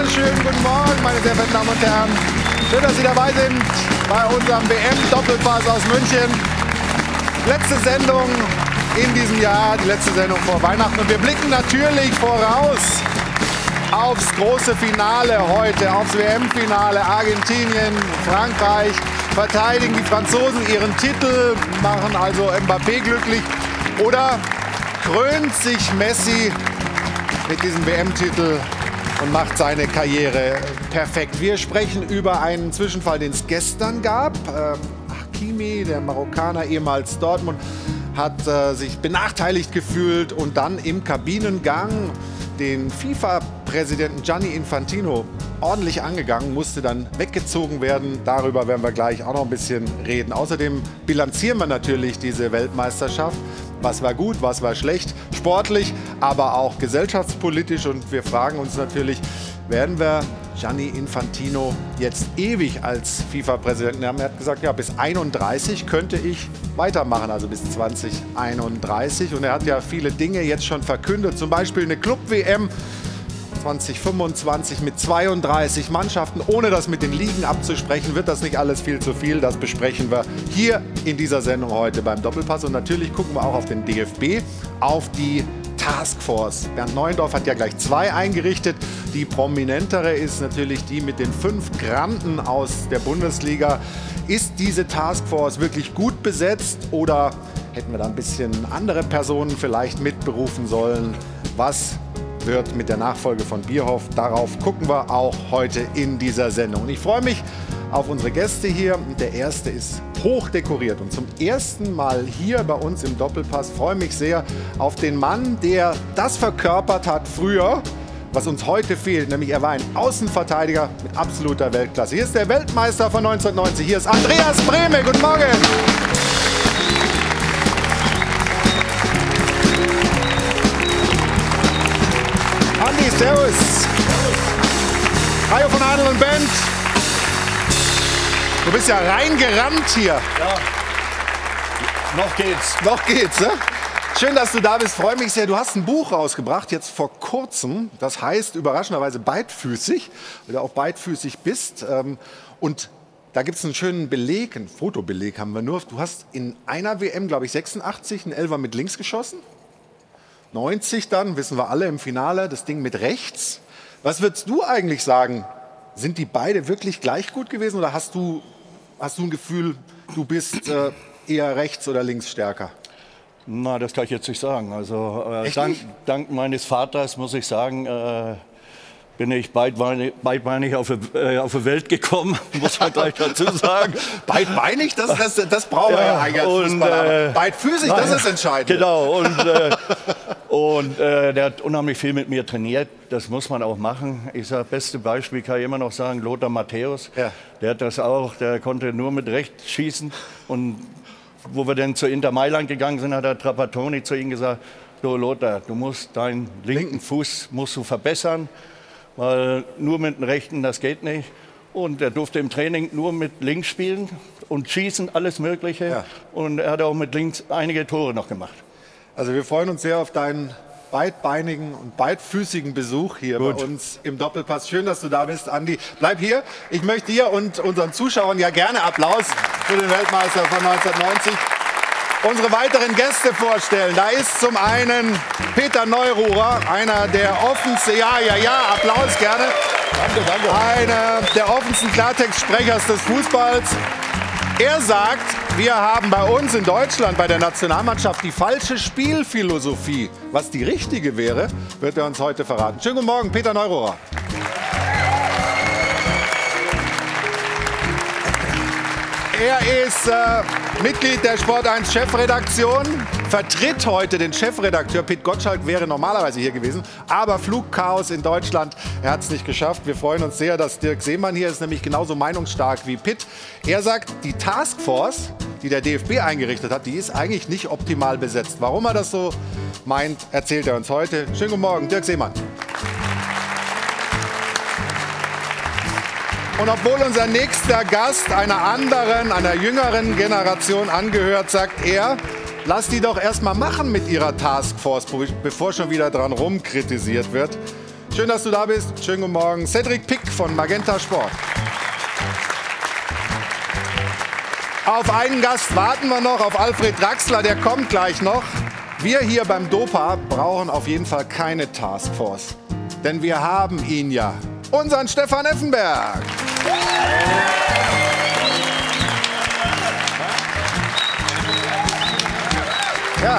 wunderschönen guten Morgen, meine sehr verehrten Damen und Herren. Schön, dass Sie dabei sind bei unserem WM-Doppelpass aus München. Letzte Sendung in diesem Jahr, die letzte Sendung vor Weihnachten. Und wir blicken natürlich voraus aufs große Finale heute, aufs WM-Finale. Argentinien, Frankreich verteidigen die Franzosen ihren Titel, machen also Mbappé glücklich. Oder krönt sich Messi mit diesem WM-Titel und macht seine Karriere perfekt. Wir sprechen über einen Zwischenfall, den es gestern gab. Ähm, Hakimi, der Marokkaner, ehemals Dortmund, hat äh, sich benachteiligt gefühlt und dann im Kabinengang den FIFA-Präsidenten Gianni Infantino ordentlich angegangen, musste dann weggezogen werden. Darüber werden wir gleich auch noch ein bisschen reden. Außerdem bilanzieren wir natürlich diese Weltmeisterschaft. Was war gut, was war schlecht, sportlich, aber auch gesellschaftspolitisch. Und wir fragen uns natürlich, werden wir Gianni Infantino jetzt ewig als FIFA-Präsidenten haben? Er hat gesagt, ja, bis 31 könnte ich weitermachen, also bis 2031. Und er hat ja viele Dinge jetzt schon verkündet, zum Beispiel eine Club-WM 2025 mit 32 Mannschaften. Ohne das mit den Ligen abzusprechen, wird das nicht alles viel zu viel. Das besprechen wir hier in dieser Sendung heute beim Doppelpass. Und natürlich gucken wir auch auf den DFB, auf die Taskforce. Bernd Neuendorf hat ja gleich zwei eingerichtet. Die prominentere ist natürlich die mit den fünf Granten aus der Bundesliga. Ist diese Taskforce wirklich gut besetzt oder hätten wir da ein bisschen andere Personen vielleicht mitberufen sollen? Was wird mit der Nachfolge von Bierhoff? Darauf gucken wir auch heute in dieser Sendung. Und ich freue mich auf unsere Gäste hier. Der erste ist hoch dekoriert und zum ersten Mal hier bei uns im Doppelpass freue mich sehr auf den Mann, der das verkörpert hat früher, was uns heute fehlt, nämlich er war ein Außenverteidiger mit absoluter Weltklasse. Hier ist der Weltmeister von 1990. Hier ist Andreas Brehme. Guten Morgen. Servus. Hajo von Adel und Band. Du bist ja reingerannt hier. Ja. Noch geht's. Noch geht's, ne? Schön, dass du da bist. Freue mich sehr. Du hast ein Buch rausgebracht, jetzt vor kurzem. Das heißt überraschenderweise beidfüßig, weil du auch beidfüßig bist. Ähm, und da gibt es einen schönen Beleg, einen Fotobeleg haben wir nur. Du hast in einer WM, glaube ich, 86 einen Elfer mit links geschossen. 90 dann, wissen wir alle, im Finale das Ding mit rechts. Was würdest du eigentlich sagen? Sind die beide wirklich gleich gut gewesen oder hast du, hast du ein Gefühl, du bist äh, eher rechts oder links stärker? Na, das kann ich jetzt nicht sagen. Also äh, dank, dank meines Vaters muss ich sagen, äh, bin ich beidbeinig, beidbeinig auf, die- äh, auf die Welt gekommen, muss man gleich dazu sagen. Beidbeinig, das, das, das brauchen wir ja, eigentlich als Fußballer. äh, Beidfüßig, das ist entscheidend. Genau. Und, äh, und äh, der hat unheimlich viel mit mir trainiert. Das muss man auch machen. Ich sage, beste Beispiel kann ich immer noch sagen, Lothar Matthäus. Ja. Der hat das auch. Der konnte nur mit rechts schießen. Und wo wir dann zu Inter Mailand gegangen sind, hat der Trapattoni zu ihm gesagt, so Lothar, du musst deinen linken Fuß musst du verbessern, weil nur mit dem rechten, das geht nicht. Und er durfte im Training nur mit links spielen und schießen, alles Mögliche. Ja. Und er hat auch mit links einige Tore noch gemacht. Also wir freuen uns sehr auf deinen beidbeinigen und beidfüßigen Besuch hier Gut. bei uns im Doppelpass. Schön, dass du da bist, Andi. Bleib hier. Ich möchte dir und unseren Zuschauern ja gerne Applaus für den Weltmeister von 1990. Unsere weiteren Gäste vorstellen. Da ist zum einen Peter Neururer, einer der offensten, ja, ja, ja, Applaus gerne. Danke, danke. Einer der offensten Klartextsprechers des Fußballs. Er sagt, wir haben bei uns in Deutschland, bei der Nationalmannschaft, die falsche Spielphilosophie. Was die richtige wäre, wird er uns heute verraten. Schönen guten Morgen, Peter Neurohrer. Er ist äh, Mitglied der Sport 1 Chefredaktion, vertritt heute den Chefredakteur. Pete Gottschalk wäre normalerweise hier gewesen, aber Flugchaos in Deutschland, er hat es nicht geschafft. Wir freuen uns sehr, dass Dirk Seemann hier ist, nämlich genauso meinungsstark wie Pitt. Er sagt, die Taskforce, die der DFB eingerichtet hat, die ist eigentlich nicht optimal besetzt. Warum er das so meint, erzählt er uns heute. Schönen guten Morgen, Dirk Seemann. Und obwohl unser nächster Gast einer anderen, einer jüngeren Generation angehört, sagt er, lass die doch erstmal machen mit ihrer Taskforce, bevor schon wieder dran rumkritisiert wird. Schön, dass du da bist. Schönen guten Morgen. Cedric Pick von Magenta Sport. Auf einen Gast warten wir noch, auf Alfred Draxler, der kommt gleich noch. Wir hier beim DOPA brauchen auf jeden Fall keine Taskforce. Denn wir haben ihn ja, unseren Stefan Effenberg. Ja.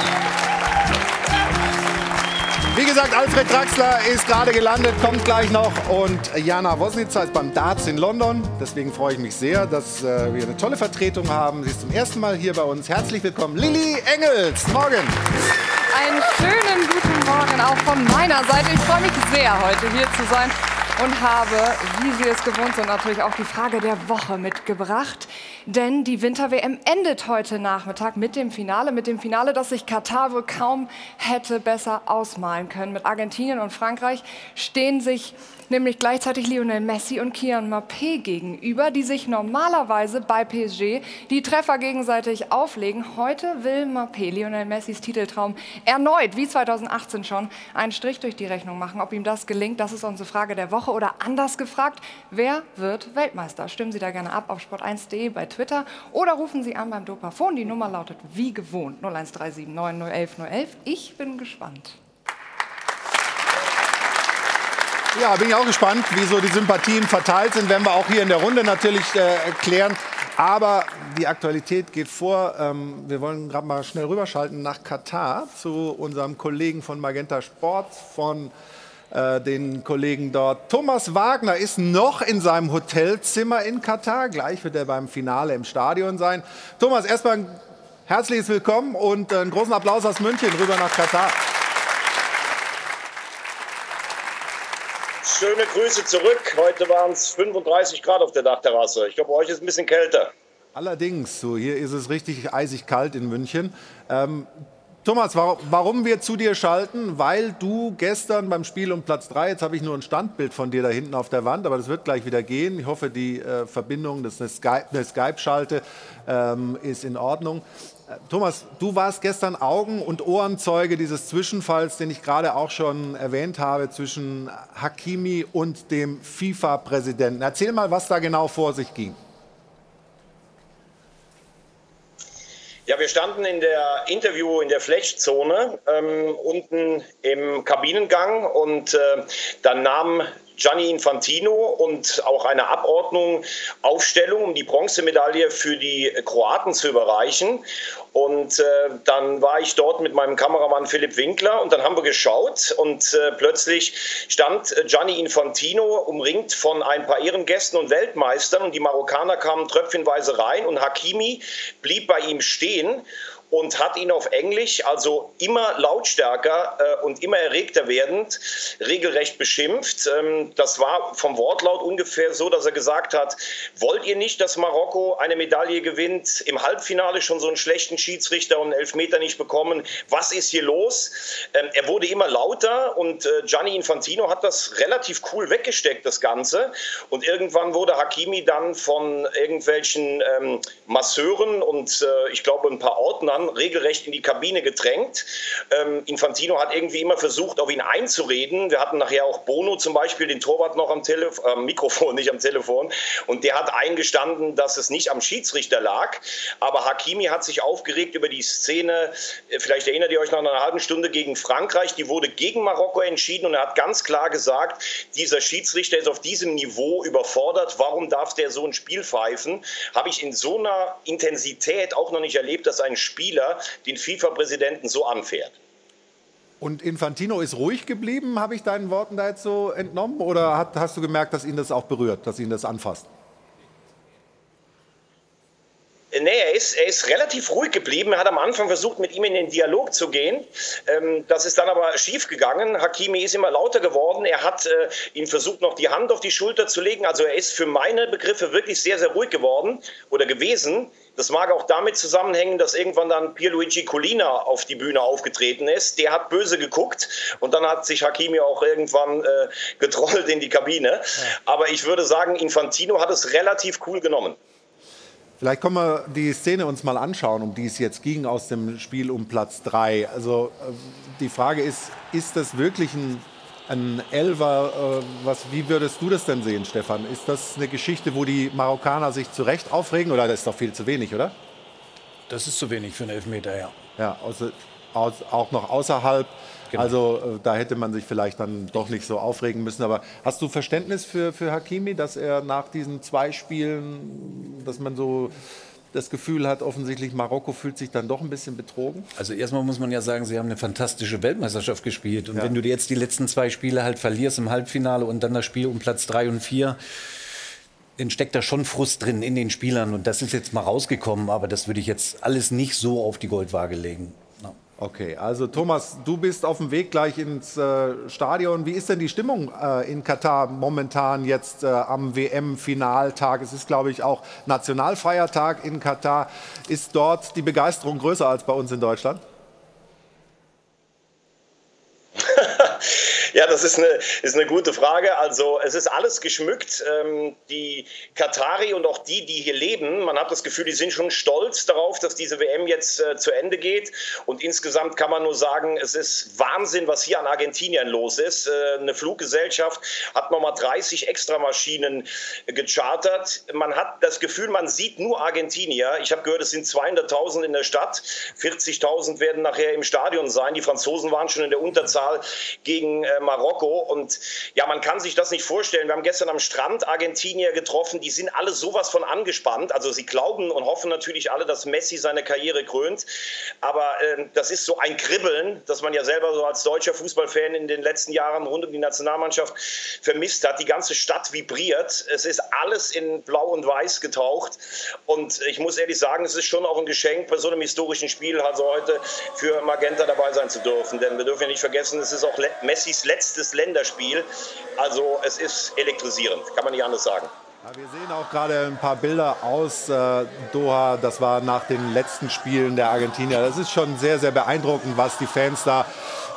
Wie gesagt, Alfred Draxler ist gerade gelandet, kommt gleich noch. Und Jana Wosnitzer ist beim Darts in London. Deswegen freue ich mich sehr, dass äh, wir eine tolle Vertretung haben. Sie ist zum ersten Mal hier bei uns. Herzlich willkommen, Lilly Engels. Morgen. Einen schönen guten Morgen auch von meiner Seite. Ich freue mich sehr, heute hier zu sein und habe, wie Sie es gewohnt sind, natürlich auch die Frage der Woche mitgebracht. Denn die Winter-WM endet heute Nachmittag mit dem Finale, mit dem Finale, das sich Katar wohl kaum hätte besser ausmalen können. Mit Argentinien und Frankreich stehen sich nämlich gleichzeitig Lionel Messi und Kian Mbappé gegenüber, die sich normalerweise bei PSG die Treffer gegenseitig auflegen. Heute will Mbappé, Lionel Messis Titeltraum, erneut, wie 2018 schon, einen Strich durch die Rechnung machen. Ob ihm das gelingt, das ist unsere Frage der Woche. Oder anders gefragt, wer wird Weltmeister? Stimmen Sie da gerne ab auf sport1.de bei Twitter oder rufen Sie an beim Dopafon. Die Nummer lautet wie gewohnt 0137 9011 011. Ich bin gespannt. Ja, bin ich auch gespannt, wie so die Sympathien verteilt sind, werden wir auch hier in der Runde natürlich äh, erklären. Aber die Aktualität geht vor. Ähm, wir wollen gerade mal schnell rüberschalten nach Katar zu unserem Kollegen von Magenta Sport, von äh, den Kollegen dort. Thomas Wagner ist noch in seinem Hotelzimmer in Katar. Gleich wird er beim Finale im Stadion sein. Thomas, erstmal ein herzliches Willkommen und einen großen Applaus aus München rüber nach Katar. Schöne Grüße zurück. Heute waren es 35 Grad auf der Dachterrasse. Ich glaube, euch ist ein bisschen kälter. Allerdings, so hier ist es richtig eisig kalt in München. Ähm, Thomas, warum wir zu dir schalten? Weil du gestern beim Spiel um Platz 3, jetzt habe ich nur ein Standbild von dir da hinten auf der Wand, aber das wird gleich wieder gehen. Ich hoffe, die äh, Verbindung, das ist eine Skype-Schalte, ähm, ist in Ordnung. Thomas, du warst gestern Augen- und Ohrenzeuge dieses Zwischenfalls, den ich gerade auch schon erwähnt habe, zwischen Hakimi und dem FIFA-Präsidenten. Erzähl mal, was da genau vor sich ging. Ja, wir standen in der Interview in der Flechtzone ähm, unten im Kabinengang und äh, dann nahm Gianni Infantino und auch eine Abordnung, Aufstellung, um die Bronzemedaille für die Kroaten zu überreichen. Und äh, dann war ich dort mit meinem Kameramann Philipp Winkler und dann haben wir geschaut und äh, plötzlich stand äh, Gianni Infantino umringt von ein paar Ehrengästen und Weltmeistern und die Marokkaner kamen tröpfchenweise rein und Hakimi blieb bei ihm stehen und hat ihn auf Englisch, also immer lautstärker äh, und immer erregter werdend, regelrecht beschimpft. Ähm, das war vom Wortlaut ungefähr so, dass er gesagt hat, wollt ihr nicht, dass Marokko eine Medaille gewinnt, im Halbfinale schon so einen schlechten Schiedsrichter und einen Elfmeter nicht bekommen, was ist hier los? Ähm, er wurde immer lauter und äh, Gianni Infantino hat das relativ cool weggesteckt, das Ganze. Und irgendwann wurde Hakimi dann von irgendwelchen ähm, Masseuren und äh, ich glaube ein paar Ordnern Mann regelrecht in die Kabine gedrängt. Ähm, Infantino hat irgendwie immer versucht, auf ihn einzureden. Wir hatten nachher auch Bono zum Beispiel, den Torwart noch am, Telef äh, Mikrofon, nicht am Telefon. Und der hat eingestanden, dass es nicht am Schiedsrichter lag. Aber Hakimi hat sich aufgeregt über die Szene. Äh, vielleicht erinnert ihr euch nach einer halben Stunde gegen Frankreich. Die wurde gegen Marokko entschieden und er hat ganz klar gesagt, dieser Schiedsrichter ist auf diesem Niveau überfordert. Warum darf der so ein Spiel pfeifen? Habe ich in so einer Intensität auch noch nicht erlebt, dass ein Spiel Spieler den FIFA-Präsidenten so anfährt. Und Infantino ist ruhig geblieben, habe ich deinen Worten da jetzt so entnommen? Oder hat, hast du gemerkt, dass ihn das auch berührt, dass ihn das anfasst? Nee, er ist, er ist relativ ruhig geblieben. Er hat am Anfang versucht, mit ihm in den Dialog zu gehen. Ähm, das ist dann aber schief gegangen. Hakimi ist immer lauter geworden. Er hat äh, ihm versucht, noch die Hand auf die Schulter zu legen. Also er ist für meine Begriffe wirklich sehr, sehr ruhig geworden oder gewesen. Das mag auch damit zusammenhängen, dass irgendwann dann Pierluigi Colina auf die Bühne aufgetreten ist. Der hat böse geguckt und dann hat sich Hakimi auch irgendwann äh, getrollt in die Kabine. Aber ich würde sagen, Infantino hat es relativ cool genommen. Vielleicht können wir die Szene uns mal anschauen, um die es jetzt ging aus dem Spiel um Platz 3. Also äh, die Frage ist, ist das wirklich ein ein Elfer. Äh, was, wie würdest du das denn sehen, Stefan? Ist das eine Geschichte, wo die Marokkaner sich zu Recht aufregen oder das ist doch viel zu wenig, oder? Das ist zu wenig für einen Elfmeter, ja. Ja, aus, auch noch außerhalb. Genau. Also äh, da hätte man sich vielleicht dann doch nicht so aufregen müssen. Aber hast du Verständnis für, für Hakimi, dass er nach diesen zwei Spielen, dass man so das Gefühl hat, offensichtlich Marokko fühlt sich dann doch ein bisschen betrogen? Also erstmal muss man ja sagen, sie haben eine fantastische Weltmeisterschaft gespielt. Und ja. wenn du jetzt die letzten zwei Spiele halt verlierst im Halbfinale und dann das Spiel um Platz drei und vier, dann steckt da schon Frust drin in den Spielern. Und das ist jetzt mal rausgekommen, aber das würde ich jetzt alles nicht so auf die Goldwaage legen. Okay, also Thomas, du bist auf dem Weg gleich ins äh, Stadion. Wie ist denn die Stimmung äh, in Katar momentan jetzt äh, am WM-Finaltag? Es ist, glaube ich, auch Nationalfeiertag in Katar. Ist dort die Begeisterung größer als bei uns in Deutschland? Ja, das ist eine, ist eine gute Frage. Also es ist alles geschmückt. Ähm, die Katari und auch die, die hier leben, man hat das Gefühl, die sind schon stolz darauf, dass diese WM jetzt äh, zu Ende geht. Und insgesamt kann man nur sagen, es ist Wahnsinn, was hier an Argentinien los ist. Äh, eine Fluggesellschaft hat nochmal 30 Extramaschinen gechartert. Man hat das Gefühl, man sieht nur Argentinier. Ich habe gehört, es sind 200.000 in der Stadt. 40.000 werden nachher im Stadion sein. Die Franzosen waren schon in der Unterzahl gegen äh, Marokko. Und ja, man kann sich das nicht vorstellen. Wir haben gestern am Strand Argentinier getroffen, die sind alle sowas von angespannt. Also sie glauben und hoffen natürlich alle, dass Messi seine Karriere krönt. Aber äh, das ist so ein Kribbeln, das man ja selber so als deutscher Fußballfan in den letzten Jahren rund um die Nationalmannschaft vermisst hat. Die ganze Stadt vibriert. Es ist alles in Blau und Weiß getaucht. Und ich muss ehrlich sagen, es ist schon auch ein Geschenk bei so einem historischen Spiel, also heute für Magenta dabei sein zu dürfen. Denn wir dürfen ja nicht vergessen, es ist auch Messis letztes Länderspiel. Also es ist elektrisierend, kann man nicht anders sagen. Ja, wir sehen auch gerade ein paar Bilder aus äh, Doha. Das war nach den letzten Spielen der Argentinier. Das ist schon sehr, sehr beeindruckend, was die Fans da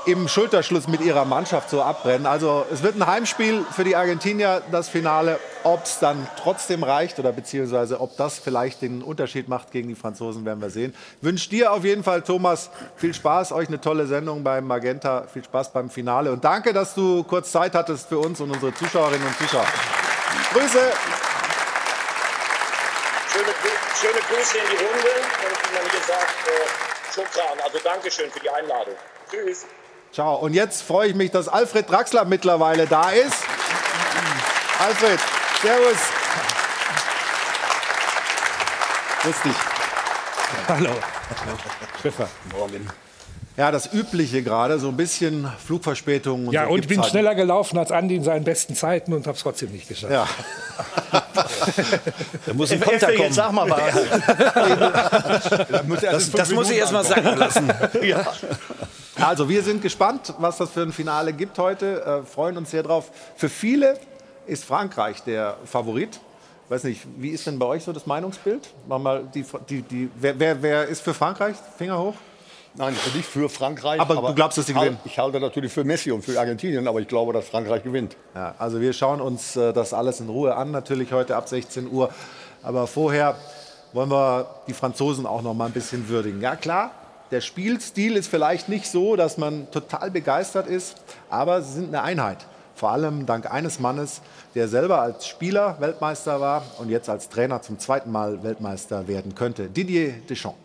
im Schulterschluss mit ihrer Mannschaft so abbrennen. Also es wird ein Heimspiel für die Argentinier, das Finale. Ob es dann trotzdem reicht oder beziehungsweise ob das vielleicht den Unterschied macht gegen die Franzosen, werden wir sehen. Wünsche dir auf jeden Fall, Thomas, viel Spaß, euch eine tolle Sendung beim Magenta, viel Spaß beim Finale und danke, dass du kurz Zeit hattest für uns und unsere Zuschauerinnen und Zuschauer. Grüße! Schöne, schöne Grüße in die Runde und wie man hier sagt, äh, Schokran. Also Dankeschön für die Einladung. Tschüss. Ciao. Und jetzt freue ich mich, dass Alfred Draxler mittlerweile da ist. Alfred, Servus. Grüß dich. Hallo. Schiffer. Morgen. Ja, das Übliche gerade, so ein bisschen Flugverspätung. Und ja, so und ich bin halt. schneller gelaufen als Andi in seinen besten Zeiten und habe es trotzdem nicht geschafft. Ja. da muss ein Konter kommen. Jetzt sag mal was. das, das muss ich erst mal sagen lassen. ja. Also wir sind gespannt, was das für ein Finale gibt heute. Äh, freuen uns sehr drauf. Für viele ist Frankreich der Favorit. Weiß nicht, wie ist denn bei euch so das Meinungsbild? Mal die, die, die, wer, wer, wer ist für Frankreich? Finger hoch. Nein, ich bin nicht für Frankreich. Aber, aber du glaubst, dass sie gewinnen? Ich halte natürlich für Messi und für Argentinien, aber ich glaube, dass Frankreich gewinnt. Ja, also wir schauen uns äh, das alles in Ruhe an, natürlich heute ab 16 Uhr. Aber vorher wollen wir die Franzosen auch noch mal ein bisschen würdigen. Ja klar, der Spielstil ist vielleicht nicht so, dass man total begeistert ist, aber sie sind eine Einheit. Vor allem dank eines Mannes, der selber als Spieler Weltmeister war und jetzt als Trainer zum zweiten Mal Weltmeister werden könnte. Didier Deschamps.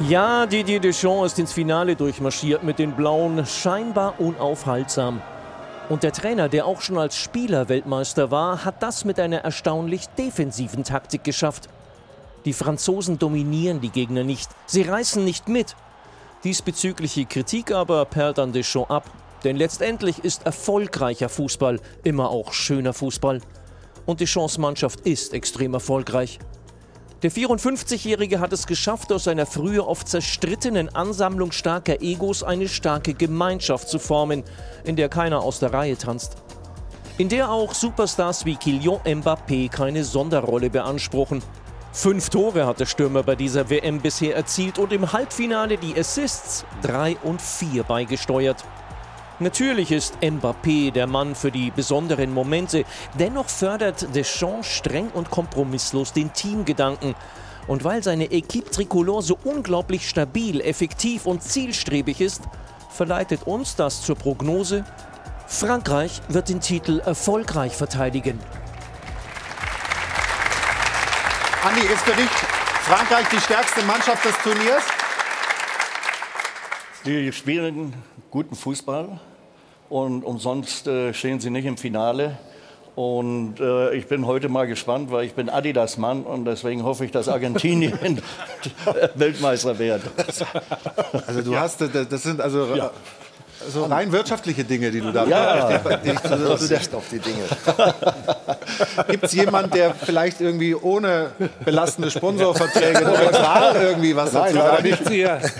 Ja, Didier Deschamps ist ins Finale durchmarschiert mit den Blauen, scheinbar unaufhaltsam. Und der Trainer, der auch schon als Spieler Weltmeister war, hat das mit einer erstaunlich defensiven Taktik geschafft. Die Franzosen dominieren die Gegner nicht, sie reißen nicht mit. Diesbezügliche Kritik aber perlt an Deschamps ab. Denn letztendlich ist erfolgreicher Fußball immer auch schöner Fußball. Und Deschamps Mannschaft ist extrem erfolgreich. Der 54-Jährige hat es geschafft, aus einer früher oft zerstrittenen Ansammlung starker Egos eine starke Gemeinschaft zu formen, in der keiner aus der Reihe tanzt. In der auch Superstars wie Kylian Mbappé keine Sonderrolle beanspruchen. Fünf Tore hat der Stürmer bei dieser WM bisher erzielt und im Halbfinale die Assists 3 und 4 beigesteuert. Natürlich ist Mbappé der Mann für die besonderen Momente. Dennoch fördert Deschamps streng und kompromisslos den Teamgedanken. Und weil seine Equipe Tricolore so unglaublich stabil, effektiv und zielstrebig ist, verleitet uns das zur Prognose, Frankreich wird den Titel erfolgreich verteidigen. Andi, ist für dich Frankreich die stärkste Mannschaft des Turniers? Die spielen guten Fußball und, und sonst äh, stehen sie nicht im Finale. Und äh, ich bin heute mal gespannt, weil ich bin Adidas-Mann und deswegen hoffe ich, dass Argentinien Weltmeister wird. Also du hast, das sind also ja. So rein wirtschaftliche Dinge, die du da Ja. Du siehst auf die Dinge. Gibt es jemanden, der vielleicht irgendwie ohne belastende Sponsorverträge neutral irgendwie was dazu sagt? Nicht hier.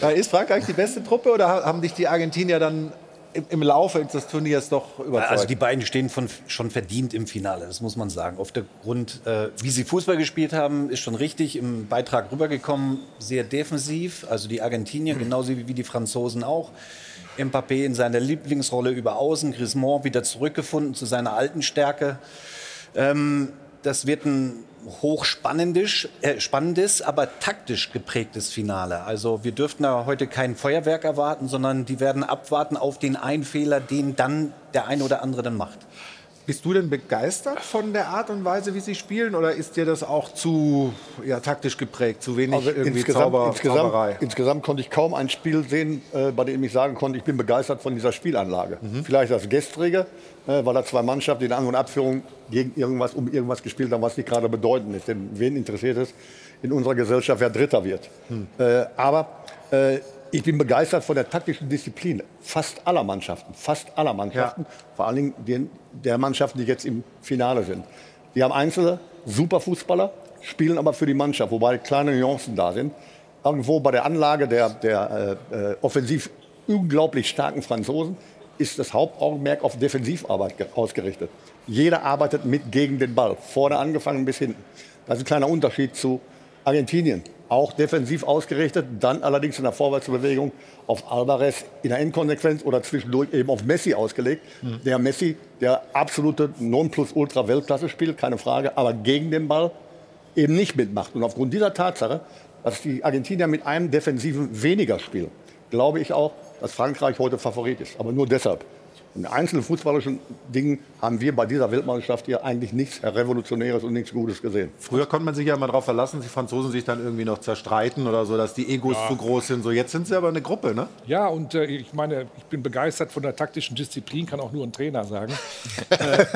Da Ist Frankreich die beste Truppe oder haben dich die Argentinier dann im, Laufe des Turniers doch überzeugt? Also die beiden stehen von, schon verdient im Finale, das muss man sagen. Auf der Grund, äh, wie sie Fußball gespielt haben, ist schon richtig im Beitrag rübergekommen. Sehr defensiv, also die Argentinier genauso wie die Franzosen auch. Mbappé in seiner Lieblingsrolle über Außen, Griezmann wieder zurückgefunden zu seiner alten Stärke. Ähm, das wird ein hochspannendes, äh, spannendes, aber taktisch geprägtes Finale. Also wir dürften da heute kein Feuerwerk erwarten, sondern die werden abwarten auf den einen Fehler, den dann der eine oder andere dann macht. Bist du denn begeistert von der Art und Weise, wie sie spielen, oder ist dir das auch zu ja, taktisch geprägt, zu wenig Also irgendwie insgesamt, Zauber, insgesamt, Zauberei? insgesamt konnte ich kaum ein Spiel sehen, äh, bei dem ich sagen konnte, ich bin begeistert von dieser Spielanlage. Mhm. Vielleicht das gestrige, weil da zwei Mannschaften in An- und Abführung gegen irgendwas, um irgendwas gespielt haben, was nicht gerade bedeutend ist. Denn wen interessiert es in unserer Gesellschaft, wer Dritter wird? Hm. Äh, aber äh, ich bin begeistert von der taktischen Disziplin fast aller Mannschaften, fast aller Mannschaften, vor allen Dingen den, der Mannschaften, die jetzt im Finale sind. Die haben einzelne super Fußballer, spielen aber für die Mannschaft, wobei kleine Nuancen da sind. Irgendwo bei der Anlage der, der äh, äh, offensiv unglaublich starken Franzosen ist das Hauptaugenmerk auf Defensivarbeit ge- ausgerichtet. Jeder arbeitet mit gegen den Ball, vorne angefangen bis hinten. Das ist ein kleiner Unterschied zu Argentinien. Auch defensiv ausgerichtet, dann allerdings in der Vorwärtsbewegung auf Alvarez in der Endkonsequenz oder zwischendurch eben auf Messi ausgelegt. Der Messi, der absolute Nonplusultra-Weltklasse spielt, keine Frage, aber gegen den Ball eben nicht mitmacht. Und aufgrund dieser Tatsache, dass die Argentinier mit einem Defensiven weniger spielen, glaube ich auch, dass Frankreich heute Favorit ist. Aber nur deshalb. In einzelnen fußballischen Dingen haben wir bei dieser Weltmeisterschaft hier eigentlich nichts Revolutionäres und nichts Gutes gesehen. Früher konnte man sich ja mal darauf verlassen, dass die Franzosen sich dann irgendwie noch zerstreiten oder so, dass die Egos zu groß sind. So, jetzt sind sie aber eine Gruppe, ne? Ja, und äh, ich meine, ich bin begeistert von der taktischen Disziplin, kann auch nur ein Trainer sagen. äh,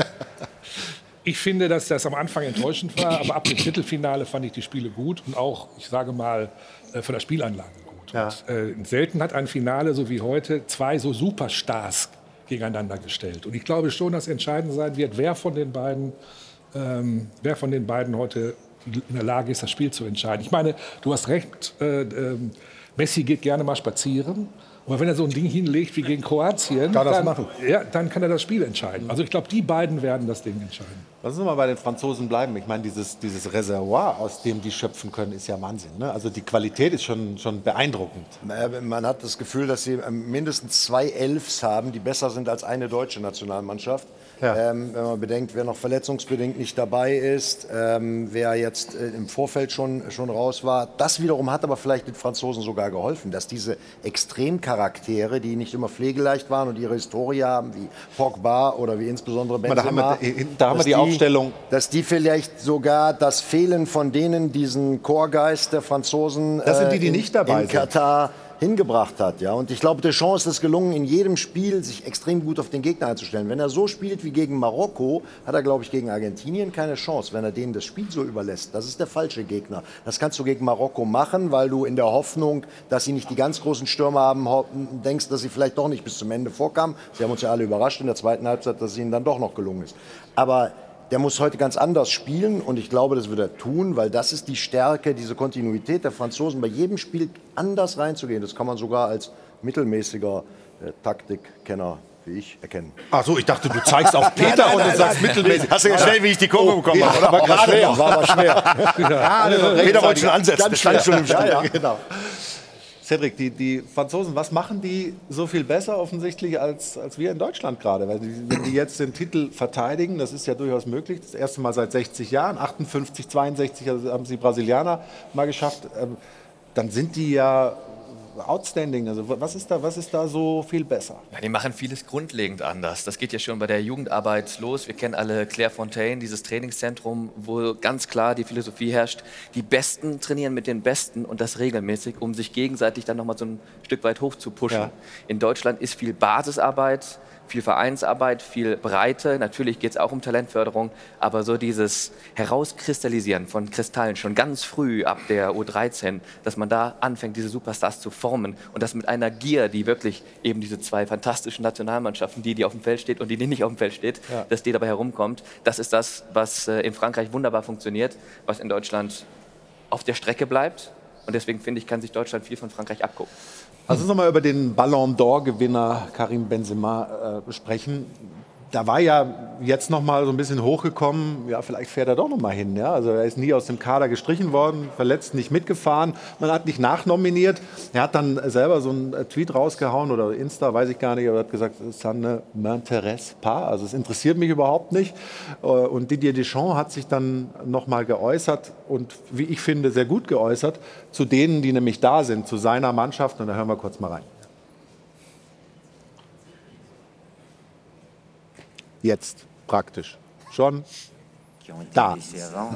ich finde, dass das am Anfang enttäuschend war, aber ab dem Viertelfinale fand ich die Spiele gut und auch, ich sage mal, äh, von der Spielanlage. Ja. Und, äh, selten hat ein Finale, so wie heute, zwei so Superstars gegeneinander gestellt. Und ich glaube schon, dass entscheidend sein wird, wer von den beiden, ähm, wer von den beiden heute in der Lage ist, das Spiel zu entscheiden. Ich meine, du hast recht, äh, ähm, Messi geht gerne mal spazieren. Aber wenn er so ein Ding hinlegt wie gegen Kroatien, Kann dann. Ja, dann kann er das Spiel entscheiden. Also ich glaube, die beiden werden das Ding entscheiden. Lass uns mal bei den Franzosen bleiben. Ich meine, dieses, dieses Reservoir, aus dem die schöpfen können, ist ja Wahnsinn. Ne? Also die Qualität ist schon, schon beeindruckend. Äh, Man hat das Gefühl, dass sie ähm, mindestens zwei Elfs haben, die besser sind als eine deutsche Nationalmannschaft. Ja. Ähm, wenn man bedenkt, wer noch verletzungsbedingt nicht dabei ist, ähm, wer jetzt äh, im Vorfeld schon, schon raus war. Das wiederum hat aber vielleicht den Franzosen sogar geholfen, dass diese Extremcharaktere, die nicht immer pflegeleicht waren und ihre Historie haben, wie Pogba oder wie insbesondere Mal, da haben wir- Benzema, da haben wir dass die Aufstellung. dass die vielleicht sogar das Fehlen von denen, diesen Chorgeist der Franzosen Das sind die, äh, die in, nicht dabei in. Katar hingebracht hat. Ja? Und ich glaube, Deschamps ist es gelungen, in jedem Spiel sich extrem gut auf den Gegner einzustellen. Wenn er so spielt wie gegen Marokko, hat er, glaube ich, gegen Argentinien keine Chance. Wenn er denen das Spiel so überlässt, das ist der falsche Gegner. Das kannst du gegen Marokko machen, weil du in der Hoffnung, dass sie nicht die ganz großen Stürmer haben, denkst, dass sie vielleicht doch nicht bis zum Ende vorkamen. Sie haben uns ja alle überrascht in der zweiten Halbzeit, dass es ihnen dann doch noch gelungen ist. Aber der muss heute ganz anders spielen und ich glaube, das wird er tun, weil das ist die Stärke, diese Kontinuität der Franzosen, bei jedem Spiel anders reinzugehen. Das kann man sogar als mittelmäßiger äh, Taktikkenner wie ich erkennen. Ach so, ich dachte, du zeigst auf Peter und du sagst mittelmäßig. Hast du gesehen, wie ich die Kurve bekommen ja, habe, oder? aber War gerade schwer, war aber schwer. Gerade noch Peter wollte schon ansetzen, das stand schon im. Ja, ja. Genau. Cedric, die, die Franzosen, was machen die so viel besser offensichtlich als, als wir in Deutschland gerade? Weil die, wenn die jetzt den Titel verteidigen, das ist ja durchaus möglich, das erste Mal seit 60 Jahren, 58, 62 haben sie Brasilianer mal geschafft, ähm, dann sind die ja outstanding. Also was ist da, was ist da so viel besser? Ja, die machen vieles grundlegend anders. Das geht ja schon bei der Jugendarbeit los. Wir kennen alle Clairefontaine, dieses Trainingszentrum, wo ganz klar die Philosophie herrscht, die Besten trainieren mit den Besten und das regelmäßig, um sich gegenseitig dann nochmal so ein Stück weit hoch zu pushen. Ja. In Deutschland ist viel Basisarbeit, viel Vereinsarbeit, viel Breite. Natürlich geht es auch um Talentförderung, aber so dieses Herauskristallisieren von Kristallen schon ganz früh ab der U13, dass man da anfängt, diese Superstars zu formen und das mit einer Gier, die wirklich eben diese zwei fantastischen Nationalmannschaften, die, die auf dem Feld steht und die, die nicht auf dem Feld steht, ja. dass die dabei herumkommt. Das ist das, was äh, in Frankreich wunderbar funktioniert, was in Deutschland auf der Strecke bleibt. Und deswegen finde ich, kann sich Deutschland viel von Frankreich abgucken. Lass uns noch mal über den Ballon d'Or-Gewinner Karim Benzema äh, sprechen da war ja jetzt noch mal so ein bisschen hochgekommen, ja, vielleicht fährt er doch noch mal hin. Ja? Also er ist nie aus dem Kader gestrichen worden, verletzt nicht mitgefahren, man hat nicht nachnominiert. Er hat dann selber so einen äh, Tweet rausgehauen oder Insta, weiß ich gar nicht, er hat gesagt, ça ne m'intéresse pas, also es interessiert mich überhaupt nicht. Äh, und Didier Deschamps hat sich dann noch mal geäußert und wie ich finde, sehr gut geäußert zu denen, die nämlich da sind, zu seiner Mannschaft. Und da hören wir kurz mal rein. Jetzt praktisch schon da.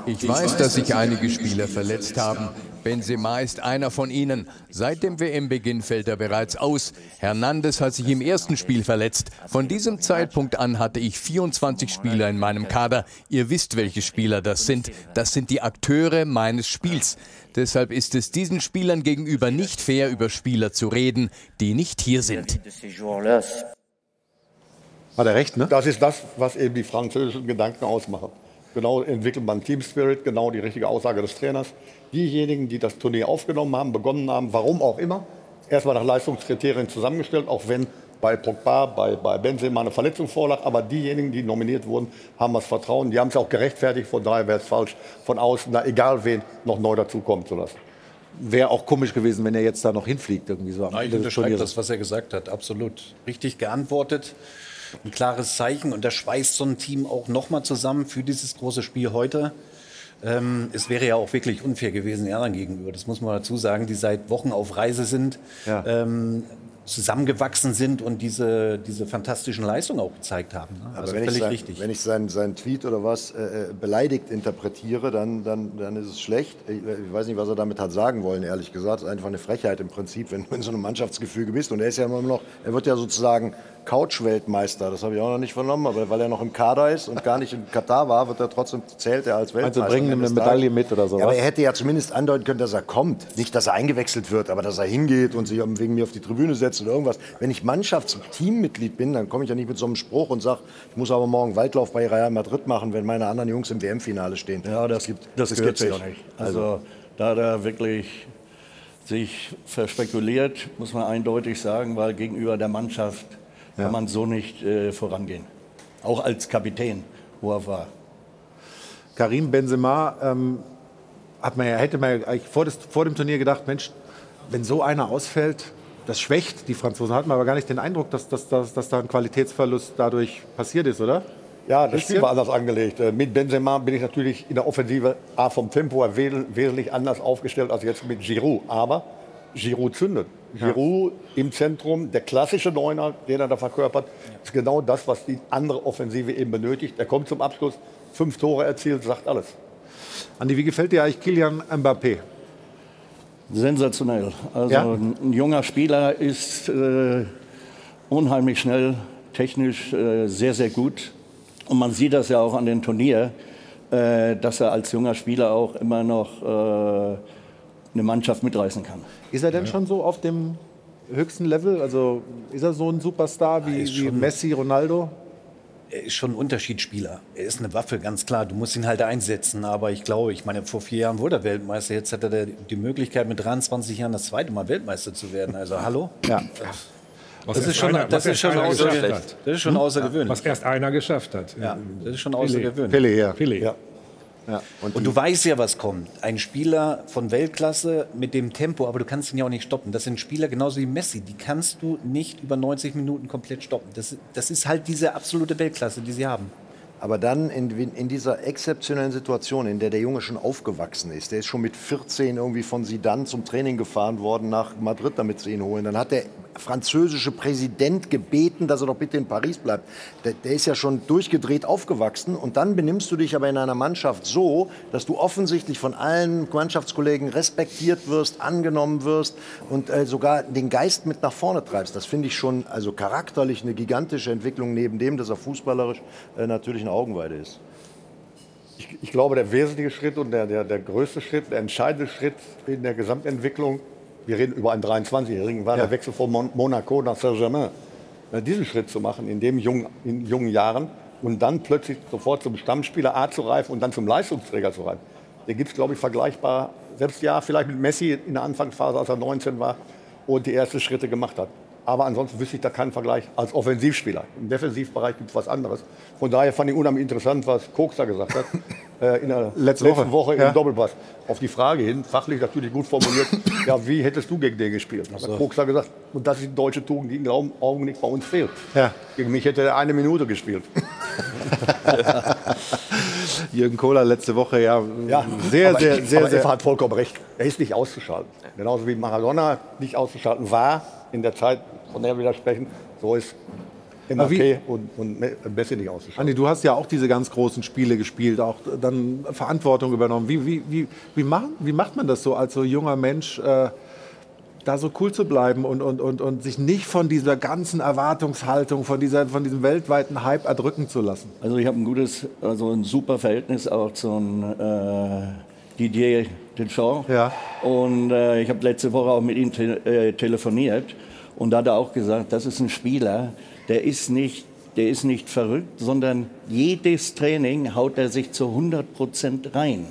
Ich weiß, dass sich einige Spieler verletzt haben. Benzema ist einer von ihnen. Seit dem WM-Beginn fällt er bereits aus. Hernandez hat sich im ersten Spiel verletzt. Von diesem Zeitpunkt an hatte ich 24 Spieler in meinem Kader. Ihr wisst, welche Spieler das sind. Das sind die Akteure meines Spiels. Deshalb ist es diesen Spielern gegenüber nicht fair, über Spieler zu reden, die nicht hier sind. Hat er recht, ne? Das ist das, was eben die französischen Gedanken ausmachen. Genau entwickelt man Team Spirit, genau die richtige Aussage des Trainers. Diejenigen, die das Turnier aufgenommen haben, begonnen haben, warum auch immer, erstmal nach Leistungskriterien zusammengestellt, auch wenn bei Pogba, bei, bei Benzema eine Verletzung vorlag. Aber diejenigen, die nominiert wurden, haben das Vertrauen. Die haben es auch gerechtfertigt. Von daher wäre es falsch, von außen, da egal wen, noch neu dazukommen zu lassen. Wäre auch komisch gewesen, wenn er jetzt da noch hinfliegt. Irgendwie so Nein, ich unterschreibe das, was er gesagt hat. Absolut. Richtig geantwortet ein klares Zeichen und das schweißt so ein Team auch nochmal zusammen für dieses große Spiel heute. Ähm, es wäre ja auch wirklich unfair gewesen Erlang gegenüber, das muss man dazu sagen, die seit Wochen auf Reise sind. Ja. Ähm, zusammengewachsen sind und diese, diese fantastischen Leistungen auch gezeigt haben. Ne? Also wenn, ich sein, richtig. wenn ich seinen, seinen Tweet oder was äh, äh, beleidigt interpretiere, dann, dann, dann ist es schlecht. Ich, ich, weiß nicht, was er damit hat sagen wollen, ehrlich gesagt. Es ist einfach eine Frechheit im Prinzip, wenn du in so einem Mannschaftsgefüge bist. Und er ist ja immer noch, er wird ja sozusagen Couch-Weltmeister. Das habe ich auch noch nicht vernommen, aber weil er noch im Kader ist und gar nicht in Katar war, wird er trotzdem zählt er als Weltmeister. Also bringen ihm eine Medaille mit oder so. Ja, aber er hätte ja zumindest andeuten können, dass er kommt. Nicht, dass er eingewechselt wird, aber dass er hingeht und sich wegen mir auf die Tribüne setzt oder irgendwas. Wenn ich Mannschafts-Teammitglied bin, dann komme ich ja nicht mit so einem Spruch und sage, ich muss aber morgen Waldlauf bei Real Madrid machen, wenn meine anderen Jungs im WM-Finale stehen. Ja, das, gibt, das, das auch nicht. Also, also da da wirklich sich verspekuliert, muss man eindeutig sagen, weil gegenüber der Mannschaft ja. kann man so nicht äh, vorangehen. Auch als Kapitän, wo er war. Karim Benzema ähm, hat man ja, hätte man ja vor, das, vor dem Turnier gedacht, Mensch, wenn so einer ausfällt, das schwächt die Franzosen. Hat man aber gar nicht den Eindruck, dass, dass, dass, dass da ein Qualitätsverlust dadurch passiert ist, oder? Ja, das Spiel war anders angelegt. Äh, mit Benzema bin ich natürlich in der Offensive A vom Tempo her wesentlich anders aufgestellt als jetzt mit Giroud. Aber Giroud zündet. Ja. Giroud im Zentrum, der klassische Neuner, den er da verkörpert, ist genau das, was die andere Offensive eben benötigt. Er kommt zum Abschluss, fünf Tore erzielt, sagt alles. Andi, wie gefällt dir eigentlich Kilian Mbappé? Sensationell. Also ja? ein junger Spieler ist äh, unheimlich schnell, technisch äh, sehr, sehr gut. Und man sieht das ja auch an dem Turnier, äh, dass er als junger Spieler auch immer noch äh, eine Mannschaft mitreißen kann. Ist er denn ja. schon so auf dem höchsten Level? Also ist er so ein Superstar wie, wie Messi, Ronaldo? er ist schon ein Unterschiedsspieler. Er ist eine Waffe, ganz klar. Du musst ihn halt einsetzen. Aber ich glaube, ich meine, vor vier Jahren wurde er Weltmeister. Jetzt hat er die Möglichkeit, mit 23 Jahren das zweite Mal Weltmeister zu werden. Also, hallo? Ja. Das ist, schon, das, ist schon außergewöhnlich. das ist schon außergewöhnlich. Was erst einer geschafft hat. Ja, das ist schon außergewöhnlich. Pele, ja. Pele. ja. Ja. Und, und, du weißt ja, was kommt. Ein Spieler von Weltklasse mit dem Tempo, aber du kannst ihn ja auch nicht stoppen. Das sind Spieler genauso wie Messi, die kannst du nicht über 90 Minuten komplett stoppen. Das, das ist halt diese absolute Weltklasse, die sie haben. Aber dann in, in, dieser exzeptionellen Situation, in der der Junge schon aufgewachsen ist, der ist schon mit 14 irgendwie von Sidan zum Training gefahren worden nach Madrid, damit sie ihn holen. Dann hat der französische Präsident gebeten, dass er doch bitte in Paris bleibt. Der, der, ist ja schon durchgedreht aufgewachsen. Und dann benimmst du dich aber in einer Mannschaft so, dass du offensichtlich von allen Mannschaftskollegen respektiert wirst, angenommen wirst und äh, sogar den Geist mit nach vorne treibst. Das finde ich schon also charakterlich eine gigantische Entwicklung, neben dem, dass er fußballerisch äh, natürlich eine Augenweide ist. Ich, ich, glaube, der wesentliche Schritt und der, der, der größte Schritt, der entscheidende Schritt in der Gesamtentwicklung wir reden über einen 23-Jährigen, war ja. der Wechsel von Mon Monaco nach Saint-Germain. Diesen Schritt zu machen in, dem jungen, in jungen Jahren und dann plötzlich sofort zum Stammspieler A zu reifen und dann zum Leistungsträger zu reifen, den gibt es, glaube ich, vergleichbar, selbst ja, vielleicht mit Messi in der Anfangsphase, als er 19 war und die ersten Schritte gemacht hat. Aber ansonsten wüsste ich da keinen Vergleich als Offensivspieler. Im Defensivbereich gibt es was anderes. Von daher fand ich unheimlich interessant, was Koks da gesagt hat. Äh, in der letzten, letzten Woche, Woche ja. im Doppelpass. Auf die Frage hin, fachlich natürlich gut formuliert, ja, wie hättest du gegen den gespielt? Hat so. Koks da gesagt, und das ist die deutsche Tugend, die im Augenblick bei uns fehlt. Ja. Gegen mich hätte er eine Minute gespielt. Jürgen Kohler letzte Woche, ja, ja sehr, sehr, sehr, aber sehr. hat vollkommen recht. Er ist nicht auszuschalten. Genauso wie Maradona nicht auszuschalten war in der Zeit, von der wir da sprechen, so ist MAP und, und Messi nicht auszuschalten. Andi, du hast ja auch diese ganz großen Spiele gespielt, auch dann Verantwortung übernommen. Wie, wie, wie, wie, machen, wie macht man das so als so junger Mensch, äh, da so cool zu bleiben und, und, und, und sich nicht von dieser ganzen Erwartungshaltung, von, dieser, von diesem weltweiten Hype erdrücken zu lassen? Also ich habe ein gutes, also ein super Verhältnis auch zum äh, Didier Deschamps. Ja. Und äh, ich habe letzte Woche auch mit ihm te äh, telefoniert und da hat er auch gesagt, das ist ein Spieler, der ist nicht, der ist nicht verrückt, sondern jedes Training haut er sich zu 100 Prozent rein.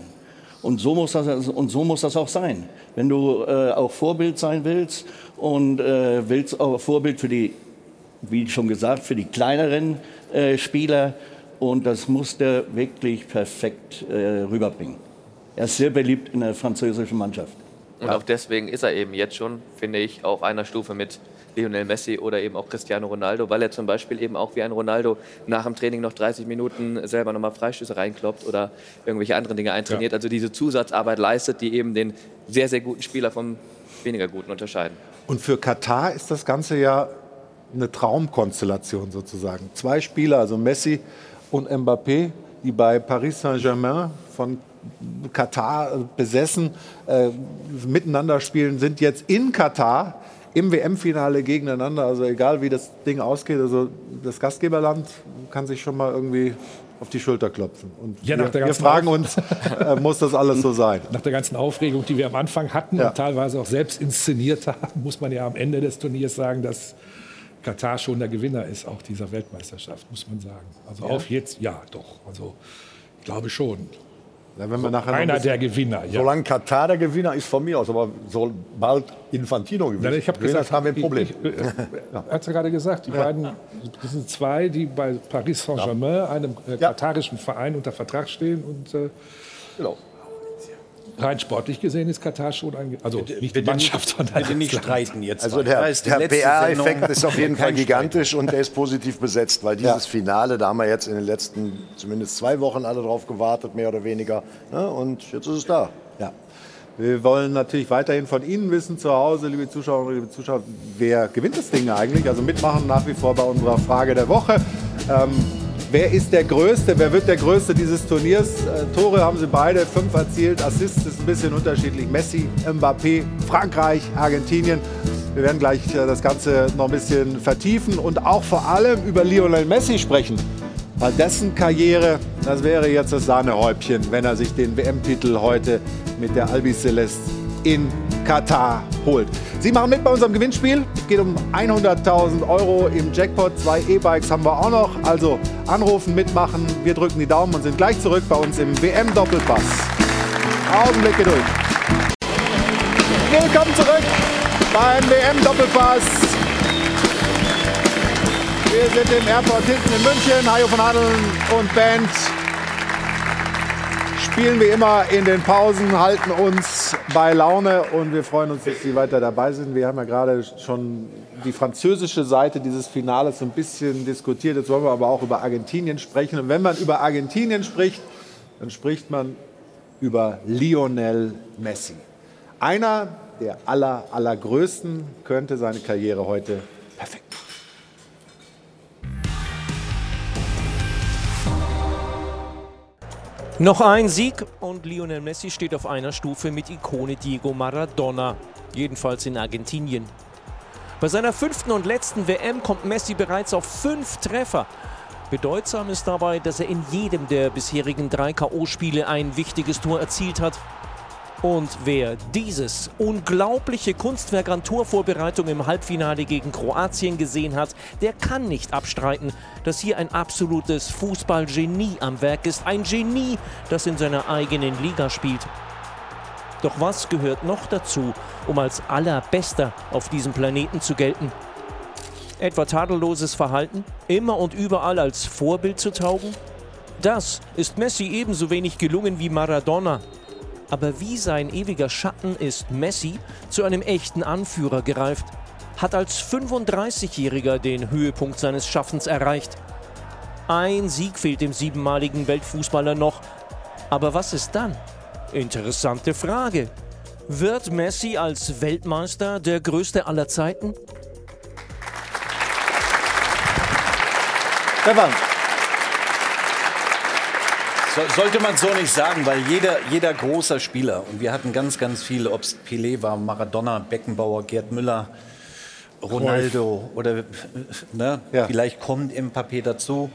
Und so, muss das, und so muss das auch sein. Wenn du äh, auch Vorbild sein willst und äh, willst auch Vorbild für die, wie schon gesagt, für die kleineren äh, Spieler, und das muss der wirklich perfekt äh, rüberbringen. Er ist sehr beliebt in der französischen Mannschaft. Und auch deswegen ist er eben jetzt schon, finde ich, auf einer Stufe mit Lionel Messi oder eben auch Cristiano Ronaldo, weil er zum Beispiel eben auch wie ein Ronaldo nach dem Training noch 30 Minuten selber nochmal Freistöße reinkloppt oder irgendwelche anderen Dinge eintrainiert. Ja. Also diese Zusatzarbeit leistet, die eben den sehr, sehr guten Spieler vom weniger guten unterscheiden. Und für Katar ist das Ganze ja eine Traumkonstellation sozusagen. Zwei Spieler, also Messi und Mbappé, die bei Paris Saint-Germain von Katar besessen, äh, miteinander spielen, sind jetzt in Katar im WM-Finale gegeneinander. Also egal wie das Ding ausgeht, also das Gastgeberland kann sich schon mal irgendwie auf die Schulter klopfen. Und ja, wir, wir, fragen uns, äh, muss das alles so sein? Nach der ganzen Aufregung, die wir am Anfang hatten ja. und teilweise auch selbst inszeniert haben, muss man ja am Ende des Turniers sagen, dass Katar schon der Gewinner ist, auch dieser Weltmeisterschaft, muss man sagen. Also ja. auf jetzt, ja, doch. Also ich glaube schon. Ja, wenn wir nachher einer bisschen, der Gewinner. Ja. Solange Katar der Gewinner ist von mir aus, aber sobald Infantino gewinnt, ich habe gesagt, haben wir ein Problem. Ich, ich, ja. Hat es gerade gesagt, die ja. beiden, das sind zwei, die bei Paris Saint-Germain, einem äh, katarischen Verein, unter Vertrag stehen und äh, genau. Rein sportlich gesehen ist Katar schon ein, also nicht die Mannschaft, sondern bitte nicht streiten jetzt. Also der, der PR-Effekt ist auf jeden Fall gigantisch und der ist positiv besetzt, weil dieses ja. Finale, da haben wir jetzt in den letzten zumindest zwei Wochen alle drauf gewartet, mehr oder weniger, ne? und jetzt ist es da. Ja. Wir wollen natürlich weiterhin von Ihnen wissen, zu Hause, liebe Zuschauerinnen, liebe Zuschauer, wer gewinnt das Ding eigentlich? Also mitmachen nach wie vor bei unserer Frage der Woche. Ähm, Wer ist der Größte? Wer wird der Größte dieses Turniers? Äh, Tore haben sie beide, fünf erzielt. Assists ist ein bisschen unterschiedlich. Messi, Mbappé, Frankreich, Argentinien. Wir werden gleich äh, das Ganze noch ein bisschen vertiefen und auch vor allem über Lionel Messi sprechen. Weil dessen Karriere, das wäre jetzt das Sahnehäubchen, wenn er sich den WM-Titel heute mit der Albi Celeste in Katar holt. Sie machen mit bei unserem Gewinnspiel. Es geht um 100.000 Euro im Jackpot. Zwei E-Bikes haben wir auch noch. Also anrufen, mitmachen. Wir drücken die Daumen und sind gleich zurück bei uns im WM-Doppelpass. Augenblick Geduld. Willkommen zurück beim WM-Doppelpass. Wir sind im Airport hinten in München. Hajo von Adeln und Band spielen wie immer in den Pausen, halten uns bei Laune und wir freuen uns, dass Sie weiter dabei sind. Wir haben ja gerade schon die französische Seite dieses Finales so ein bisschen diskutiert. Jetzt wollen wir aber auch über Argentinien sprechen. Und wenn man über Argentinien spricht, dann spricht man über Lionel Messi. Einer der aller, allergrößten könnte seine Karriere heute perfekt machen. Noch ein Sieg und Lionel Messi steht auf einer Stufe mit Ikone Diego Maradona, jedenfalls in Argentinien. Bei seiner fünften und letzten WM kommt Messi bereits auf fünf Treffer. Bedeutsam ist dabei, dass er in jedem der bisherigen drei K.O.-Spiele ein wichtiges Tor erzielt hat. Und wer dieses unglaubliche Kunstwerk an Torvorbereitung im Halbfinale gegen Kroatien gesehen hat, der kann nicht abstreiten, dass hier ein absolutes Fußballgenie am Werk ist. Ein Genie, das in seiner eigenen Liga spielt. Doch was gehört noch dazu, um als allerbester auf diesem Planeten zu gelten? Etwa tadelloses Verhalten? Immer und überall als Vorbild zu taugen? Das ist Messi ebenso wenig gelungen wie Maradona. Aber wie sein ewiger Schatten ist Messi zu einem echten Anführer gereift, hat als 35-Jähriger den Höhepunkt seines Schaffens erreicht. Ein Sieg fehlt dem siebenmaligen Weltfußballer noch. Aber was ist dann? Interessante Frage. Wird Messi als Weltmeister der größte aller Zeiten? Stefan. So, sollte man so nicht sagen, weil jeder, jeder großer Spieler, und wir hatten ganz, ganz viele, ob es Pelé war, Maradona, Beckenbauer, Gerd Müller, Ronaldo oder ne, Ja. vielleicht kommt Mbappé dazu.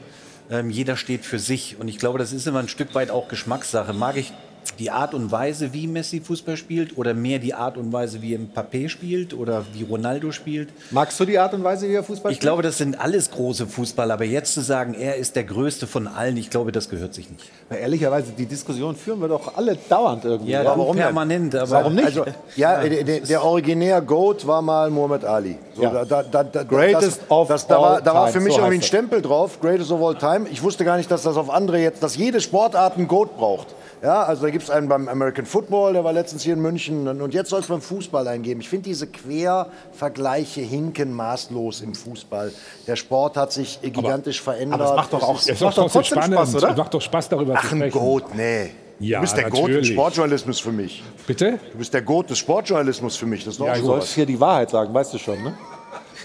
Ähm, jeder steht für sich und ich glaube, das ist immer ein Stück weit auch Geschmackssache. Mag ich die Art und Weise, wie Messi Fußball spielt oder mehr die Art und Weise, wie Mbappé spielt oder wie Ronaldo spielt? Magst du die Art und Weise, wie er Fußball Ich spielt? glaube, das sind alles große Fußballer, aber jetzt zu sagen, er ist der Größte von allen, ich glaube, das gehört sich nicht. Na, ehrlicherweise, die Diskussion führen wir doch alle dauernd irgendwie. Ja, warum permanent, aber Warum nicht? Also, ja, der, der, der originär Goat war mal Muhammad Ali. So, Ja. da, da, da, Greatest das, of das, da, war, all da war time, für mich so irgendwie ein. Stempel drauf, Greatest of all time. Ich wusste gar nicht, dass das auf andere jetzt, dass jede Sportart einen Goat braucht. Ja, also da gibt es einen beim American Football, der war letztens hier in München und jetzt soll es beim Fußball eingeben. Ich finde diese Quervergleiche hinken maßlos im Fußball. Der Sport hat sich gigantisch verändert. aber es macht doch auch- ist- es macht doch trotzdem Spaß, oder? Es macht doch Spaß, darüber Ach, zu ein sprechen. Goat, nee. Ja, du bist der Goat des natürlich. Sportjournalismus für mich. Bitte? Du bist der Goat des Sportjournalismus für mich. Das ist Ja, du sollst hier die Wahrheit sagen, weißt du schon, ne?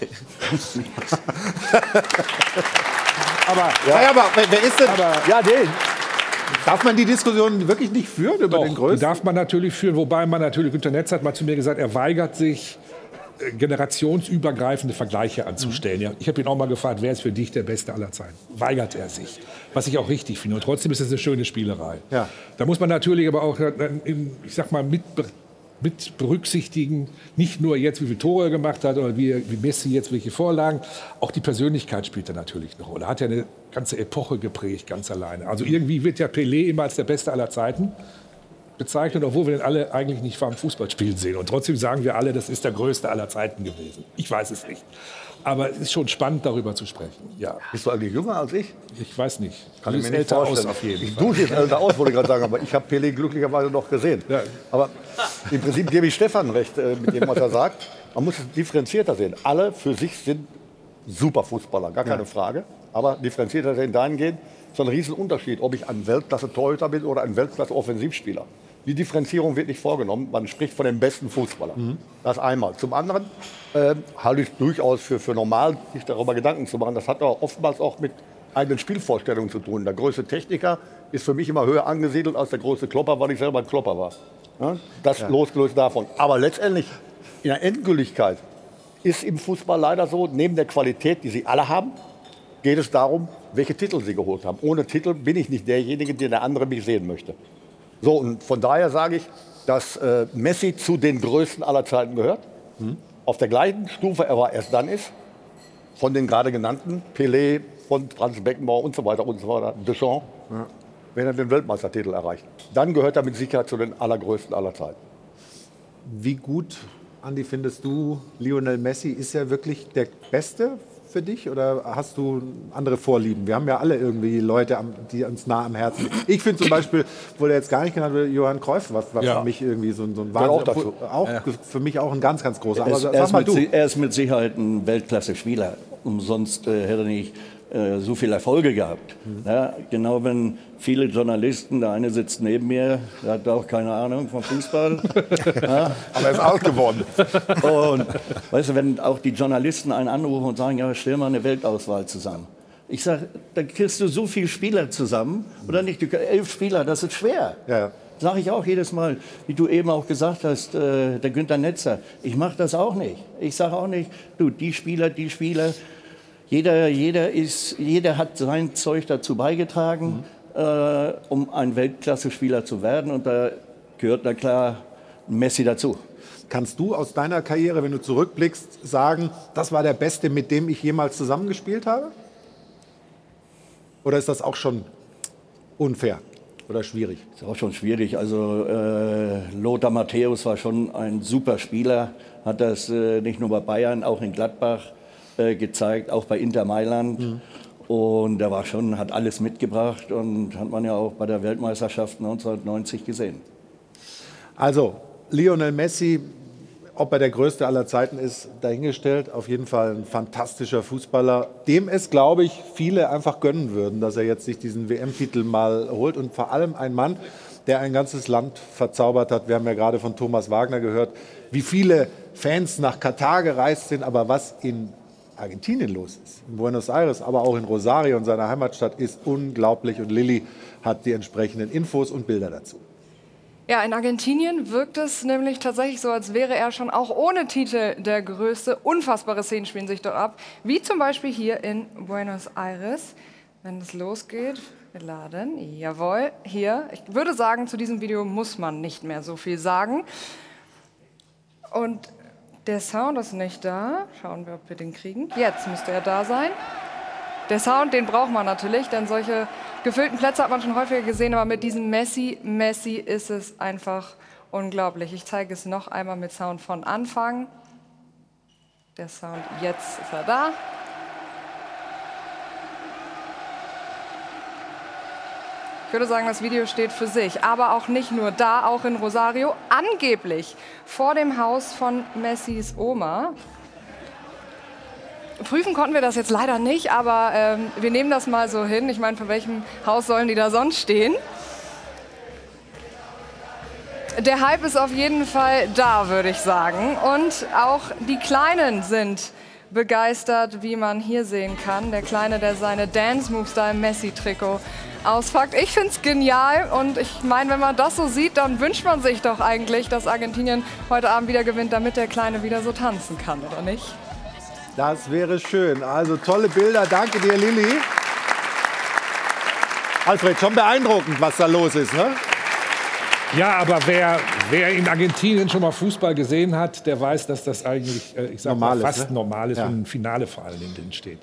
aber, ja. aber wer ist denn? ja, nee. Darf man die Diskussion wirklich nicht führen über den Doch, die Größten? darf man natürlich führen, wobei man natürlich, Günter Netz hat mal zu mir gesagt, er weigert sich, äh, generationsübergreifende Vergleiche anzustellen. Ja, ich habe ihn auch mal gefragt, wer ist für dich der Beste aller Zeiten? Weigert er sich. Was ich auch richtig finde. Und trotzdem ist es eine schöne Spielerei. Ja. Da muss man natürlich aber auch, äh, ich sag mal, mit, mit berücksichtigen, nicht nur jetzt, wie viele Tore er gemacht hat oder wie, wie Messi jetzt welche Vorlagen, auch die Persönlichkeit spielt da natürlich eine Rolle. Hat ja eine ganze Epoche geprägt, ganz alleine. Also irgendwie wird ja Pelé immer als der Beste aller Zeiten bezeichnet, obwohl wir den alle eigentlich nicht vom Fußballspielen sehen. Und trotzdem sagen wir alle, das ist der größte aller Zeiten gewesen. Ich weiß es nicht. Aber es ist schon spannend, darüber zu sprechen. Ja, Bist du eigentlich jünger als ich? ich weiß nicht. Kann Du ich mir siehst nicht älter vorstellen. aus auf jeden ich Fall. du siehst älter aus, wollte ich gerade sagen, aber ich habe Pelé glücklicherweise noch gesehen. Ja. Aber im Prinzip gebe ich Stefan recht äh, mit dem, was er sagt. Man muss es differenzierter sehen. Alle für sich sind super Fußballer, gar keine Frage. Aber differenzierter sehen dahingehend, ist ein Riesenunterschied, ob ich ein Weltklasse-Torhüter bin oder ein Weltklasse-Offensivspieler. Die Differenzierung wird nicht vorgenommen. Man spricht von den besten Fußballern. Das einmal. Zum anderen äh, halte ich durchaus für, für normal, sich darüber Gedanken zu machen. Das hat auch oftmals auch mit eigenen Spielvorstellungen zu tun. Der größte Techniker ist für mich immer höher angesiedelt als der größte Klopper, weil ich selber ein Klopper war. Ja? Das losgelöst davon. Aber letztendlich, in der Endgültigkeit, ist im Fußball leider so, neben der Qualität, die sie alle haben, geht es darum, welche Titel sie geholt haben. Ohne Titel bin ich nicht derjenige, den der andere mich sehen möchte. So, und von daher sage ich, dass äh, Messi zu den Größten aller Zeiten gehört. Auf der gleichen Stufe er war erst dann ist, von den gerade genannten, Pelé, von Franz Beckenbauer und so weiter und so weiter, Deschamps, wenn er den Weltmeistertitel erreicht. Dann gehört er mit Sicherheit zu den allergrößten aller Zeiten. Wie gut, Andi, findest du, Lionel Messi ist ja wirklich der Beste für dich oder hast du andere Vorlieben? Wir haben ja alle irgendwie Leute, die uns nah am Herzen liegen. Ich finde zum Beispiel, wurde jetzt gar nicht genannt, Johann Cruyff, was, was Ja. für mich irgendwie so, ein- so ein auch Wahnsinn, dazu. auch Ja. für mich auch ein ganz, ganz großer. Er Aber ist, sag er, ist mal mit, er ist mit Sicherheit ein Weltklasse-Spieler. Umsonst äh, hätte er nicht äh, so viele Erfolge gehabt. Ja, genau wenn viele Journalisten, der eine sitzt neben mir, der hat auch keine Ahnung vom Fußball. ja. Aber er ist alt geworden. Und weißt du, wenn auch die Journalisten einen anrufen und sagen, ja, stell mal eine Weltauswahl zusammen. Ich sage, da kriegst du so viele Spieler zusammen, oder nicht? Elf Spieler, das ist schwer. Ja. Sage ich auch jedes Mal, wie du eben auch gesagt hast, äh, der Günther Netzer. Ich mache das auch nicht. Ich sage auch nicht, du, die Spieler, die Spieler. Jeder, jeder, ist, jeder hat sein Zeug dazu beigetragen, äh, um ein Weltklasse-Spieler zu werden. Und da gehört na klar Messi dazu. Kannst du aus deiner Karriere, wenn du zurückblickst, sagen, das war der Beste, mit dem ich jemals zusammengespielt habe? Oder ist das auch schon unfair oder schwierig? Ist auch schon schwierig. Also äh, Lothar Matthäus war schon ein super Spieler, hat das äh, nicht nur bei Bayern, auch in Gladbach äh, gezeigt, auch bei Inter Mailand. Und er war schon, hat alles mitgebracht und hat man ja auch bei der Weltmeisterschaft 1990 gesehen. Also, Lionel Messi, ob er der größte aller Zeiten ist, dahingestellt. Auf jeden Fall ein fantastischer Fußballer, dem es, glaube ich, viele einfach gönnen würden, dass er jetzt sich diesen WM-Titel mal holt. Und vor allem ein Mann, der ein ganzes Land verzaubert hat. Wir haben ja gerade von Thomas Wagner gehört, wie viele Fans nach Katar gereist sind. Aber was in Argentinien los ist, in Buenos Aires, aber auch in Rosario, in seiner Heimatstadt, ist unglaublich. Und Lilly hat die entsprechenden Infos und Bilder dazu. Ja, in Argentinien wirkt es nämlich tatsächlich so, als wäre er schon auch ohne Titel der Größte. Unfassbare Szenen spielen sich dort ab, wie zum Beispiel hier in Buenos Aires. Wenn es losgeht, wir laden, jawohl, hier. Ich würde sagen, zu diesem Video muss man nicht mehr so viel sagen. Und der Sound ist nicht da. Schauen wir, ob wir den kriegen. Jetzt müsste er da sein. Der Sound, den braucht man natürlich, denn solche gefüllten Plätze hat man schon häufiger gesehen, aber mit diesem Messi, Messi ist es einfach unglaublich. Ich zeige es noch einmal mit Sound von Anfang. Der Sound, jetzt ist er da. Ich würde sagen, das Video steht für sich, aber auch nicht nur da, auch in Rosario, angeblich vor dem Haus von Messis Oma. Prüfen konnten wir das jetzt leider nicht, aber ähm, wir nehmen das mal so hin. Ich meine, vor welchem Haus sollen die da sonst stehen? Der Hype ist auf jeden Fall da, würde ich sagen. Und auch die Kleinen sind begeistert, wie man hier sehen kann. Der Kleine, der seine Dance Moves da im Messi-Trikot auspackt. Ich finde es genial und ich meine, wenn man das so sieht, dann wünscht man sich doch eigentlich, dass Argentinien heute Abend wieder gewinnt, damit der Kleine wieder so tanzen kann, oder nicht? Das wäre schön. Also tolle Bilder. Danke dir, Lilly. Alfred, schon beeindruckend, was da los ist. Ne? Ja, aber wer, wer in Argentinien schon mal Fußball gesehen hat, der weiß, dass das eigentlich, äh, ich sag Normal mal, fast ne? normal ist Ja. und ein Finale vor allen Dingen drin steht.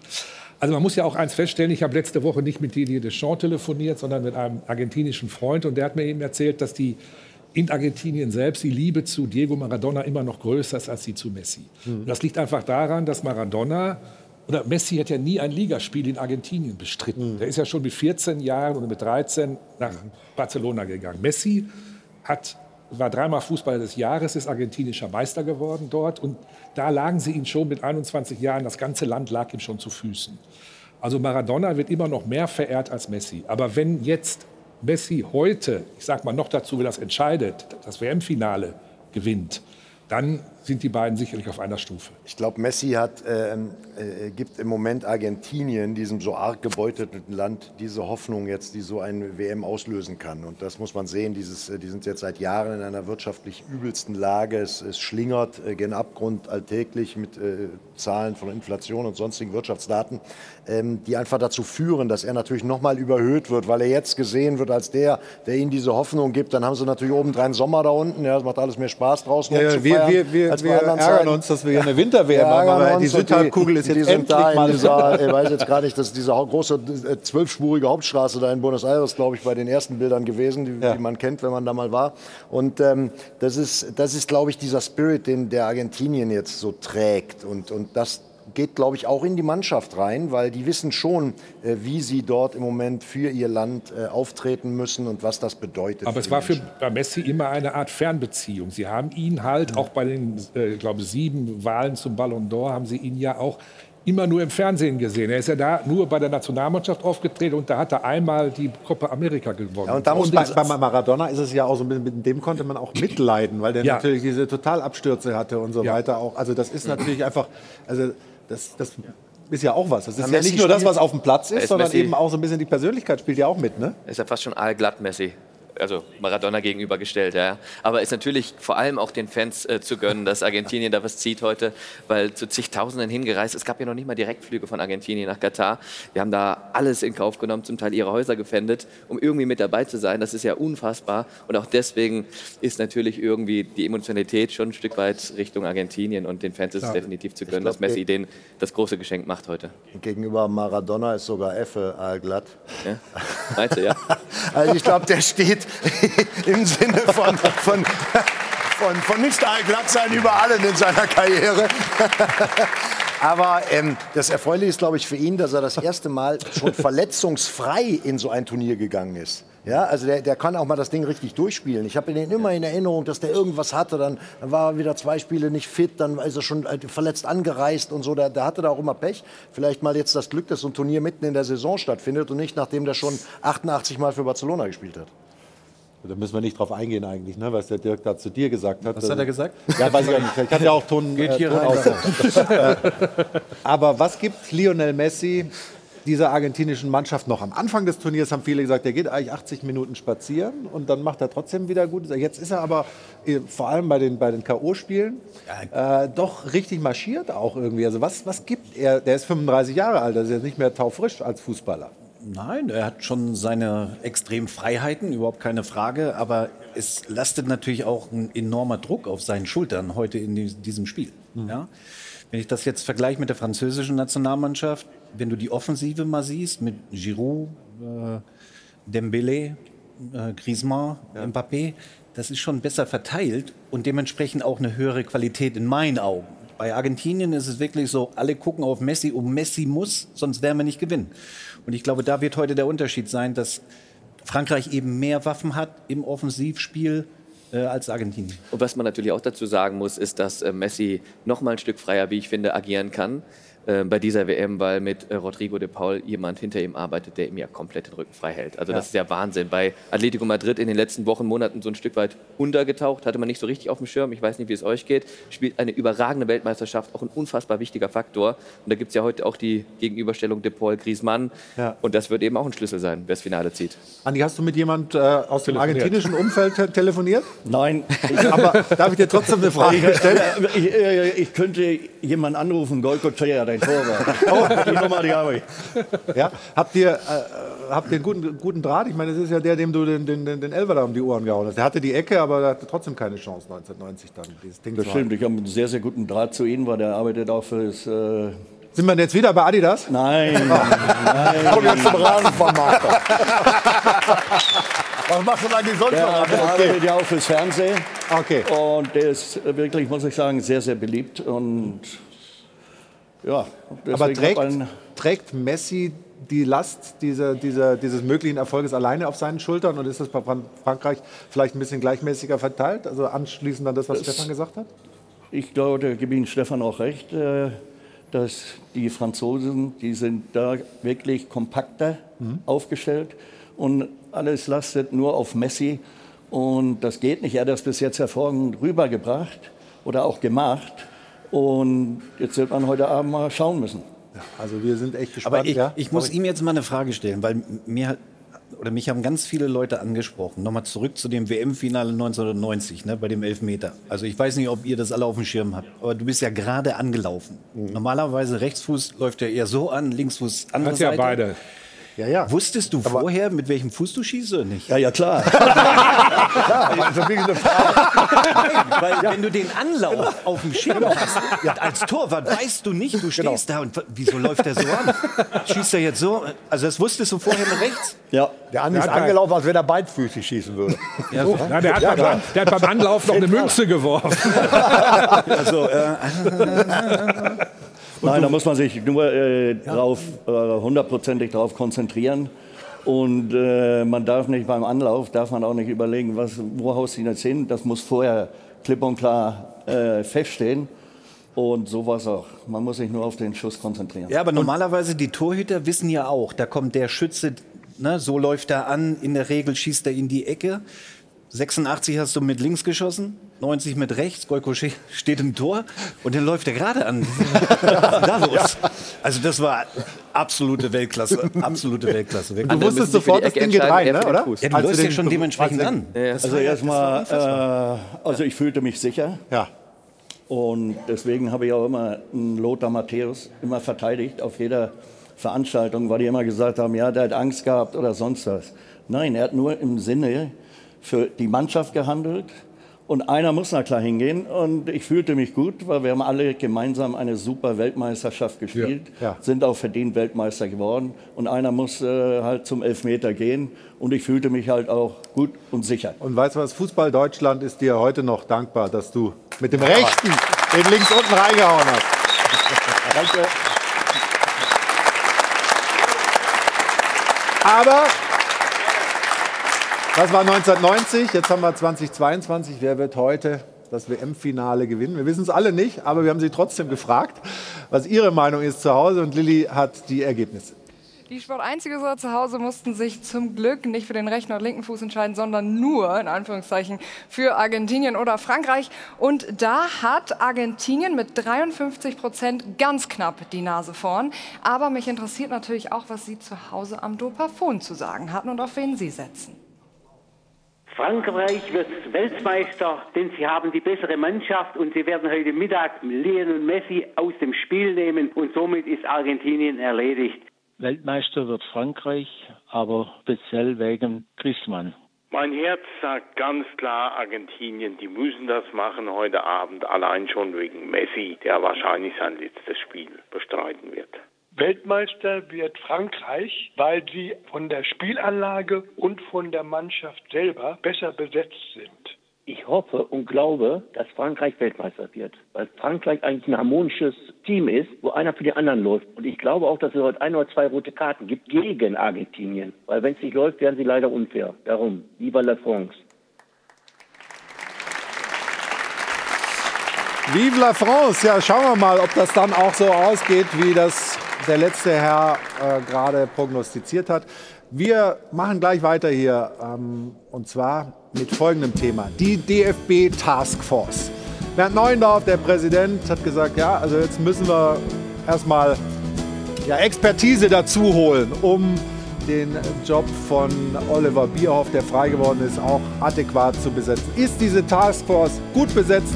Also man muss ja auch eins feststellen, ich habe letzte Woche nicht mit Didier Deschamps telefoniert, sondern mit einem argentinischen Freund und der hat mir eben erzählt, dass die in Argentinien selbst die Liebe zu Diego Maradona immer noch größer ist als die zu Messi. Und das liegt einfach daran, dass Maradona oder Messi hat ja nie ein Ligaspiel in Argentinien bestritten. Der ist ja schon mit 14 Jahren oder mit 13 nach Barcelona gegangen. Messi hat, war dreimal Fußballer des Jahres, ist argentinischer Meister geworden dort. Und da lagen sie ihn schon mit 21 Jahren, das ganze Land lag ihm schon zu Füßen. Also Maradona wird immer noch mehr verehrt als Messi. Aber wenn jetzt Messi heute, ich sag mal noch dazu, wer das entscheidet, das WM-Finale gewinnt, dann sind die beiden sicherlich auf einer Stufe. Ich glaube, Messi hat, ähm, äh, gibt im Moment Argentinien, diesem so arg gebeuteten Land, diese Hoffnung jetzt, die so eine WM auslösen kann. Und das muss man sehen. Dieses, äh, die sind jetzt seit Jahren in einer wirtschaftlich übelsten Lage. Es, es schlingert äh, gen Abgrund alltäglich mit äh, Zahlen von Inflation und sonstigen Wirtschaftsdaten, ähm, die einfach dazu führen, dass er natürlich nochmal überhöht wird, weil er jetzt gesehen wird als der, der ihnen diese Hoffnung gibt. Dann haben sie natürlich obendrein Sommer da unten. Ja, es macht alles mehr Spaß draußen. Ja, ja, wir, wir, wir, als wir ärgern Zeiten. uns, dass wir hier eine Winter-WM haben, aber die Südhalbkugel ist die jetzt sind endlich da mal dieser, ich weiß jetzt gar nicht, dass diese große äh, zwölfspurige Hauptstraße da in Buenos Aires, glaube ich, bei den ersten Bildern gewesen, die, die man kennt, wenn man da mal war. Und ähm, das ist, das ist, glaube ich, dieser Spirit, den der Argentinien jetzt so trägt. Und, und das geht, glaube ich, auch in die Mannschaft rein, weil die wissen schon, äh, wie sie dort im Moment für ihr Land äh, auftreten müssen und was das bedeutet. Aber es war für Menschen. bei Messi immer eine Art Fernbeziehung. Sie haben ihn halt auch bei den, äh, glaube sieben Wahlen zum Ballon d'Or haben sie ihn ja auch immer nur im Fernsehen gesehen. Er ist ja da nur bei der Nationalmannschaft aufgetreten und da hat er einmal die Copa America gewonnen. Ja, und da muss bei, bei Maradona ist es ja auch so ein bisschen, mit dem konnte man auch mitleiden, weil der Ja. natürlich diese Totalabstürze hatte und so Ja. weiter auch. Also das ist natürlich einfach, also das, das ist ja auch was. Das ist Ja, nicht nur das, was auf dem Platz ist, sondern eben auch so ein bisschen die Persönlichkeit spielt ja auch mit, ne? Ist ja fast schon allglatt Messi. Also Maradona gegenübergestellt, ja. Aber ist natürlich vor allem auch den Fans äh, zu gönnen, dass Argentinien da was zieht heute, weil zu zigtausenden hingereist. Es gab ja noch nicht mal Direktflüge von Argentinien nach Katar. Wir haben da alles in Kauf genommen, zum Teil ihre Häuser gefändet, um irgendwie mit dabei zu sein. Das ist ja unfassbar. Und auch deswegen ist natürlich irgendwie die Emotionalität schon ein Stück weit Richtung Argentinien. Und den Fans ist es Ja. definitiv zu gönnen, glaub, dass Messi denen das große Geschenk macht heute. Gegenüber Maradona ist sogar Effe allglatt. Ja? Meinst du, ja? Also ich glaube, der steht im Sinne von, von, von, von nicht allglatt sein über allen in seiner Karriere. Aber ähm, das Erfreuliche ist, glaube ich, für ihn, dass er das erste Mal schon verletzungsfrei in so ein Turnier gegangen ist. Ja, also der, der kann auch mal das Ding richtig durchspielen. Ich habe ihn immer in Erinnerung, dass der irgendwas hatte, dann, dann war er wieder zwei Spiele nicht fit, dann ist er schon äh, verletzt angereist und so. Der, der hatte da auch immer Pech. Vielleicht mal jetzt das Glück, dass so ein Turnier mitten in der Saison stattfindet und nicht nachdem der schon 88 Mal für Barcelona gespielt hat. Da müssen wir nicht drauf eingehen eigentlich, ne, was der Dirk da zu dir gesagt hat. Was hat er gesagt? Ja, weiß ich auch nicht. Ich hatte ja auch Ton, Geht hier Ton rein. Äh, Aber was gibt Lionel Messi dieser argentinischen Mannschaft noch? Am Anfang des Turniers haben viele gesagt, der geht eigentlich 80 Minuten spazieren und dann macht er trotzdem wieder gut. Jetzt ist er aber äh, vor allem bei den, bei den K.O.-Spielen äh, doch richtig marschiert auch irgendwie. Also was, was gibt er? Der ist 35 Jahre alt, also ist jetzt nicht mehr taufrisch als Fußballer. Nein, er hat schon seine extremen Freiheiten, überhaupt keine Frage. Aber es lastet natürlich auch ein enormer Druck auf seinen Schultern heute in die- diesem Spiel. Ja? Wenn ich das jetzt vergleiche mit der französischen Nationalmannschaft, wenn du die Offensive mal siehst mit Giroud, äh, Dembélé, äh, Griezmann, Mbappé, das ist schon besser verteilt und dementsprechend auch eine höhere Qualität in meinen Augen. Bei Argentinien ist es wirklich so, alle gucken auf Messi und Messi muss, sonst werden wir nicht gewinnen. Und ich glaube, da wird heute der Unterschied sein, dass Frankreich eben mehr Waffen hat im Offensivspiel äh, als Argentinien. Und was man natürlich auch dazu sagen muss, ist, dass äh, Messi noch mal ein Stück freier, wie ich finde, agieren kann äh, bei dieser WM, weil mit äh, Rodrigo de Paul jemand hinter ihm arbeitet, der ihm ja komplett den Rücken frei hält. Also Ja. das ist ja Wahnsinn. Bei Atletico Madrid in den letzten Wochen, Monaten so ein Stück weit untergetaucht, hatte man nicht so richtig auf dem Schirm. Ich weiß nicht, wie es euch geht. Spielt eine überragende Weltmeisterschaft, auch ein unfassbar wichtiger Faktor. Und da gibt es ja heute auch die Gegenüberstellung de Paul Griezmann. Ja. Und das wird eben auch ein Schlüssel sein, wer das Finale zieht. Andi, hast du mit jemand äh, aus dem argentinischen Umfeld te telefoniert? Nein. Aber darf ich dir trotzdem eine Frage stellen? Ich, ich, ich könnte jemanden anrufen, Goicochea, dein Torwart. Oh. Die Nummer, die habe ich. Ja? Habt ihr, äh, habt ihr einen guten, guten Draht? Ich meine, das ist ja der, dem du den, den, den Elfer da um die Ohren gehauen hast. Der hatte die Ecke, aber der hatte trotzdem keine Chance 1990 dann, dieses Ding Das stimmt, ich habe einen sehr, sehr guten Draht zu ihm, weil der arbeitet auch für das. Äh Sind wir jetzt wieder bei Adidas? Nein, nein. Komm jetzt zum Rasenvermarkter. Was machst du eigentlich sonst Der, noch? der arbeitet ja auch fürs Fernsehen. Okay. Und der ist wirklich, muss ich sagen, sehr, sehr beliebt. Und ja, Aber trägt, trägt Messi die Last dieser, dieser, dieses möglichen Erfolges alleine auf seinen Schultern und ist das bei Fran- Frankreich vielleicht ein bisschen gleichmäßiger verteilt? Also anschließend an das, was Das- Stefan gesagt hat? Ich glaube, da gebe ich Stefan auch recht, äh, dass die Franzosen, die sind da wirklich kompakter aufgestellt und alles lastet nur auf Messi und das geht nicht. Er hat das bis jetzt hervorragend rübergebracht oder auch gemacht und jetzt wird man heute Abend mal schauen müssen. Also wir sind echt gespannt. Aber ich, ja? ich muss Sorry. ihm jetzt mal eine Frage stellen, weil mir oder mich haben ganz viele Leute angesprochen. Nochmal zurück zu dem WM-Finale 1990, ne, bei dem Elfmeter. Also ich weiß nicht, ob ihr das alle auf dem Schirm habt, aber du bist ja gerade angelaufen. Mhm. Normalerweise Rechtsfuß läuft ja eher so an, Linksfuß andere Hat ja beide. Ja, ja. Wusstest du vorher, mit welchem Fuß du schießt oder nicht? Ja, ja, klar. Weil wenn du den Anlauf auf dem Schirm hast, als Torwart weißt du nicht, du stehst da und wieso läuft der so an? Schießt er jetzt so? Also das wusstest du vorher mit rechts? Ja. Der Andi ist angelaufen, als wenn er beidfüßig schießen würde. Ja, so. Na, der, hat beim, An- der hat beim Anlauf noch eine Münze geworfen. Also, äh, Nein, da muss man sich nur äh, drauf, äh, hundertprozentig drauf konzentrieren. Und äh, man darf nicht beim Anlauf, darf man auch nicht überlegen, was, wo haust du ihn jetzt hin. Das muss vorher klipp und klar äh, feststehen. Und so war es auch. Man muss sich nur auf den Schuss konzentrieren. Ja, aber normalerweise die Torhüter wissen ja auch, da kommt der Schütze, ne, so läuft er an, in der Regel schießt er in die Ecke. 86 hast du mit links geschossen, 90 mit rechts, Goiko steht im Tor und dann läuft er gerade an. Da los? Also das war absolute Weltklasse, absolute Weltklasse. Du wusstest sofort, das Ding geht rein, ne, oder? Ja, du läufst ja schon dementsprechend an. Also erstmal, äh, also ich fühlte mich sicher. Ja. Und deswegen habe ich auch immer einen Lothar Matthäus immer verteidigt auf jeder Veranstaltung, weil die immer gesagt haben, ja, der hat Angst gehabt oder sonst was. Nein, er hat nur im Sinne für die Mannschaft gehandelt. Und einer muss na klar hingehen. Und ich fühlte mich gut, weil wir haben alle gemeinsam eine super Weltmeisterschaft gespielt, Ja, ja. sind auch verdient Weltmeister geworden. Und einer muss äh, halt zum Elfmeter gehen. Und ich fühlte mich halt auch gut und sicher. Und weißt du was, Fußball Deutschland ist dir heute noch dankbar, dass du mit dem Rechten den links unten reingehauen hast. Danke. Aber das war 1990, jetzt haben wir 2022. Wer wird heute das WM-Finale gewinnen? Wir wissen es alle nicht, aber wir haben Sie trotzdem gefragt, was Ihre Meinung ist zu Hause. Und Lilly hat die Ergebnisse. Die Sport 1 User zu Hause mussten sich zum Glück nicht für den rechten oder linken Fuß entscheiden, sondern nur, in Anführungszeichen, für Argentinien oder Frankreich. Und da hat Argentinien mit 53 Prozent ganz knapp die Nase vorn. Aber mich interessiert natürlich auch, was Sie zu Hause am Dopafon zu sagen hatten und auf wen Sie setzen. Frankreich wird Weltmeister, denn sie haben die bessere Mannschaft und sie werden heute Mittag Lionel Messi aus dem Spiel nehmen und somit ist Argentinien erledigt. Weltmeister wird Frankreich, aber speziell wegen Griezmann. Mein Herz sagt ganz klar Argentinien, die müssen das machen heute Abend, allein schon wegen Messi, der wahrscheinlich sein letztes Spiel bestreiten wird. Weltmeister wird Frankreich, weil sie von der Spielanlage und von der Mannschaft selber besser besetzt sind. Ich hoffe und glaube, dass Frankreich Weltmeister wird, weil Frankreich eigentlich ein harmonisches Team ist, wo einer für die anderen läuft. Und ich glaube auch, dass es heute ein oder zwei rote Karten gibt gegen Argentinien, weil wenn es nicht läuft, werden sie leider unfair. Darum, viva la France. Vive la France! Ja, schauen wir mal, ob das dann auch so ausgeht, wie das der letzte Herr äh, gerade prognostiziert hat. Wir machen gleich weiter hier ähm, und zwar mit folgendem Thema: Die DFB Task Force. Bernd Neuendorf, der Präsident, hat gesagt: Ja, also jetzt müssen wir erstmal ja, Expertise dazu holen, um den Job von Oliver Bierhoff, der frei geworden ist, auch adäquat zu besetzen. Ist diese Taskforce gut besetzt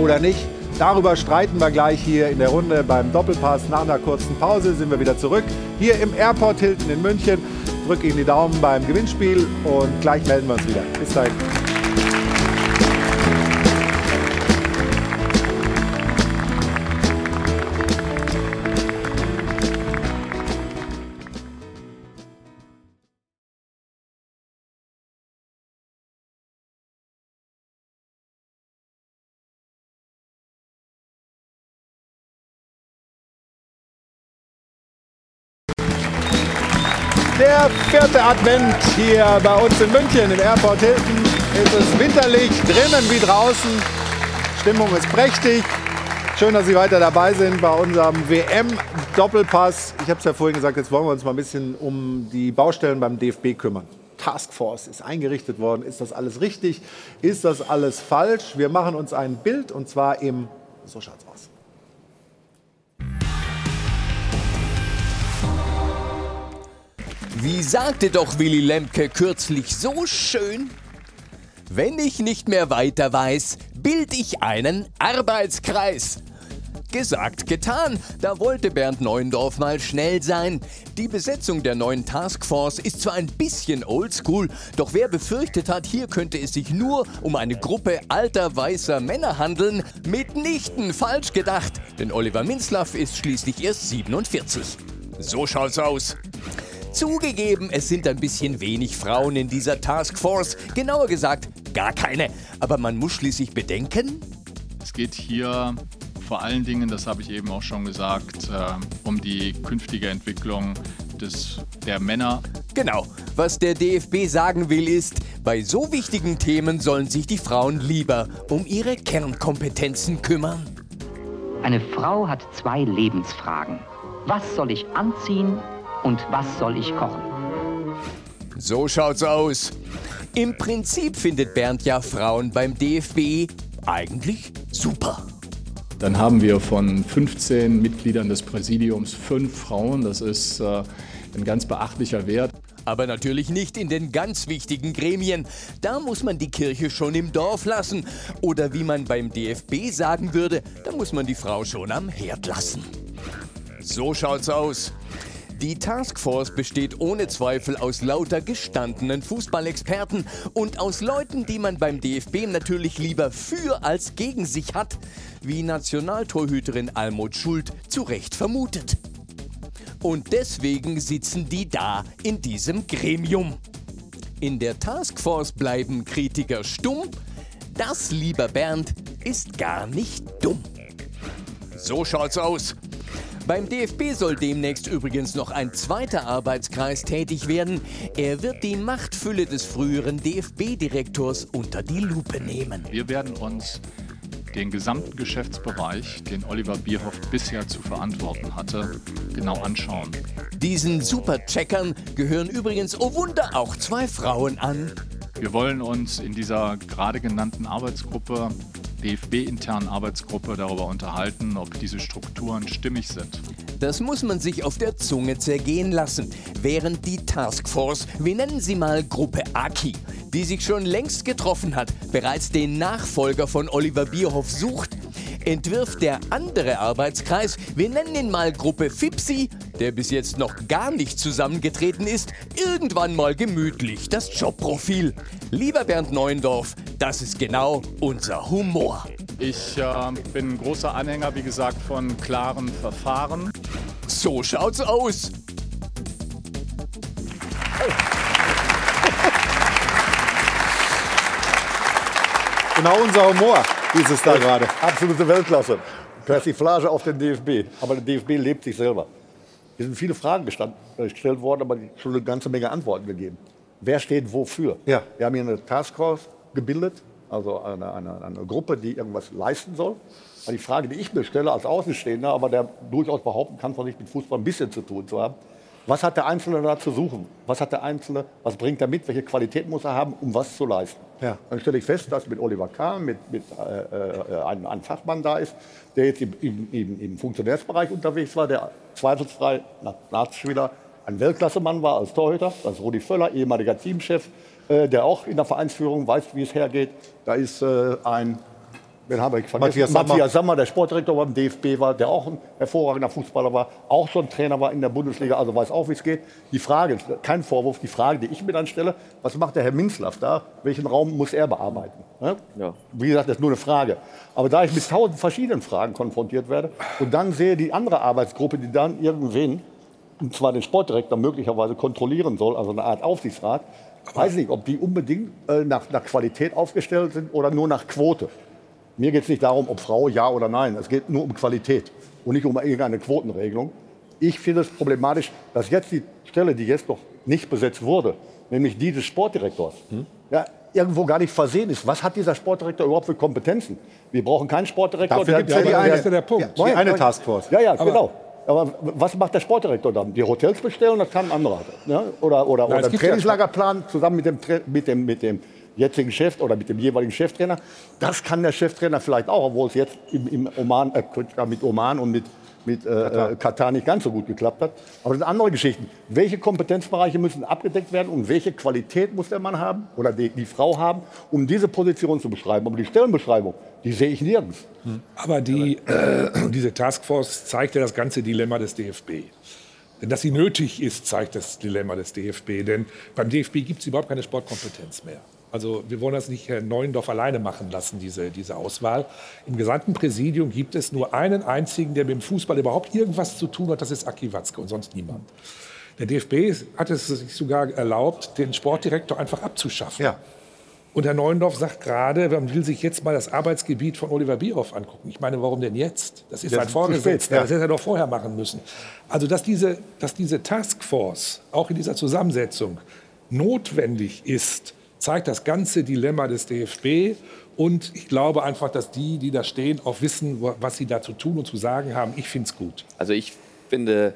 oder nicht? Darüber streiten wir gleich hier in der Runde beim Doppelpass. Nach einer kurzen Pause sind wir wieder zurück. Hier im Airport Hilton in München. Drücke Ihnen die Daumen beim Gewinnspiel und gleich melden wir uns wieder. Bis dahin. Vierte Advent hier bei uns in München im Airport Hilton. Es ist winterlich, drinnen wie draußen. Stimmung ist prächtig. Schön, dass Sie weiter dabei sind bei unserem WM-Doppelpass. Ich habe es ja vorhin gesagt, jetzt wollen wir uns mal ein bisschen um die Baustellen beim DFB kümmern. Taskforce ist eingerichtet worden. Ist das alles richtig? Ist das alles falsch? Wir machen uns ein Bild und zwar im, so schaut's aus. Wie sagte doch Willy Lemke kürzlich so schön? Wenn ich nicht mehr weiter weiß, bild ich einen Arbeitskreis. Gesagt, getan. Da wollte Bernd Neuendorf mal schnell sein. Die Besetzung der neuen Taskforce ist zwar ein bisschen oldschool, doch wer befürchtet hat, hier könnte es sich nur um eine Gruppe alter weißer Männer handeln, mitnichten falsch gedacht. Denn Oliver Minzlaff ist schließlich erst 47. So schaut's aus. Zugegeben, es sind ein bisschen wenig Frauen in dieser Taskforce. Genauer gesagt, gar keine. Aber man muss schließlich bedenken, Es geht hier vor allen Dingen, das habe ich eben auch schon gesagt, äh, um die künftige Entwicklung des, der Männer. Genau. Was der DFB sagen will ist, bei so wichtigen Themen sollen sich die Frauen lieber um ihre Kernkompetenzen kümmern. Eine Frau hat zwei Lebensfragen. Was soll ich anziehen und was soll ich kochen? So schaut's aus. Im Prinzip findet Bernd ja Frauen beim DFB eigentlich super. Dann haben wir von 15 Mitgliedern des Präsidiums fünf Frauen. Das ist äh, ein ganz beachtlicher Wert. Aber natürlich nicht in den ganz wichtigen Gremien. Da muss man die Kirche schon im Dorf lassen. Oder wie man beim DFB sagen würde, da muss man die Frau schon am Herd lassen. So schaut's aus. Die Taskforce besteht ohne Zweifel aus lauter gestandenen Fußballexperten und aus Leuten, die man beim DFB natürlich lieber für als gegen sich hat, wie Nationaltorhüterin Almut Schuld zu Recht vermutet. Und deswegen sitzen die da in diesem Gremium. In der Taskforce bleiben Kritiker stumm. Das, lieber Bernd, ist gar nicht dumm. So schaut's aus. Beim DFB soll demnächst übrigens noch ein zweiter Arbeitskreis tätig werden. Er wird die Machtfülle des früheren DFB-Direktors unter die Lupe nehmen. Wir werden uns den gesamten Geschäftsbereich, den Oliver Bierhoff bisher zu verantworten hatte, genau anschauen. Diesen Supercheckern gehören übrigens, oh Wunder, auch zwei Frauen an. Wir wollen uns in dieser gerade genannten Arbeitsgruppe DFB-internen Arbeitsgruppe darüber unterhalten, ob diese Strukturen stimmig sind. Das muss man sich auf der Zunge zergehen lassen, während die Taskforce, wir nennen sie mal Gruppe Aki, die sich schon längst getroffen hat, bereits den Nachfolger von Oliver Bierhoff sucht, entwirft der andere Arbeitskreis, wir nennen ihn mal Gruppe Fipsi, der bis jetzt noch gar nicht zusammengetreten ist, irgendwann mal gemütlich das Jobprofil. Lieber Bernd Neuendorf, das ist genau unser Humor. Ich äh, bin ein großer Anhänger, wie gesagt, von klaren Verfahren. So schaut's aus. Genau unser Humor, ist es da gerade. Absolute Weltklasse. Persiflage auf den DFB. Aber der DFB lebt sich selber. Hier sind viele Fragen äh, gestellt worden, aber schon eine ganze Menge Antworten gegeben. Wer steht wofür? Ja. Wir haben hier eine Taskforce gebildet, also eine, eine, eine Gruppe, die irgendwas leisten soll. Aber die Frage, die ich mir stelle als Außenstehender, aber der durchaus behaupten kann, von sich mit Fußball ein bisschen zu tun zu haben, was hat der Einzelne da zu suchen? Was hat der Einzelne, was bringt er mit? Welche Qualität muss er haben, um was zu leisten? Ja. Dann stelle ich fest, dass mit Oliver Kahn mit, mit äh, äh, ein, ein, Fachmann da ist, der jetzt im, im, im, Funktionärsbereich unterwegs war, der zweifelsfrei Nachtspieler ein Weltklassemann war als Torhüter. Das ist Rudi Völler, ehemaliger Teamchef, äh, der auch in der Vereinsführung weiß, wie es hergeht. Da ist äh, ein Wen haben wir vergessen? Matthias Sammer. Matthias Sammer, der Sportdirektor beim DFB war, der auch ein hervorragender Fußballer war, auch schon Trainer war in der Bundesliga, also weiß auch, wie es geht. Die Frage, kein Vorwurf, die Frage, die ich mir dann stelle, was macht der Herr Minzlaff da? Welchen Raum muss er bearbeiten? Ne? Ja. Wie gesagt, das ist nur eine Frage. Aber da ich mit tausend verschiedenen Fragen konfrontiert werde und dann sehe die andere Arbeitsgruppe, die dann irgendwen, und zwar den Sportdirektor möglicherweise kontrollieren soll, also eine Art Aufsichtsrat, weiß nicht, ob die unbedingt äh, nach, nach Qualität aufgestellt sind oder nur nach Quote. Mir geht es nicht darum, ob Frau ja oder nein. Es geht nur um Qualität und nicht um irgendeine Quotenregelung. Ich finde es problematisch, dass jetzt die Stelle, die jetzt noch nicht besetzt wurde, nämlich die des Sportdirektors, hm? ja, irgendwo gar nicht versehen ist. Was hat dieser Sportdirektor überhaupt für Kompetenzen? Wir brauchen keinen Sportdirektor. Dafür gibt es ja die eine, der, der Punkt. Ja, die eine Taskforce. Ja, ja, aber, genau. Aber was macht der Sportdirektor dann? Die Hotels bestellen, das kann ein anderer. Ja? Oder, oder, Nein, oder Trainingslagerplan zusammen mit dem, mit dem, mit dem jetzigen Chef oder mit dem jeweiligen Cheftrainer. Das kann der Cheftrainer vielleicht auch, obwohl es jetzt im, im Oman, äh, mit Oman und mit, mit äh, Katar. Äh, Katar. nicht ganz so gut geklappt hat. Aber das sind andere Geschichten. Welche Kompetenzbereiche müssen abgedeckt werden und welche Qualität muss der Mann haben oder die, die Frau haben, um diese Position zu beschreiben? Aber die Stellenbeschreibung, die sehe ich nirgends. Aber die, äh, diese Taskforce zeigt ja das ganze Dilemma des DFB. Denn dass sie nötig ist, zeigt das Dilemma des DFB. Denn beim DFB gibt es überhaupt keine Sportkompetenz mehr. Also wir wollen das nicht Herrn Neuendorf alleine machen lassen, diese, diese Auswahl. Im gesamten Präsidium gibt es nur einen einzigen, der mit dem Fußball überhaupt irgendwas zu tun hat, das ist Aki Watzke und sonst niemand. Der DFB hat es sich sogar erlaubt, den Sportdirektor einfach abzuschaffen. Ja. Und Herr Neuendorf sagt gerade, man will sich jetzt mal das Arbeitsgebiet von Oliver Bierhoff angucken. Ich meine, warum denn jetzt? Das ist Jetzt ein ist zu Vorgesetzter. ja. Das hätte er doch vorher machen müssen. Also, dass diese, dass diese Taskforce auch in dieser Zusammensetzung notwendig ist, zeigt das ganze Dilemma des DFB. Und ich glaube einfach, dass die, die da stehen, auch wissen, wa- was sie da zu tun und zu sagen haben. Ich finde es gut. Also ich finde,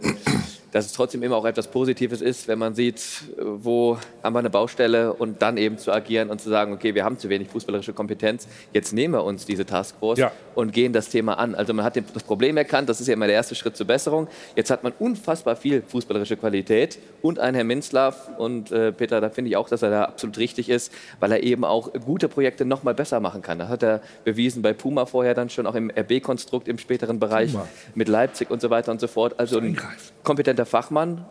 dass es trotzdem immer auch etwas Positives ist, wenn man sieht, wo haben wir eine Baustelle und dann eben zu agieren und zu sagen, okay, wir haben zu wenig fußballerische Kompetenz, jetzt nehmen wir uns diese Taskforce Ja. und gehen das Thema an. Also man hat das Problem erkannt, das ist ja immer der erste Schritt zur Besserung. Jetzt hat man unfassbar viel fußballerische Qualität und ein Herr Minzlaff und äh, Peter, da finde ich auch, dass er da absolut richtig ist, weil er eben auch gute Projekte noch mal besser machen kann. Das hat er bewiesen bei Puma vorher dann schon, auch im RB-Konstrukt im späteren Bereich Puma. mit Leipzig und so weiter und so fort. Also ein kompetenter Fachmann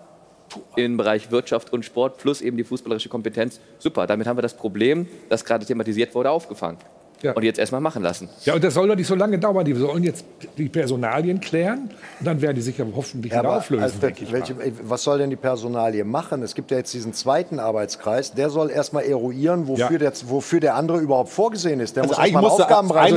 im Bereich Wirtschaft und Sport plus eben die fußballerische Kompetenz. Super, damit haben wir das Problem, das gerade thematisiert wurde, aufgefangen. Und jetzt erstmal machen lassen. Ja, und das soll doch nicht so lange dauern. Die sollen jetzt die Personalien klären und dann werden die sich ja hoffentlich Ja, wieder aber auflösen. Denke ich welche, was soll denn die Personalie machen? Es gibt ja jetzt diesen zweiten Arbeitskreis, der soll erstmal eruieren, wofür, Ja. der, wofür der andere überhaupt vorgesehen ist. Der Also muss erstmal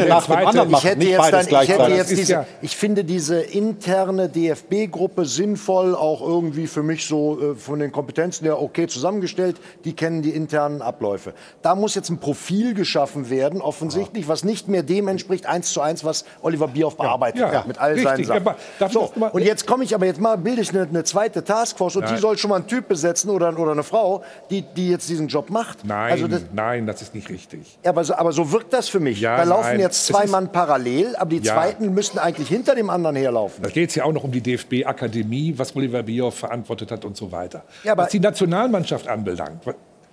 nach dem anderen ich machen, hätte jetzt dann, ich, hätte jetzt diese, ja- ich finde diese interne DFB-Gruppe sinnvoll, auch irgendwie für mich so äh, von den Kompetenzen her okay zusammengestellt. Die kennen die internen Abläufe. Da muss jetzt ein Profil geschaffen werden, offensichtlich, was nicht mehr dem entspricht, eins zu eins, was Oliver Bierhoff bearbeitet ja, hat, mit all seinen richtig. Sachen. Darf ich so, und jetzt komme ich aber jetzt mal, bilde ich eine, eine zweite Taskforce und die Nein. soll schon mal einen Typ besetzen oder, oder eine Frau, die, die jetzt diesen Job macht. Nein, Also das, nein, das ist nicht richtig. ja, aber, so, aber so wirkt das für mich. Ja, da laufen nein. jetzt zwei Mann parallel, aber die Ja. zweiten müssten eigentlich hinter dem anderen herlaufen. Da geht es ja auch noch um die DFB-Akademie, was Oliver Bierhoff verantwortet hat und so weiter. Ja, aber- was die Nationalmannschaft anbelangt,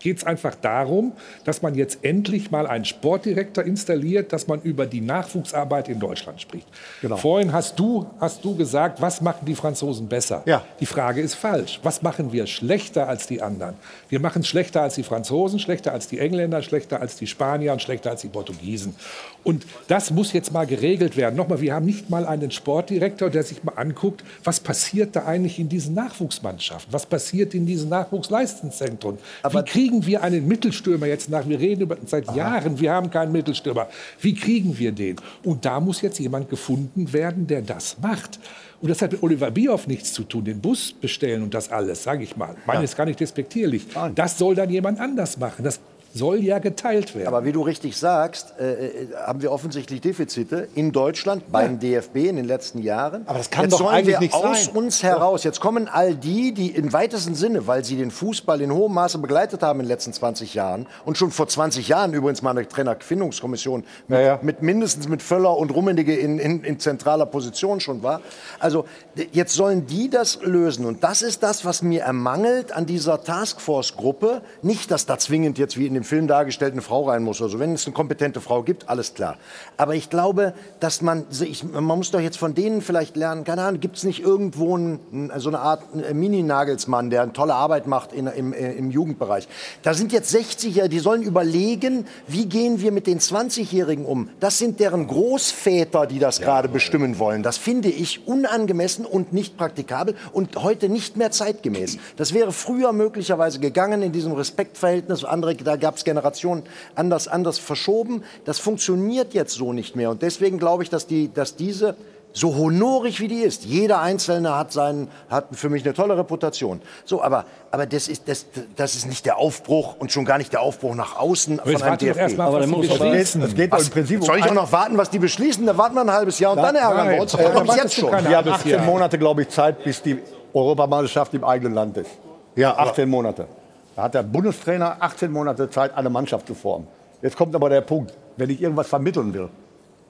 geht es einfach darum, dass man jetzt endlich mal einen Sportdirektor installiert, dass man über die Nachwuchsarbeit in Deutschland spricht. Genau. Vorhin hast du, hast du gesagt, was machen die Franzosen besser? Ja. Die Frage ist falsch. Was machen wir schlechter als die anderen? Wir machen es schlechter als die Franzosen, schlechter als die Engländer, schlechter als die Spanier und schlechter als die Portugiesen. Und das muss jetzt mal geregelt werden. Nochmal, wir haben nicht mal einen Sportdirektor, der sich mal anguckt, was passiert da eigentlich in diesen Nachwuchsmannschaften? Was passiert in diesen Nachwuchsleistungszentren? Wie kriegen wir einen Mittelstürmer jetzt nach? Wir reden über, seit Jahren, wir haben keinen Mittelstürmer. Wie kriegen wir den? Und da muss jetzt jemand gefunden werden, der das macht. Und das hat mit Oliver Bierhoff nichts zu tun, den Bus bestellen und das alles, sage ich mal. Meine Ja. ist gar nicht despektierlich. Das soll dann jemand anders machen. Das soll ja geteilt werden. Aber wie du richtig sagst, äh, äh, haben wir offensichtlich Defizite in Deutschland beim DFB in den letzten Jahren. Aber das kann jetzt doch sollen eigentlich wir nicht aus sein. uns heraus. Jetzt kommen all die, die im weitesten Sinne, weil sie den Fußball in hohem Maße begleitet haben in den letzten 20 Jahren und schon vor 20 Jahren übrigens mal eine Trainerfindungskommission mit, mit mindestens mit Völler und Rummenigge in, in, in zentraler Position schon war. Also jetzt sollen die das lösen und das ist das, was mir ermangelt an dieser Taskforce-Gruppe. Nicht, dass da zwingend jetzt wie in dem Film dargestellt eine Frau rein muss. Also wenn es eine kompetente Frau gibt, alles klar. Aber ich glaube, dass man, ich, man muss doch jetzt von denen vielleicht lernen, keine Ahnung, gibt es nicht irgendwo einen, so eine Art Mini-Nagelsmann, der eine tolle Arbeit macht in, im, äh, im Jugendbereich. Da sind jetzt 60er, die sollen überlegen, wie gehen wir mit den 20-Jährigen um. Das sind deren Großväter, die das gerade bestimmen wollen. Das finde ich unangemessen und nicht praktikabel und heute nicht mehr zeitgemäß. Das wäre früher möglicherweise gegangen in diesem Respektverhältnis. Andere, da gab es Generationen anders, anders verschoben. Das funktioniert jetzt so nicht mehr. Und deswegen glaube ich, dass, die, dass diese so honorig wie die ist. Jeder Einzelne hat, seinen, hat für mich eine tolle Reputation. So, aber, aber das, ist, das, das ist nicht der Aufbruch und schon gar nicht der Aufbruch nach außen Aber von einem DFB. mal, Aber dann muss beschließen. Es geht Was, im Prinzip soll ich auch noch warten, was die beschließen? Da warten wir ein halbes Jahr und dann ärgern wir uns. Äh, bis jetzt schon. Wir haben 18 Monate, glaube ich, Zeit, bis die Europameisterschaft im eigenen Land ist. Ja, 18 Monate. Da hat der Bundestrainer 18 Monate Zeit, eine Mannschaft zu formen. Jetzt kommt aber der Punkt, wenn ich irgendwas vermitteln will,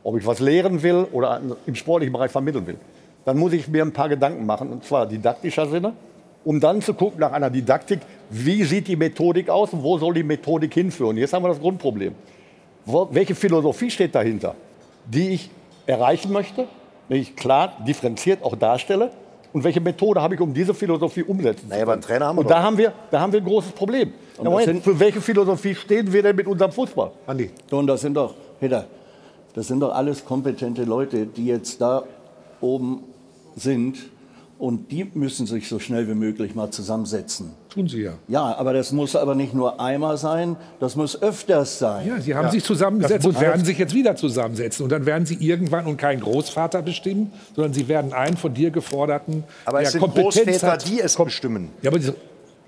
ob ich was lehren will oder im sportlichen Bereich vermitteln will, dann muss ich mir ein paar Gedanken machen, und zwar didaktischer Sinne, um dann zu gucken nach einer Didaktik, wie sieht die Methodik aus und wo soll die Methodik hinführen. Jetzt haben wir das Grundproblem. Welche Philosophie steht dahinter, die ich erreichen möchte, wenn ich klar differenziert auch darstelle? Und welche Methode habe ich, um diese Philosophie umsetzen zu können? aber einen Trainer haben wir Und doch. da haben, wir, da haben wir ein großes Problem. Und Moment, sind- für welche Philosophie stehen wir denn mit unserem Fußball? Andi. Und das sind doch, Peter, das sind doch alles kompetente Leute, die jetzt da oben sind Und die müssen sich so schnell wie möglich mal zusammensetzen. Tun sie ja. Ja, aber das muss aber nicht nur einmal sein, das muss öfters sein. Ja, sie haben sich zusammengesetzt und werden sich jetzt wieder zusammensetzen. Und dann werden sie irgendwann und keinen Großvater bestimmen, sondern sie werden einen von dir geforderten, Aber der es sind Kompetenz Großväter, hat. die es bestimmen. Ja, aber, die,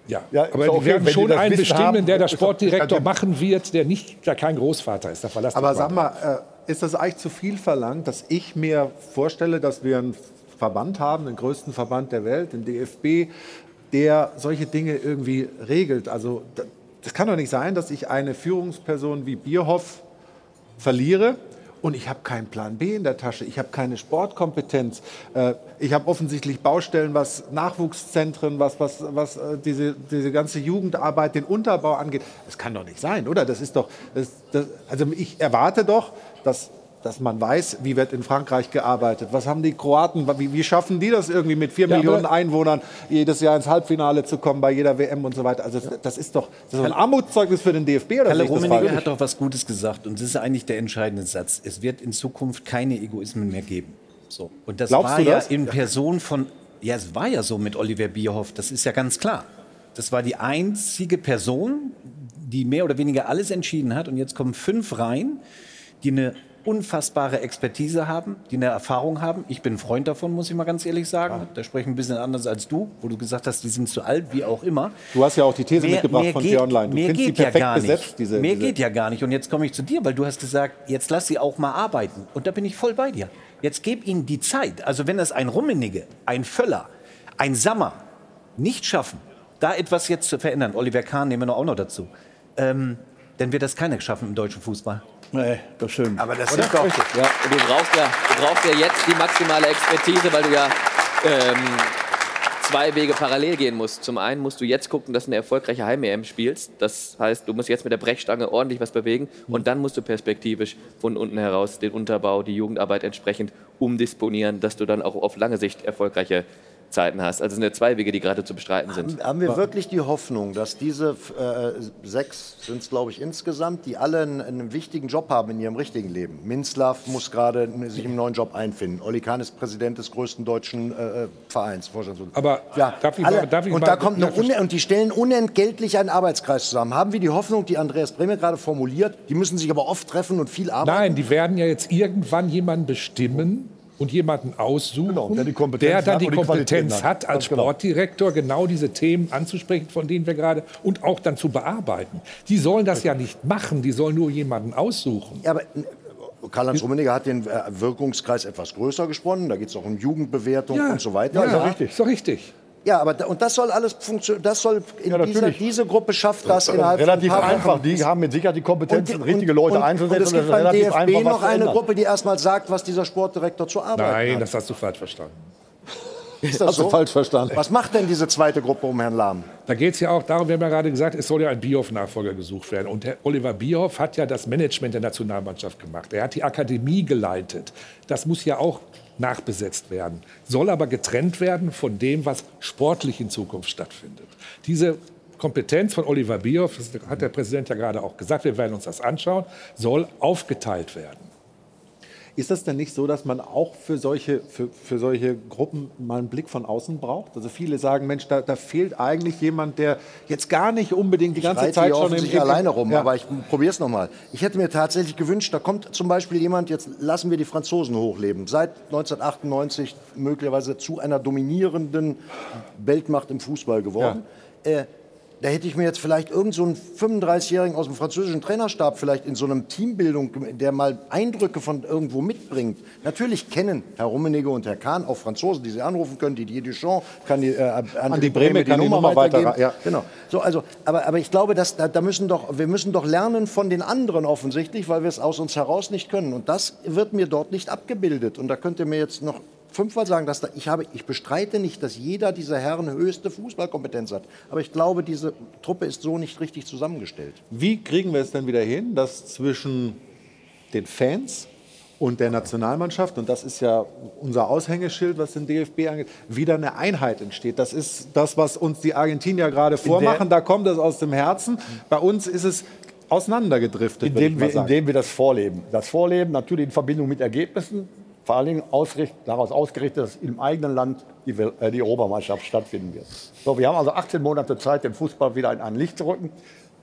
ja, Ja, aber ist die okay, werden schon einen Wissen bestimmen, haben, der der Sportdirektor kein machen wird, der nicht, der kein Großvater ist. Da verlasst Aber sag mal. mal, äh, ist das eigentlich zu viel verlangt, dass ich mir vorstelle, dass wir einen Verband haben, den größten Verband der Welt, den DFB, der solche Dinge irgendwie regelt? Also da- das kann doch nicht sein, dass ich eine Führungsperson wie Bierhoff verliere und ich habe keinen Plan B in der Tasche, ich habe keine Sportkompetenz, äh, ich habe offensichtlich Baustellen, was Nachwuchszentren, was, was, was äh, diese, diese ganze Jugendarbeit, den Unterbau angeht. Das kann doch nicht sein, oder? Das ist doch, das, das, also ich erwarte doch, dass dass man weiß, wie wird in Frankreich gearbeitet. Was haben die Kroaten, wie, wie schaffen die das irgendwie mit vier Ja, Millionen Einwohnern jedes Jahr ins Halbfinale zu kommen bei jeder WM und so weiter? Also das, das ist doch das ist ein Armutszeugnis für den DFB oder Kalle Rummenigge hat doch was Gutes gesagt und das ist eigentlich der entscheidende Satz. Es wird in Zukunft keine Egoismen mehr geben. So. Und das Glaubst war ja das? in Person von, ja, es war ja so mit Oliver Bierhoff, das ist ja ganz klar. Das war die einzige Person, die mehr oder weniger alles entschieden hat und jetzt kommen fünf rein, die eine unfassbare Expertise haben, die eine Erfahrung haben. Ich bin ein Freund davon, muss ich mal ganz ehrlich sagen. Da spreche ich ein bisschen anders als du, wo du gesagt hast, die sind zu alt, wie auch immer. Du hast ja auch die These mitgebracht von geht, T-Online. Du mehr geht ja perfekt gar nicht. besetzt, diese- mehr diese- geht ja gar nicht. Und jetzt komme ich zu dir, weil du hast gesagt, jetzt lass sie auch mal arbeiten. Und da bin ich voll bei dir. Jetzt gib ihnen die Zeit. Also wenn das ein Rummenigge, ein Völler, ein Sammer nicht schaffen, da etwas jetzt zu verändern, Oliver Kahn nehmen wir noch auch noch dazu, ähm, dann wird das keiner schaffen im deutschen Fußball. Nee, das stimmt. Aber das sind doch. Richtig. Ja, du brauchst ja, du brauchst ja jetzt die maximale Expertise, weil du ja ähm, zwei Wege parallel gehen musst. Zum einen musst du jetzt gucken, dass du eine erfolgreiche Heim-EM spielst. Das heißt, du musst jetzt mit der Brechstange ordentlich was bewegen. Und dann musst du perspektivisch von unten heraus den Unterbau, die Jugendarbeit entsprechend umdisponieren, dass du dann auch auf lange Sicht erfolgreiche Zeiten hast. Also es sind ja zwei Wege, die gerade zu bestreiten sind. Haben wir wirklich die Hoffnung, dass diese äh, sechs sind es, glaube ich, insgesamt, die alle einen, einen wichtigen Job haben in ihrem richtigen Leben? Minzlaff muss gerade sich im neuen Job einfinden. Olli Kahn ist Präsident des größten deutschen äh, Vereins. Vorstandsvorsitzender. Aber ja, darf ich alle, mal- darf ich und mal- da kommt eine une, und die stellen unentgeltlich einen Arbeitskreis zusammen. Haben wir die Hoffnung, die Andreas Brehme gerade formuliert? Die müssen sich aber oft treffen und viel arbeiten. Nein, die werden ja jetzt irgendwann jemanden bestimmen und jemanden aussuchen, der die Kompetenz der dann die die Kompetenz Qualitäten hat. als genau. Sportdirektor genau diese Themen anzusprechen, von denen wir gerade und auch dann zu bearbeiten. Die sollen das ja nicht machen, die sollen nur jemanden aussuchen. Ja, aber äh, Karl-Heinz Rummenigge hat den äh, Wirkungskreis etwas größer gesponnen. Da geht es auch um Jugendbewertung und so weiter. Ja, ist doch richtig. Ja, aber da, und das soll alles funktionieren. Das soll in Ja, dieser, diese Gruppe schafft das Das ist innerhalb relativ von ein paar einfach. Wochen. Die haben mit Sicherheit die Kompetenz, Und- richtige Leute und, einzusetzen. Und es gibt das ist beim relativ einfach, DFB was noch eine. Gruppe, die erstmal sagt, was dieser Sportdirektor zu arbeiten Nein, hat. das hast du falsch verstanden. Ist das Hast du so? falsch verstanden. Was macht denn diese zweite Gruppe um Herrn Lahm? Da geht es ja auch darum, wir haben ja gerade gesagt, es soll ja ein Bierhoff-Nachfolger gesucht werden. Und Herr Oliver Bierhoff hat ja das Management der Nationalmannschaft gemacht. Er hat die Akademie geleitet. Das muss ja auch nachbesetzt werden. Soll aber getrennt werden von dem, was sportlich in Zukunft stattfindet. Diese Kompetenz von Oliver Bierhoff, das hat der Präsident ja gerade auch gesagt, wir werden uns das anschauen, soll aufgeteilt werden. Ist das denn nicht so, dass man auch für solche, für, für solche Gruppen mal einen Blick von außen braucht? Also viele sagen, Mensch, da, da fehlt eigentlich jemand, der jetzt gar nicht unbedingt die ganze reite Zeit schon offensichtlich alleine rum, Ja. aber ich probiere es nochmal. Ich hätte mir tatsächlich gewünscht, da kommt zum Beispiel jemand, jetzt lassen wir die Franzosen hochleben, seit 1998 möglicherweise zu einer dominierenden Weltmacht im Fußball geworden. Äh, da hätte ich mir jetzt vielleicht irgend so einen 35-Jährigen aus dem französischen Trainerstab vielleicht in so einem Teambildung, der mal Eindrücke von irgendwo mitbringt. Natürlich kennen Herr Rummenigge und Herr Kahn auch Franzosen, die sie anrufen können. Didier Deschamps kann die, äh, Andi Brehme kann die Nummer weitergeben. weiter- ja. Genau. So, also, aber, aber ich glaube, dass, da, da müssen doch, wir müssen doch lernen von den anderen offensichtlich, weil wir es aus uns heraus nicht können. Und das wird mir dort nicht abgebildet. Und da könnt ihr mir jetzt noch fünfmal sagen, dass da, ich, habe, ich bestreite nicht, dass jeder dieser Herren höchste Fußballkompetenz hat. Aber ich glaube, diese Truppe ist so nicht richtig zusammengestellt. Wie kriegen wir es denn wieder hin, dass zwischen den Fans und der Nationalmannschaft, und das ist ja unser Aushängeschild, was den DFB angeht, wieder eine Einheit entsteht? Das ist das, was uns die Argentinier gerade vormachen. Da kommt es aus dem Herzen. Bei uns ist es auseinandergedriftet. würde ich Indem mal wir, sagen. indem wir das vorleben. Das Vorleben natürlich in Verbindung mit Ergebnissen. Vor allen Dingen ausricht, daraus ausgerichtet, dass im eigenen Land die, äh, die Europameisterschaft stattfinden wird. So, wir haben also 18 Monate Zeit, den Fußball wieder in ein Licht zu rücken,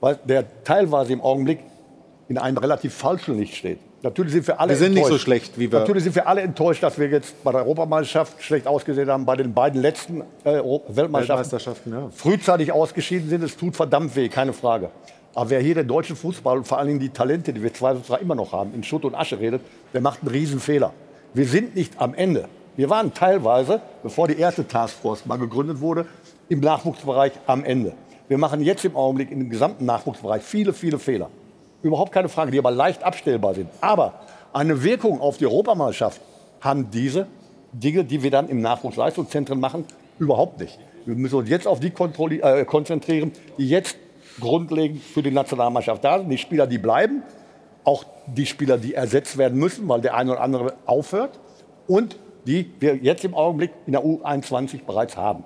weil der teilweise im Augenblick in einem relativ falschen Licht steht. Natürlich sind wir alle Wir sind nicht so enttäuscht. schlecht, wie wir- Natürlich sind wir alle enttäuscht, dass wir jetzt bei der Europameisterschaft schlecht ausgesehen haben, bei den beiden letzten äh, Weltmeisterschaften, ja. frühzeitig ausgeschieden sind. Es tut verdammt weh, keine Frage. Aber wer hier den deutschen Fußball und vor allen Dingen die Talente, die wir zwar immer noch haben, in Schutt und Asche redet, der macht einen Riesenfehler. Wir sind nicht am Ende. Wir waren teilweise, bevor die erste Taskforce mal gegründet wurde, im Nachwuchsbereich am Ende. Wir machen jetzt im Augenblick im gesamten Nachwuchsbereich viele, viele Fehler. Überhaupt keine Frage, die aber leicht abstellbar sind. Aber eine Wirkung auf die Europameisterschaft haben diese Dinge, die wir dann im Nachwuchsleistungszentren machen, überhaupt nicht. Wir müssen uns jetzt auf die äh, konzentrieren, die jetzt grundlegend für die Nationalmannschaft da sind. Die Spieler, die bleiben, auch die Spieler, die ersetzt werden müssen, weil der eine oder andere aufhört und die wir jetzt im Augenblick in der U21 bereits haben.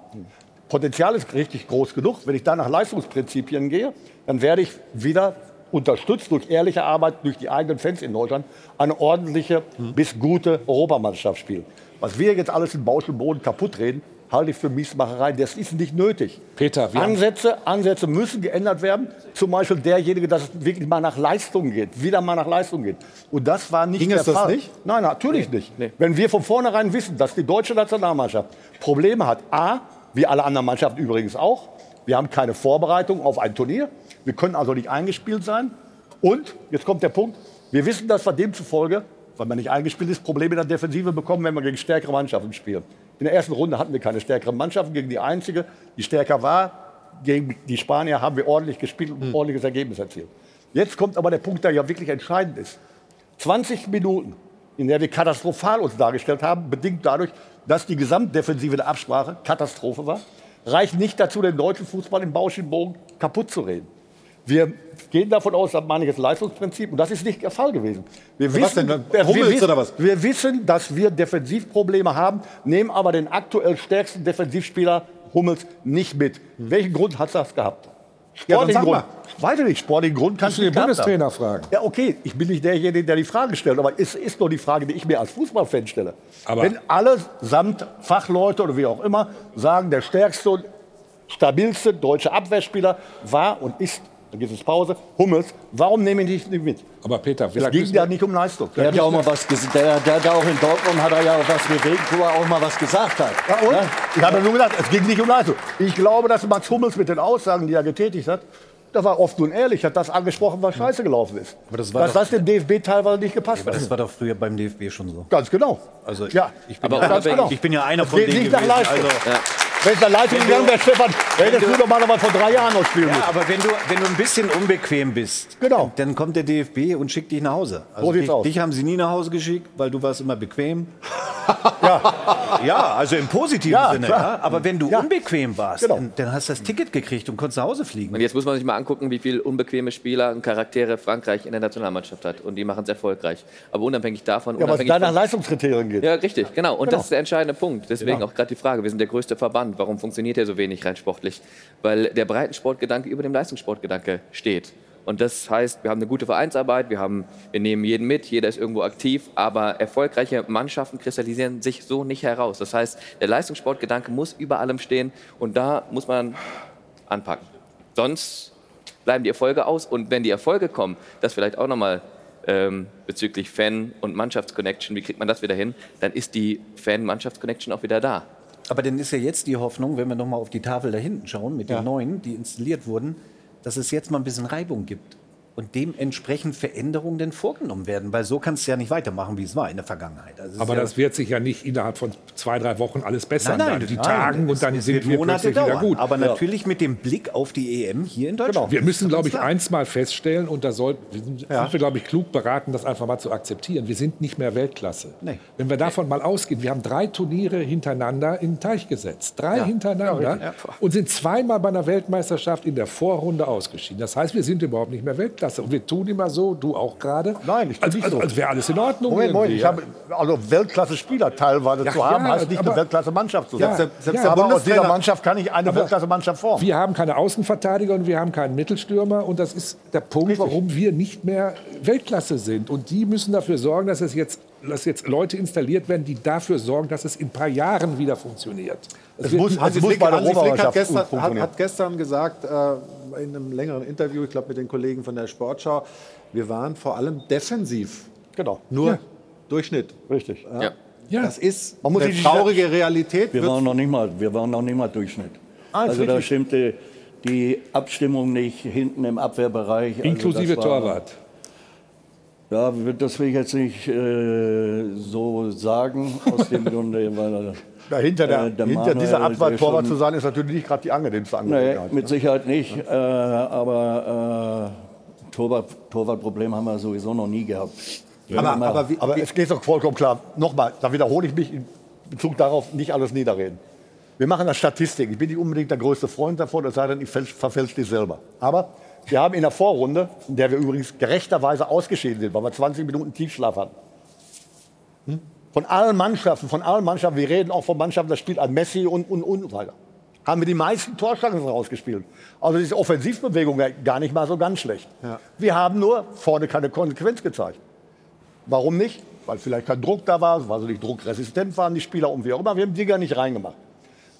Potenzial ist richtig groß genug. Wenn ich da nach Leistungsprinzipien gehe, dann werde ich wieder unterstützt durch ehrliche Arbeit, durch die eigenen Fans in Deutschland, eine ordentliche bis gute Europameisterschaft spielen. Was wir jetzt alles und Boden kaputt reden, halte ich für Miesmacherei. Das ist nicht nötig. Peter, wir Ansätze, Ansätze müssen geändert werden. Zum Beispiel derjenige, dass es wirklich mal nach Leistung geht, wieder mal nach Leistung geht. Und das war nicht Ging der es das nicht? Nein, natürlich nicht. Wenn wir von vornherein wissen, dass die deutsche Nationalmannschaft Probleme hat, a, wie alle anderen Mannschaften übrigens auch, wir haben keine Vorbereitung auf ein Turnier, wir können also nicht eingespielt sein. Und, jetzt kommt der Punkt, wir wissen, dass wir demzufolge, weil man nicht eingespielt ist, Probleme in der Defensive bekommen, wenn wir gegen stärkere Mannschaften spielen. In der ersten Runde hatten wir keine stärkeren Mannschaften, gegen die einzige, die stärker war, gegen die Spanier haben wir ordentlich gespielt und ein ordentliches Ergebnis erzielt. Jetzt kommt aber der Punkt, der ja wirklich entscheidend ist. 20 Minuten, in der wir katastrophal uns dargestellt haben, bedingt dadurch, dass die Gesamtdefensive der Absprache Katastrophe war, reicht nicht dazu, den deutschen Fußball im Bauschenbogen kaputt zu reden. Wir gehen davon aus, das meine ich jetzt Leistungsprinzip, und das ist nicht der Fall gewesen. Wir Ja, was denn? Hummels wir, wissen- oder was? wir wissen, dass wir Defensivprobleme haben, nehmen aber den aktuell stärksten Defensivspieler Hummels nicht mit. Welchen Grund hat das gehabt? Ja, Sportlichen sag Grund. Weiß ich nicht, sportlichen Grund kannst du den Bundestrainer fragen. Ja, okay, ich bin nicht derjenige, der die Frage stellt, aber es ist nur die Frage, die ich mir als Fußballfan stelle. Aber- Wenn alle samt Fachleute oder wie auch immer sagen, der stärkste und stabilste deutsche Abwehrspieler war und ist, dann geht es Pause, Hummels, warum nehme ich nicht mit? Aber Peter, Es ging ja nicht um Leistung. Der hat ja auch mal was gesagt. Der, der ja auch in Dortmund hat er ja auch was bewegt, wo er auch mal was gesagt hat. Ja, und? Ja? Ich habe ja nur gesagt, es ging nicht um Leistung. Ich glaube, dass Max Hummels mit den Aussagen, die er getätigt hat, da war oft und ehrlich, hat das angesprochen, was scheiße gelaufen ist. Aber das war dass doch- das dem DFB teilweise nicht gepasst Aber hat. das war doch früher beim DFB schon so. Ganz genau. Also ja, ich bin, aber ja, ganz genau. ich bin ja einer Es von geht denen nicht nach gewesen. Leistung. Also, Wenn es gegangen du- wäre, Stefan, hättest wenn du du- doch mal noch mal vor drei Jahren noch spielen Ja, müssen. aber wenn du, wenn du ein bisschen unbequem bist, Genau. dann kommt der DFB und schickt dich nach Hause. Also So dich, aus. dich haben sie nie nach Hause geschickt, weil du warst immer bequem. ja. ja, also im positiven Ja, Sinne. Ja. Aber wenn du Ja. unbequem warst, Genau. dann, dann hast du das Ticket gekriegt und konntest nach Hause fliegen. Und jetzt muss man sich mal angucken, wie viele unbequeme Spieler und Charaktere Frankreich in der Nationalmannschaft hat. Und die machen es erfolgreich. Aber unabhängig davon. Ja, was unabhängig da nach Leistungskriterien geht. Ja, richtig, genau. Und Genau. das ist der entscheidende Punkt. Deswegen Genau. auch gerade die Frage, wir sind der größte Verband. Warum funktioniert der so wenig rein sportlich? Weil der Breitensportgedanke über dem Leistungssportgedanke steht. Und das heißt, wir haben eine gute Vereinsarbeit, wir, haben, wir nehmen jeden mit, jeder ist irgendwo aktiv, aber erfolgreiche Mannschaften kristallisieren sich so nicht heraus. Das heißt, der Leistungssportgedanke muss über allem stehen und da muss man anpacken. Sonst bleiben die Erfolge aus und wenn die Erfolge kommen, das vielleicht auch nochmal ähm, bezüglich Fan- und Mannschaftsconnection, wie kriegt man das wieder hin, dann ist die Fan-Mannschaftsconnection auch wieder da. Aber dann ist ja jetzt die Hoffnung, wenn wir noch mal auf die Tafel da hinten schauen, mit den neuen, die installiert wurden, dass es jetzt mal ein bisschen Reibung gibt und dementsprechend Veränderungen denn vorgenommen werden. Weil so kannst du ja nicht weitermachen, wie es war in der Vergangenheit. Also Aber ja, das wird sich ja nicht innerhalb von zwei, drei Wochen alles bessern. Nein, nein. Die nein, tagen es- und dann sind wir Monate plötzlich wieder dauern. gut. Aber natürlich mit dem Blick auf die EM hier in Deutschland. Genau. Wir müssen, glaube ich, eins mal feststellen, und da soll, wir sind, sind wir, glaube ich, klug beraten, das einfach mal zu akzeptieren. Wir sind nicht mehr Weltklasse. Nee. Wenn wir davon mal ausgehen, wir haben drei Turniere hintereinander in den Teich gesetzt. Drei hintereinander. und sind zweimal bei einer Weltmeisterschaft in der Vorrunde ausgeschieden. Das heißt, wir sind überhaupt nicht mehr Weltklasse. Weltklasse. Und wir tun immer so, du auch gerade. Nein, ich als, nicht als, so. als wäre alles in Ordnung. Moment, Moment, ich ja. habe also Weltklasse-Spieler teilweise Ja, zu haben, ja, heißt nicht aber- eine Weltklasse-Mannschaft zu sein. selbst- selbst aber aus dieser Mannschaft kann ich eine Weltklasse-Mannschaft formen. Wir haben keine Außenverteidiger und wir haben keinen Mittelstürmer. Und das ist der Punkt, warum wir nicht mehr Weltklasse sind. Und die müssen dafür sorgen, dass es jetzt, dass jetzt Leute installiert werden, die dafür sorgen, dass es in ein paar Jahren wieder funktioniert. Es nicht- Hansi muss Flick, bei der Hansi Flick hat, gestern, hat, funktionieren. hat gestern gesagt, äh, in einem längeren Interview, ich glaube mit den Kollegen von der Sportschau, wir waren vor allem defensiv. Genau. Nur Ja. Durchschnitt. Richtig. Ja. Ja. Das ist Man muss eine traurige Realität. Wir waren noch nicht mal, wir waren noch nicht mal Durchschnitt. Ah, also da richtig. stimmte die Abstimmung nicht hinten im Abwehrbereich. Also Inklusive war- Torwart. Ja, das will ich jetzt nicht äh, so sagen, aus dem Grunde, weil Dahinter der, äh, der hinter Manuel, dieser Torwart schon- zu sein, ist natürlich nicht gerade die angenehmste Nee, Angelegenheit. mit Sicherheit nicht. Äh, aber äh, Torwart, Torwartproblem haben wir sowieso noch nie gehabt. Haben immer- aber, aber es geht doch vollkommen klar. Nochmal, da wiederhole ich mich in Bezug darauf, nicht alles niederreden. Wir machen das Statistik. Ich bin nicht unbedingt der größte Freund davon, es sei denn, ich fälsch- verfälsche die selber. Aber wir haben in der Vorrunde, in der wir übrigens gerechterweise ausgeschieden sind, weil wir 20 Minuten Tiefschlaf hatten, hm? Von allen Mannschaften, von allen Mannschaften, wir reden auch von Mannschaften, das spielt an Messi und, und, und weiter, haben wir die meisten Torchancen rausgespielt. Also diese Offensivbewegung gar nicht mal so ganz schlecht. Ja. Wir haben nur vorne keine Konsequenz gezeigt. Warum nicht? Weil vielleicht kein Druck da war, weil sie nicht druckresistent waren, die Spieler und wie auch immer. Wir haben Dinger nicht reingemacht.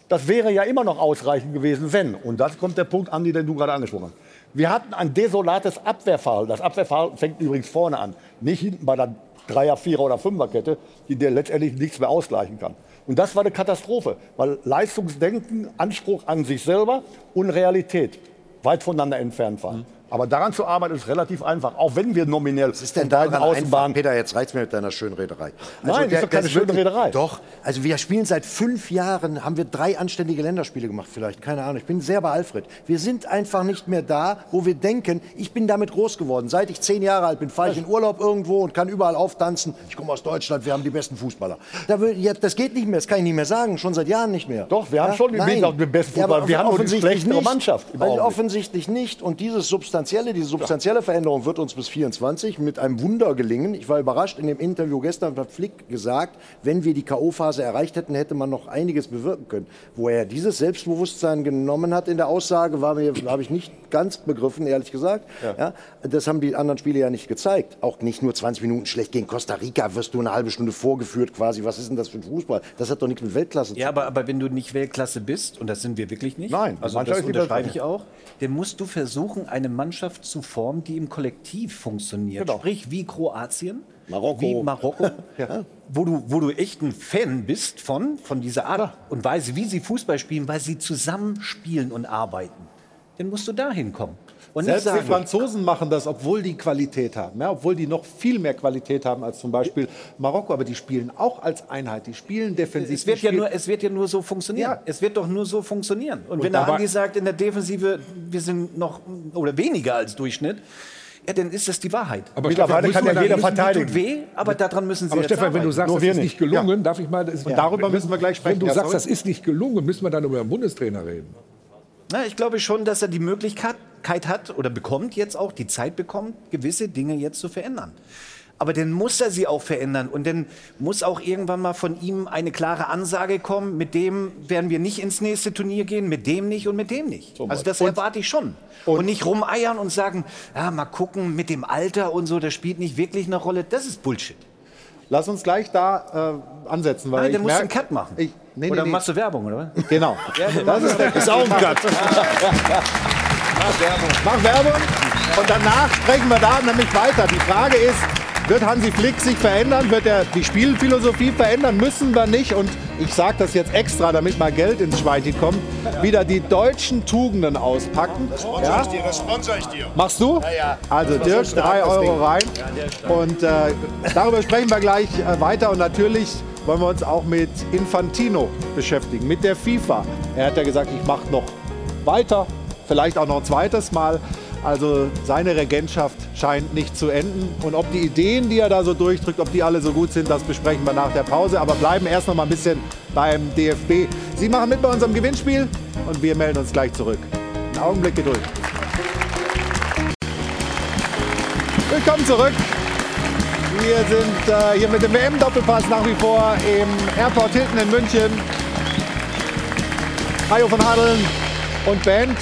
Das wäre ja immer noch ausreichend gewesen, wenn. Und das kommt der Punkt, Andi, den du gerade angesprochen hast. Wir hatten ein desolates Abwehrverhalten. Das Abwehrverhalten fängt übrigens vorne an. Nicht hinten bei der Dreier-, Vierer- oder Fünferkette, die dir letztendlich nichts mehr ausgleichen kann. Und das war eine Katastrophe, weil Leistungsdenken, Anspruch an sich selber und Realität weit voneinander entfernt waren. Aber daran zu arbeiten ist relativ einfach, auch wenn wir nominell Was ist denn beiden daran einfach? Peter, jetzt reizt mir mit deiner Schönrederei. Nein, ist doch keine schöne Rederei. Doch. Also wir spielen seit fünf Jahren, haben wir drei anständige Länderspiele gemacht vielleicht. Keine Ahnung. Ich bin sehr bei Alfred. Wir sind einfach nicht mehr da, wo wir denken, ich bin damit groß geworden. Seit ich zehn Jahre alt bin, fahre ich in Urlaub irgendwo und kann überall auftanzen. Ich komme aus Deutschland, wir haben die besten Fußballer. Da ja, das geht nicht mehr, das kann ich nicht mehr sagen. Schon seit Jahren nicht mehr. Doch, wir haben schon die besten Ja, Fußballer. Wir haben offensichtlich schlechtere nicht. Mannschaft Augenblick. offensichtlich nicht. Und dieses Substanzielle, diese substanzielle Veränderung wird uns bis 24 mit einem Wunder gelingen. Ich war überrascht, in dem Interview gestern hat Flick gesagt, wenn wir die K.O.-Phase erreicht hätten, hätte man noch einiges bewirken können. Wo er dieses Selbstbewusstsein genommen hat in der Aussage, habe ich nicht ganz begriffen, ehrlich gesagt. Ja. das haben die anderen Spiele ja nicht gezeigt. Auch nicht nur 20 Minuten schlecht gegen Costa Rica wirst du eine halbe Stunde vorgeführt quasi. Was ist denn das für ein Fußball? Das hat doch nichts mit Weltklasse zu tun. Ja, aber, aber wenn du nicht Weltklasse bist, und das sind wir wirklich nicht, Nein, also das unterschreibe ich auch, dann musst du versuchen, eine Mannschaft zu formen, die im Kollektiv funktioniert. Genau. Sprich, wie Kroatien, Marokko. wie Marokko, wo, du, wo du echt ein Fan bist von, von dieser Art und Weise, wie sie Fußball spielen, weil sie zusammen spielen und arbeiten. Dann musst du dahin kommen. Und Selbst die Franzosen machen das, obwohl die Qualität haben. Ja, obwohl die noch viel mehr Qualität haben als zum Beispiel Marokko. Aber die spielen auch als Einheit. Die spielen defensiv. es wird, ja nur, es wird ja nur so funktionieren. Ja. Es wird doch nur so funktionieren. Und, Und wenn der Andi sagt, in der Defensive, wir sind noch oder weniger als Durchschnitt, ja, dann ist das die Wahrheit. Aber Mittlerweile kann ja jeder verteidigen. Tut weh, aber daran müssen Sie Aber jetzt Stefan, wenn du arbeiten. sagst, Nur das ist nicht. gelungen, darf ich mal... Das, Und darüber müssen wir gleich sprechen. Wenn du Ja, sagst, sorry. das ist nicht gelungen, müssen wir dann über den Bundestrainer reden. Na, ich glaube schon, dass er die Möglichkeit hat oder bekommt jetzt auch, die Zeit bekommt, gewisse Dinge jetzt zu verändern. Aber dann muss er sie auch verändern und dann muss auch irgendwann mal von ihm eine klare Ansage kommen, mit dem werden wir nicht ins nächste Turnier gehen, mit dem nicht und mit dem nicht. also das erwarte ich schon. Und, nicht rumeiern und sagen, ja, mal gucken mit dem Alter und so, das spielt nicht wirklich eine Rolle. Das ist Bullshit. Lass uns gleich da äh, ansetzen. Weil Nein, ich dann musst du einen Cut machen. Ich, nee, oder nee, nee. machst du Werbung, oder? Genau. Ja, das ist, der, ist auch ein Cut. Mach Werbung. Mach Werbung. Und danach sprechen wir da nämlich weiter. Die Frage ist, wird Hansi Flick sich verändern? Wird er die Spielphilosophie verändern? Müssen wir nicht. Und ich sage das jetzt extra, damit mal Geld ins Schweinchen kommt. Wieder die deutschen Tugenden auspacken. Ja? das sponsor ich dir. Machst du? Ja, ja. Also Das Dirk, ist stark, drei das Euro Ding. rein. Und äh, darüber sprechen wir gleich äh, weiter. Und natürlich wollen wir uns auch mit Infantino beschäftigen, mit der FIFA. Er hat ja gesagt, ich mache noch weiter, vielleicht auch noch ein zweites Mal. Also seine Regentschaft scheint nicht zu enden. Und ob die Ideen, die er da so durchdrückt, ob die alle so gut sind, das besprechen wir nach der Pause. Aber bleiben erst noch mal ein bisschen beim DFB. Sie machen mit bei unserem Gewinnspiel und wir melden uns gleich zurück. Einen Augenblick Geduld. Willkommen zurück. Wir sind äh, hier mit dem WM-Doppelpass nach wie vor im Airport Hilton in München. Hajo von Hadeln und Band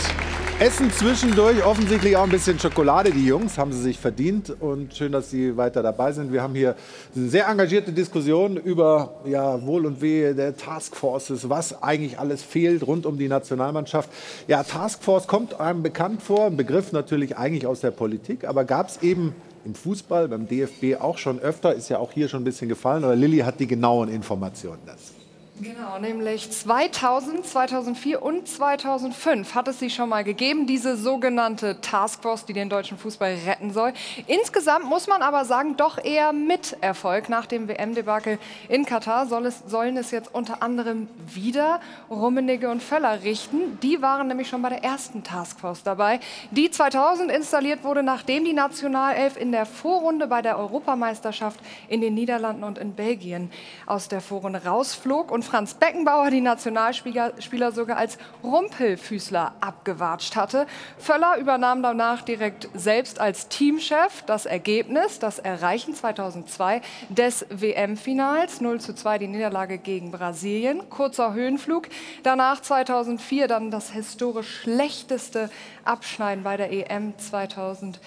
essen zwischendurch offensichtlich auch ein bisschen Schokolade. Die Jungs haben sie sich verdient und schön, dass sie weiter dabei sind. Wir haben hier eine sehr engagierte Diskussion über ja, Wohl und Wehe der Taskforces, was eigentlich alles fehlt rund um die Nationalmannschaft. Ja, Taskforce kommt einem bekannt vor, ein Begriff natürlich eigentlich aus der Politik, aber gab es eben im Fußball, beim DFB auch schon öfter, ist ja auch hier schon ein bisschen gefallen, aber Lilly hat die genauen Informationen dazu. Genau, nämlich 2000, 2004 und 2005 hat es sie schon mal gegeben, diese sogenannte Taskforce, die den deutschen Fußball retten soll. Insgesamt muss man aber sagen, doch eher mit Erfolg. Nach dem WM-Debakel in Katar soll es, sollen es jetzt unter anderem wieder Rummenigge und Völler richten. Die waren nämlich schon bei der ersten Taskforce dabei, die 2000 installiert wurde, nachdem die Nationalelf in der Vorrunde bei der Europameisterschaft in den Niederlanden und in Belgien aus der Vorrunde rausflog und Franz Beckenbauer die Nationalspieler Spieler sogar als Rumpelfüßler abgewatscht hatte. Völler übernahm danach direkt selbst als Teamchef das Ergebnis, das Erreichen 2002 des WM-Finals. 0 zu 2 die Niederlage gegen Brasilien. Kurzer Höhenflug. Danach 2004 dann das historisch schlechteste Abschneiden bei der EM 2004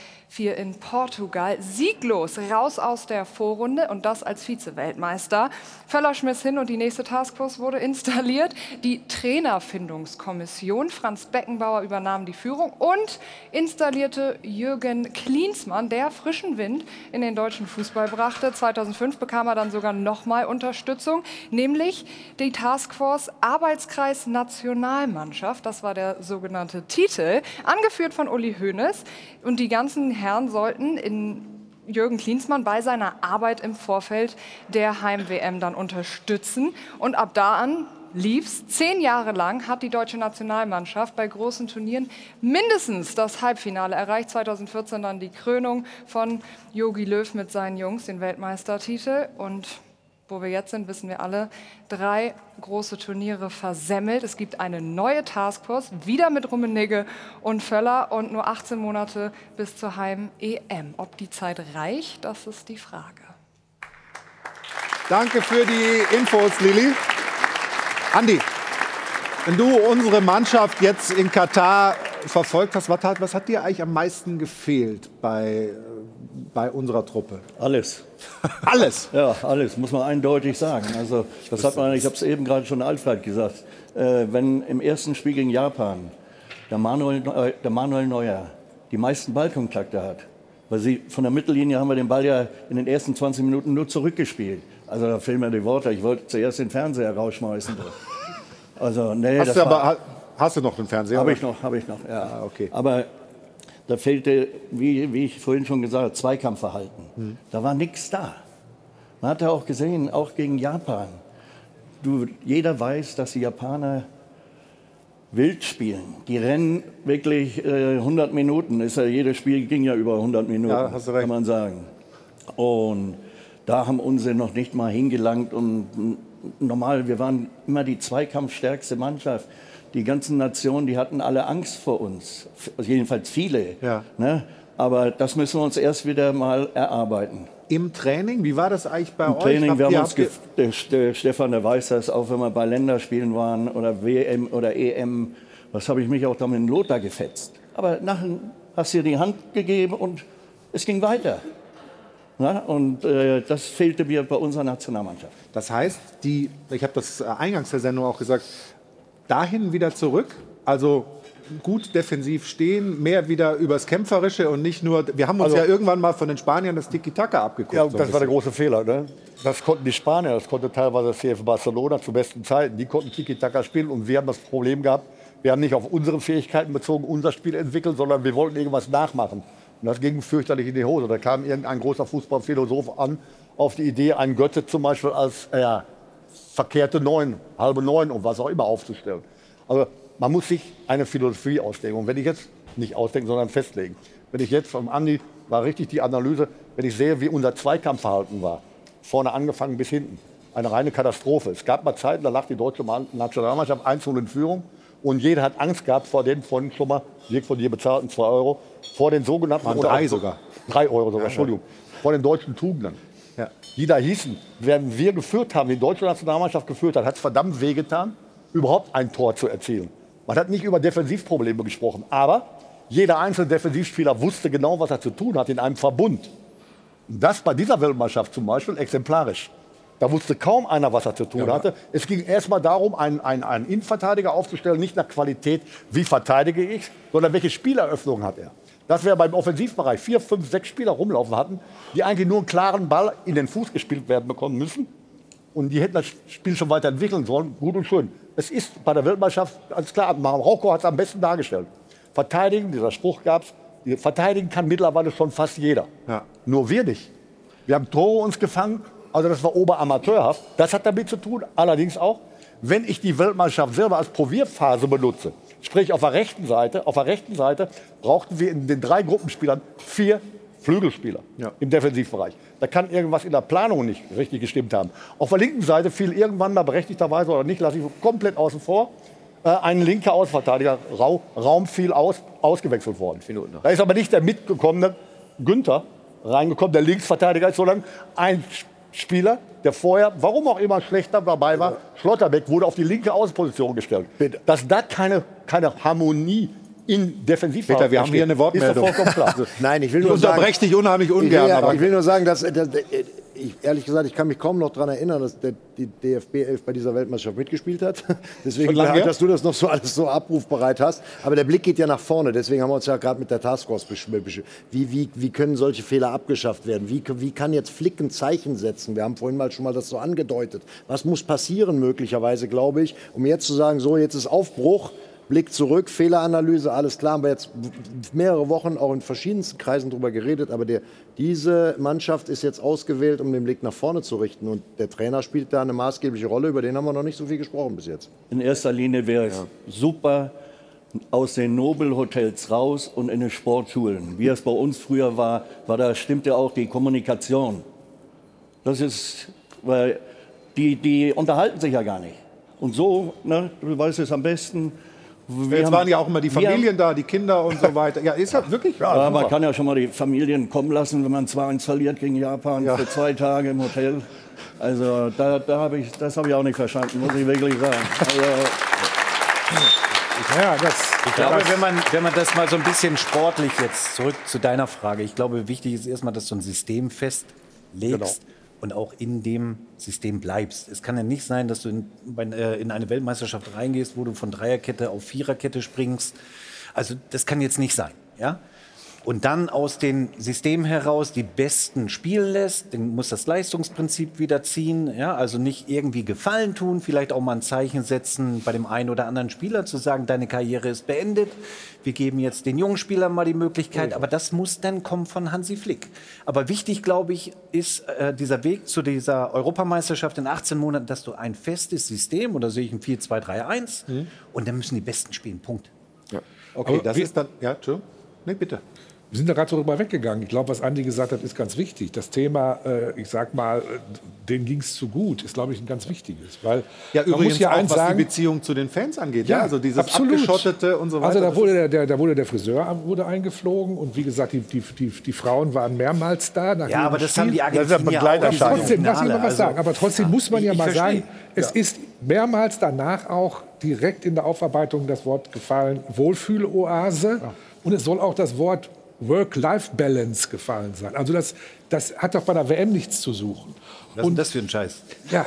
in Portugal. Sieglos raus aus der Vorrunde und das als Vize-Weltmeister. Völler schmiss hin und die nächste Taskforce wurde installiert. Die Trainerfindungskommission. Franz Beckenbauer übernahm die Führung und installierte Jürgen Klinsmann, der frischen Wind in den deutschen Fußball brachte. 2005 bekam er dann sogar nochmal Unterstützung, nämlich die Taskforce Arbeitskreis Nationalmannschaft. Das war der sogenannte Titel, angeführt von Uli Hoeneß. Und die ganzen Herren sollten in Jürgen Klinsmann bei seiner Arbeit im Vorfeld der Heim-WM dann unterstützen. Und ab da an lief's. Zehn Jahre lang hat die deutsche Nationalmannschaft bei großen Turnieren mindestens das Halbfinale erreicht. 2014 dann die Krönung von Jogi Löw mit seinen Jungs, den Weltmeistertitel. Und wo wir jetzt sind, wissen wir alle, drei große Turniere versemmelt. Es gibt eine neue Taskforce, wieder mit Rummenigge und Völler und nur 18 Monate bis zur Heim-EM. Ob die Zeit reicht, das ist die Frage. Danke für die Infos, Lilly. Andi, wenn du unsere Mannschaft jetzt in Katar verfolgt hast, was hat, was hat dir eigentlich am meisten gefehlt bei, bei unserer Truppe? Alles. alles? Ja, alles, muss man eindeutig sagen. Also, das hat man, ich habe es eben gerade schon Alfred gesagt. Äh, wenn im ersten Spiel gegen Japan der Manuel, Neu- der Manuel Neuer die meisten Ballkontakte hat, weil sie von der Mittellinie haben wir den Ball ja in den ersten 20 Minuten nur zurückgespielt. Also da fehlen mir die Worte. Ich wollte zuerst den Fernseher rausschmeißen. Also, nee, Hast du, aber, hast du noch den Fernseher? habe ich noch, habe ich noch, ja. Ah, okay. Aber da fehlte, wie, wie ich vorhin schon gesagt habe, Zweikampfverhalten. Hm. Da war nichts da. Man hat ja auch gesehen, auch gegen Japan. Du, jeder weiß, dass die Japaner wild spielen. Die rennen wirklich äh, 100 Minuten. Ist ja, jedes Spiel ging ja über 100 Minuten, Ja, hast du recht. kann man sagen. Und da haben unsere noch nicht mal hingelangt. Und normal, wir waren immer die zweikampfstärkste Mannschaft. Die ganzen Nationen, die hatten alle Angst vor uns. F- Jedenfalls viele. Ja. Ne? Aber das müssen wir uns erst wieder mal erarbeiten. Im Training, wie war das eigentlich bei Im euch? Training, Habt wir haben uns, der, der Stefan, der weiß das, auch wenn wir bei Länderspielen waren oder WM oder EM, was habe ich mich auch da mit dem Lothar gefetzt. Aber nachher hast du dir die Hand gegeben und es ging weiter. Na, und äh, das fehlte mir bei unserer Nationalmannschaft. Das heißt, die, ich habe das äh, eingangs der Sendung auch gesagt, dahin wieder zurück, also gut defensiv stehen, mehr wieder übers Kämpferische und nicht nur, wir haben uns Also- ja irgendwann mal von den Spaniern das Tiki-Taka abgeguckt. Ja, so das war der große Fehler. Ne? Das konnten die Spanier, das konnte teilweise CF Barcelona zu besten Zeiten. Die konnten Tiki-Taka spielen und wir haben das Problem gehabt, wir haben nicht auf unsere Fähigkeiten bezogen unser Spiel entwickelt, sondern wir wollten irgendwas nachmachen. Und das ging fürchterlich in die Hose. Da kam irgendein großer Fußballphilosoph an auf die Idee, einen Götze zum Beispiel als ja, verkehrte Neun, halbe Neun und was auch immer aufzustellen. Also man muss sich eine Philosophie ausdenken. Und wenn ich jetzt nicht ausdenken, sondern festlegen. Wenn ich jetzt vom Andi war richtig die Analyse, wenn ich sehe, wie unser Zweikampfverhalten war, vorne angefangen bis hinten, eine reine Katastrophe. Es gab mal Zeiten, da lag die deutsche Mann- Nationalmannschaft 1-0 in Führung und jeder hat Angst gehabt vor den von schon mal, von dir bezahlten 2 Euro, vor den sogenannten Waren drei sogar. drei Euro sogar, Entschuldigung, von den deutschen Tugenden. Die da hießen, während wir geführt haben, die deutsche Nationalmannschaft geführt hat, hat es verdammt wehgetan, überhaupt ein Tor zu erzielen. Man hat nicht über Defensivprobleme gesprochen, aber jeder einzelne Defensivspieler wusste genau, was er zu tun hat in einem Verbund. Und das bei dieser Weltmeisterschaft zum Beispiel exemplarisch. Da wusste kaum einer, was er zu tun hatte. Es ging erstmal darum, einen, einen, einen Innenverteidiger aufzustellen, nicht nach Qualität, wie verteidige ich, sondern welche Spieleröffnung hat er. Dass wir beim Offensivbereich vier, fünf, sechs Spieler rumlaufen hatten, die eigentlich nur einen klaren Ball in den Fuß gespielt werden bekommen müssen. Und die hätten das Spiel schon weiterentwickeln sollen. Gut und schön. Es ist bei der Weltmeisterschaft, alles klar, Marokko hat es am besten dargestellt. Verteidigen, dieser Spruch gab es, verteidigen kann mittlerweile schon fast jeder. Nur wir nicht. Wir haben Tore uns gefangen, also das war oberamateurhaft. Das hat damit zu tun, allerdings auch, wenn ich die Weltmeisterschaft selber als Probierphase benutze, sprich auf der rechten Seite, auf der rechten Seite brauchten wir in den drei Gruppenspielern vier Flügelspieler im Defensivbereich. Da kann irgendwas in der Planung nicht richtig gestimmt haben. Auf der linken Seite fiel irgendwann mal berechtigterweise oder nicht, lasse ich komplett außen vor, äh, ein linker Außenverteidiger. Rau, Raum fiel aus, ausgewechselt worden. Da ist aber nicht der mitgekommene Günther reingekommen, der Linksverteidiger ist, sondern ein Spieler, der vorher, warum auch immer schlechter dabei war, Schlotterbeck, wurde auf die linke Außenposition gestellt. Dass da keine, keine Harmonie in Defensivphase Peter, wir haben hier eine Wortmeldung. Ist klar. Nein, ich will Ich nur sagen, dich unheimlich ich will, ungern. ja, aber ich will nur sagen, dass, dass ich, ehrlich gesagt, ich kann mich kaum noch daran erinnern, dass der, die DFB 11 bei dieser Weltmeisterschaft mitgespielt hat. Deswegen, her? dass du das noch so alles so abrufbereit hast. Aber der Blick geht ja nach vorne. Deswegen haben wir uns ja gerade mit der Taskforce beschäftigt. Wie, wie, wie können solche Fehler abgeschafft werden? Wie, wie kann jetzt Flick ein Zeichen setzen? Wir haben vorhin mal schon mal das so angedeutet. Was muss passieren möglicherweise, glaube ich, um jetzt zu sagen, so jetzt ist Aufbruch. Blick zurück, Fehleranalyse, alles klar. Haben wir jetzt mehrere Wochen auch in verschiedensten Kreisen darüber geredet. Aber der, diese Mannschaft ist jetzt ausgewählt, um den Blick nach vorne zu richten. Und der Trainer spielt da eine maßgebliche Rolle. Über den haben wir noch nicht so viel gesprochen bis jetzt. In erster Linie wäre es super, aus den Nobelhotels raus und in den Sportschulen. Wie es bei uns früher war, war da stimmte auch die Kommunikation. Das ist, weil die, die unterhalten sich ja gar nicht. Und so, ne, du weißt es am besten. Wir Jetzt haben- waren ja auch immer die wir haben- Familien da, die Kinder und so weiter. Ja, ist ja wirklich. Ja, Ja, man kann ja schon mal die Familien kommen lassen, wenn man 2-1 verliert gegen Japan für zwei Tage im Hotel. Also da, da habe ich, das habe ich auch nicht verstanden, muss ich wirklich sagen. Also, Ja, das, Ich glaube, wenn man, wenn man das mal so ein bisschen sportlich jetzt zurück zu deiner Frage, ich glaube, wichtig ist erstmal, dass du ein System festlegst Genau. Und auch in dem System bleibst. Es kann ja nicht sein, dass du in, äh, in eine Weltmeisterschaft reingehst, wo du von Dreierkette auf Viererkette springst. Also das kann jetzt nicht sein. Ja? Und dann aus den Systemen heraus die Besten spielen lässt, dann muss das Leistungsprinzip wieder ziehen. Ja? Also nicht irgendwie Gefallen tun, vielleicht auch mal ein Zeichen setzen bei dem einen oder anderen Spieler, zu sagen, deine Karriere ist beendet. Wir geben jetzt den jungen Spielern mal die Möglichkeit. Aber das muss dann kommen von Hansi Flick. Aber wichtig, glaube ich, ist äh, dieser Weg zu dieser Europameisterschaft in 18 Monaten, dass du ein festes System, oder sehe ich ein 4-2-3-1, und dann müssen die Besten spielen. Punkt. Okay, Aber das ist dann. Ja, Entschuldigung. Nee, bitte. Wir sind da gerade so drüber weggegangen. Ich glaube, was Andi gesagt hat, ist ganz wichtig. Das Thema, äh, ich sag mal, äh, denen ging es zu gut, ist, glaube ich, ein ganz wichtiges. Weil Ja, man übrigens muss ja auch, eins was sagen, die Beziehung zu den Fans angeht. Ja, also dieses absolut. abgeschottete und so weiter. Also da wurde der, der, da wurde der Friseur wurde eingeflogen und wie gesagt, die, die, die, die Frauen waren mehrmals da. nach Ja, aber das Spiel. haben die ist ja Argentinier auch. Trotzdem, lass mich mal was Also, sagen. Aber trotzdem muss man ja mal verstehe. sagen, es ist mehrmals danach auch direkt in der Aufarbeitung das Wort gefallen, Wohlfühloase. Und es soll auch das Wort Work-Life-Balance gefallen sein. Also das, das hat doch bei der WM nichts zu suchen. Was ist denn das für ein Scheiß? Ja.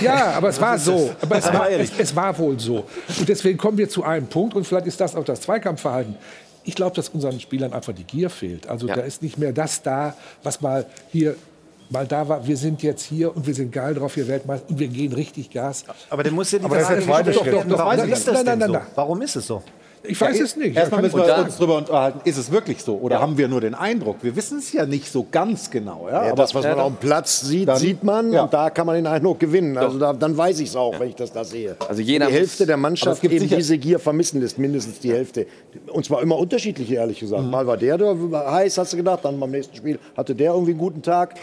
ja, aber es war so. Aber es war, es, es war wohl so. Und deswegen kommen wir zu einem Punkt, und vielleicht ist das auch das Zweikampfverhalten. Ich glaube, dass unseren Spielern einfach die Gier fehlt. Also Ja. da ist nicht mehr das da, was mal hier mal da war. Wir sind jetzt hier und wir sind geil drauf, wir Weltmeister, und wir gehen richtig Gas. Aber dann muss ja die Aber das ist der zweite Schritt. werden, Warum Nein, ist das denn so? Warum ist es so? Ich weiß es nicht. Erstmal müssen wir uns darüber unterhalten, ist es wirklich so? Oder haben wir nur den Eindruck? Wir wissen es ja nicht so ganz genau. Ja? Ja, aber das, was man Ja, auf dem Platz sieht, dann- sieht man ja. und da kann man den Eindruck gewinnen. Also da, dann weiß ich es auch, wenn ich das da sehe. Also die Hälfte der Mannschaft gibt eben sicher- diese Gier vermissen lässt, mindestens die Hälfte. Und zwar immer unterschiedliche, ehrlich gesagt. Mhm. Mal war der, war heiß, hast du gedacht, dann beim nächsten Spiel hatte der irgendwie einen guten Tag.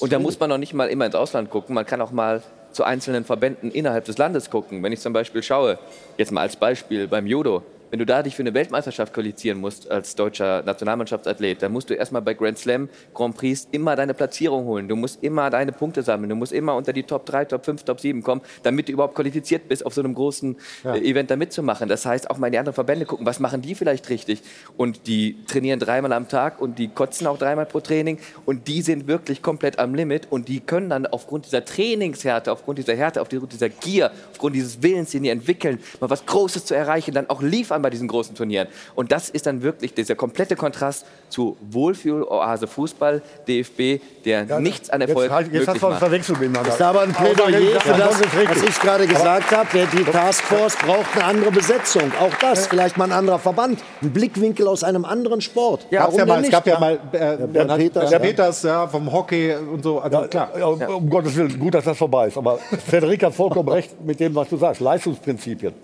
Und da muss man noch nicht mal immer ins Ausland gucken. Man kann auch mal zu einzelnen Verbänden innerhalb des Landes gucken. Wenn ich zum Beispiel schaue, jetzt mal als Beispiel beim Judo, Wenn du da dich für eine Weltmeisterschaft qualifizieren musst als deutscher Nationalmannschaftsathlet, dann musst du erstmal bei Grand Slam Grand Prix immer deine Platzierung holen. Du musst immer deine Punkte sammeln. Du musst immer unter die Top 3, Top 5, Top 7 kommen, damit du überhaupt qualifiziert bist, auf so einem großen Ja. äh, Event da mitzumachen. Das heißt, auch mal in die anderen Verbände gucken, was machen die vielleicht richtig? Und die trainieren dreimal am Tag und die kotzen auch dreimal pro Training und die sind wirklich komplett am Limit und die können dann aufgrund dieser Trainingshärte, aufgrund dieser Härte, aufgrund dieser Gier, aufgrund dieses Willens, den die entwickeln, mal was Großes zu erreichen, dann auch liefern bei diesen großen Turnieren. Und das ist dann wirklich dieser komplette Kontrast zu Wohlfühl-Oase Fußball, DFB, der nichts an Erfolg halt- jetzt möglich hast du was macht. verwechselt miteinander. Das ist aber ein Plädoyer für das, was ich gerade gesagt habe. Die Taskforce braucht eine andere Besetzung. Auch das, vielleicht mal ein anderer Verband. Ein Blickwinkel aus einem anderen Sport. Ja, Warum ja denn mal, es nicht? gab ja mal äh, hat- Peters, der ja. Peters ja, vom Hockey und so. Also klar. Ja, um, um Gottes Willen, gut, dass das vorbei ist. Aber Frederik hat vollkommen recht mit dem, was du sagst. Leistungsprinzipien.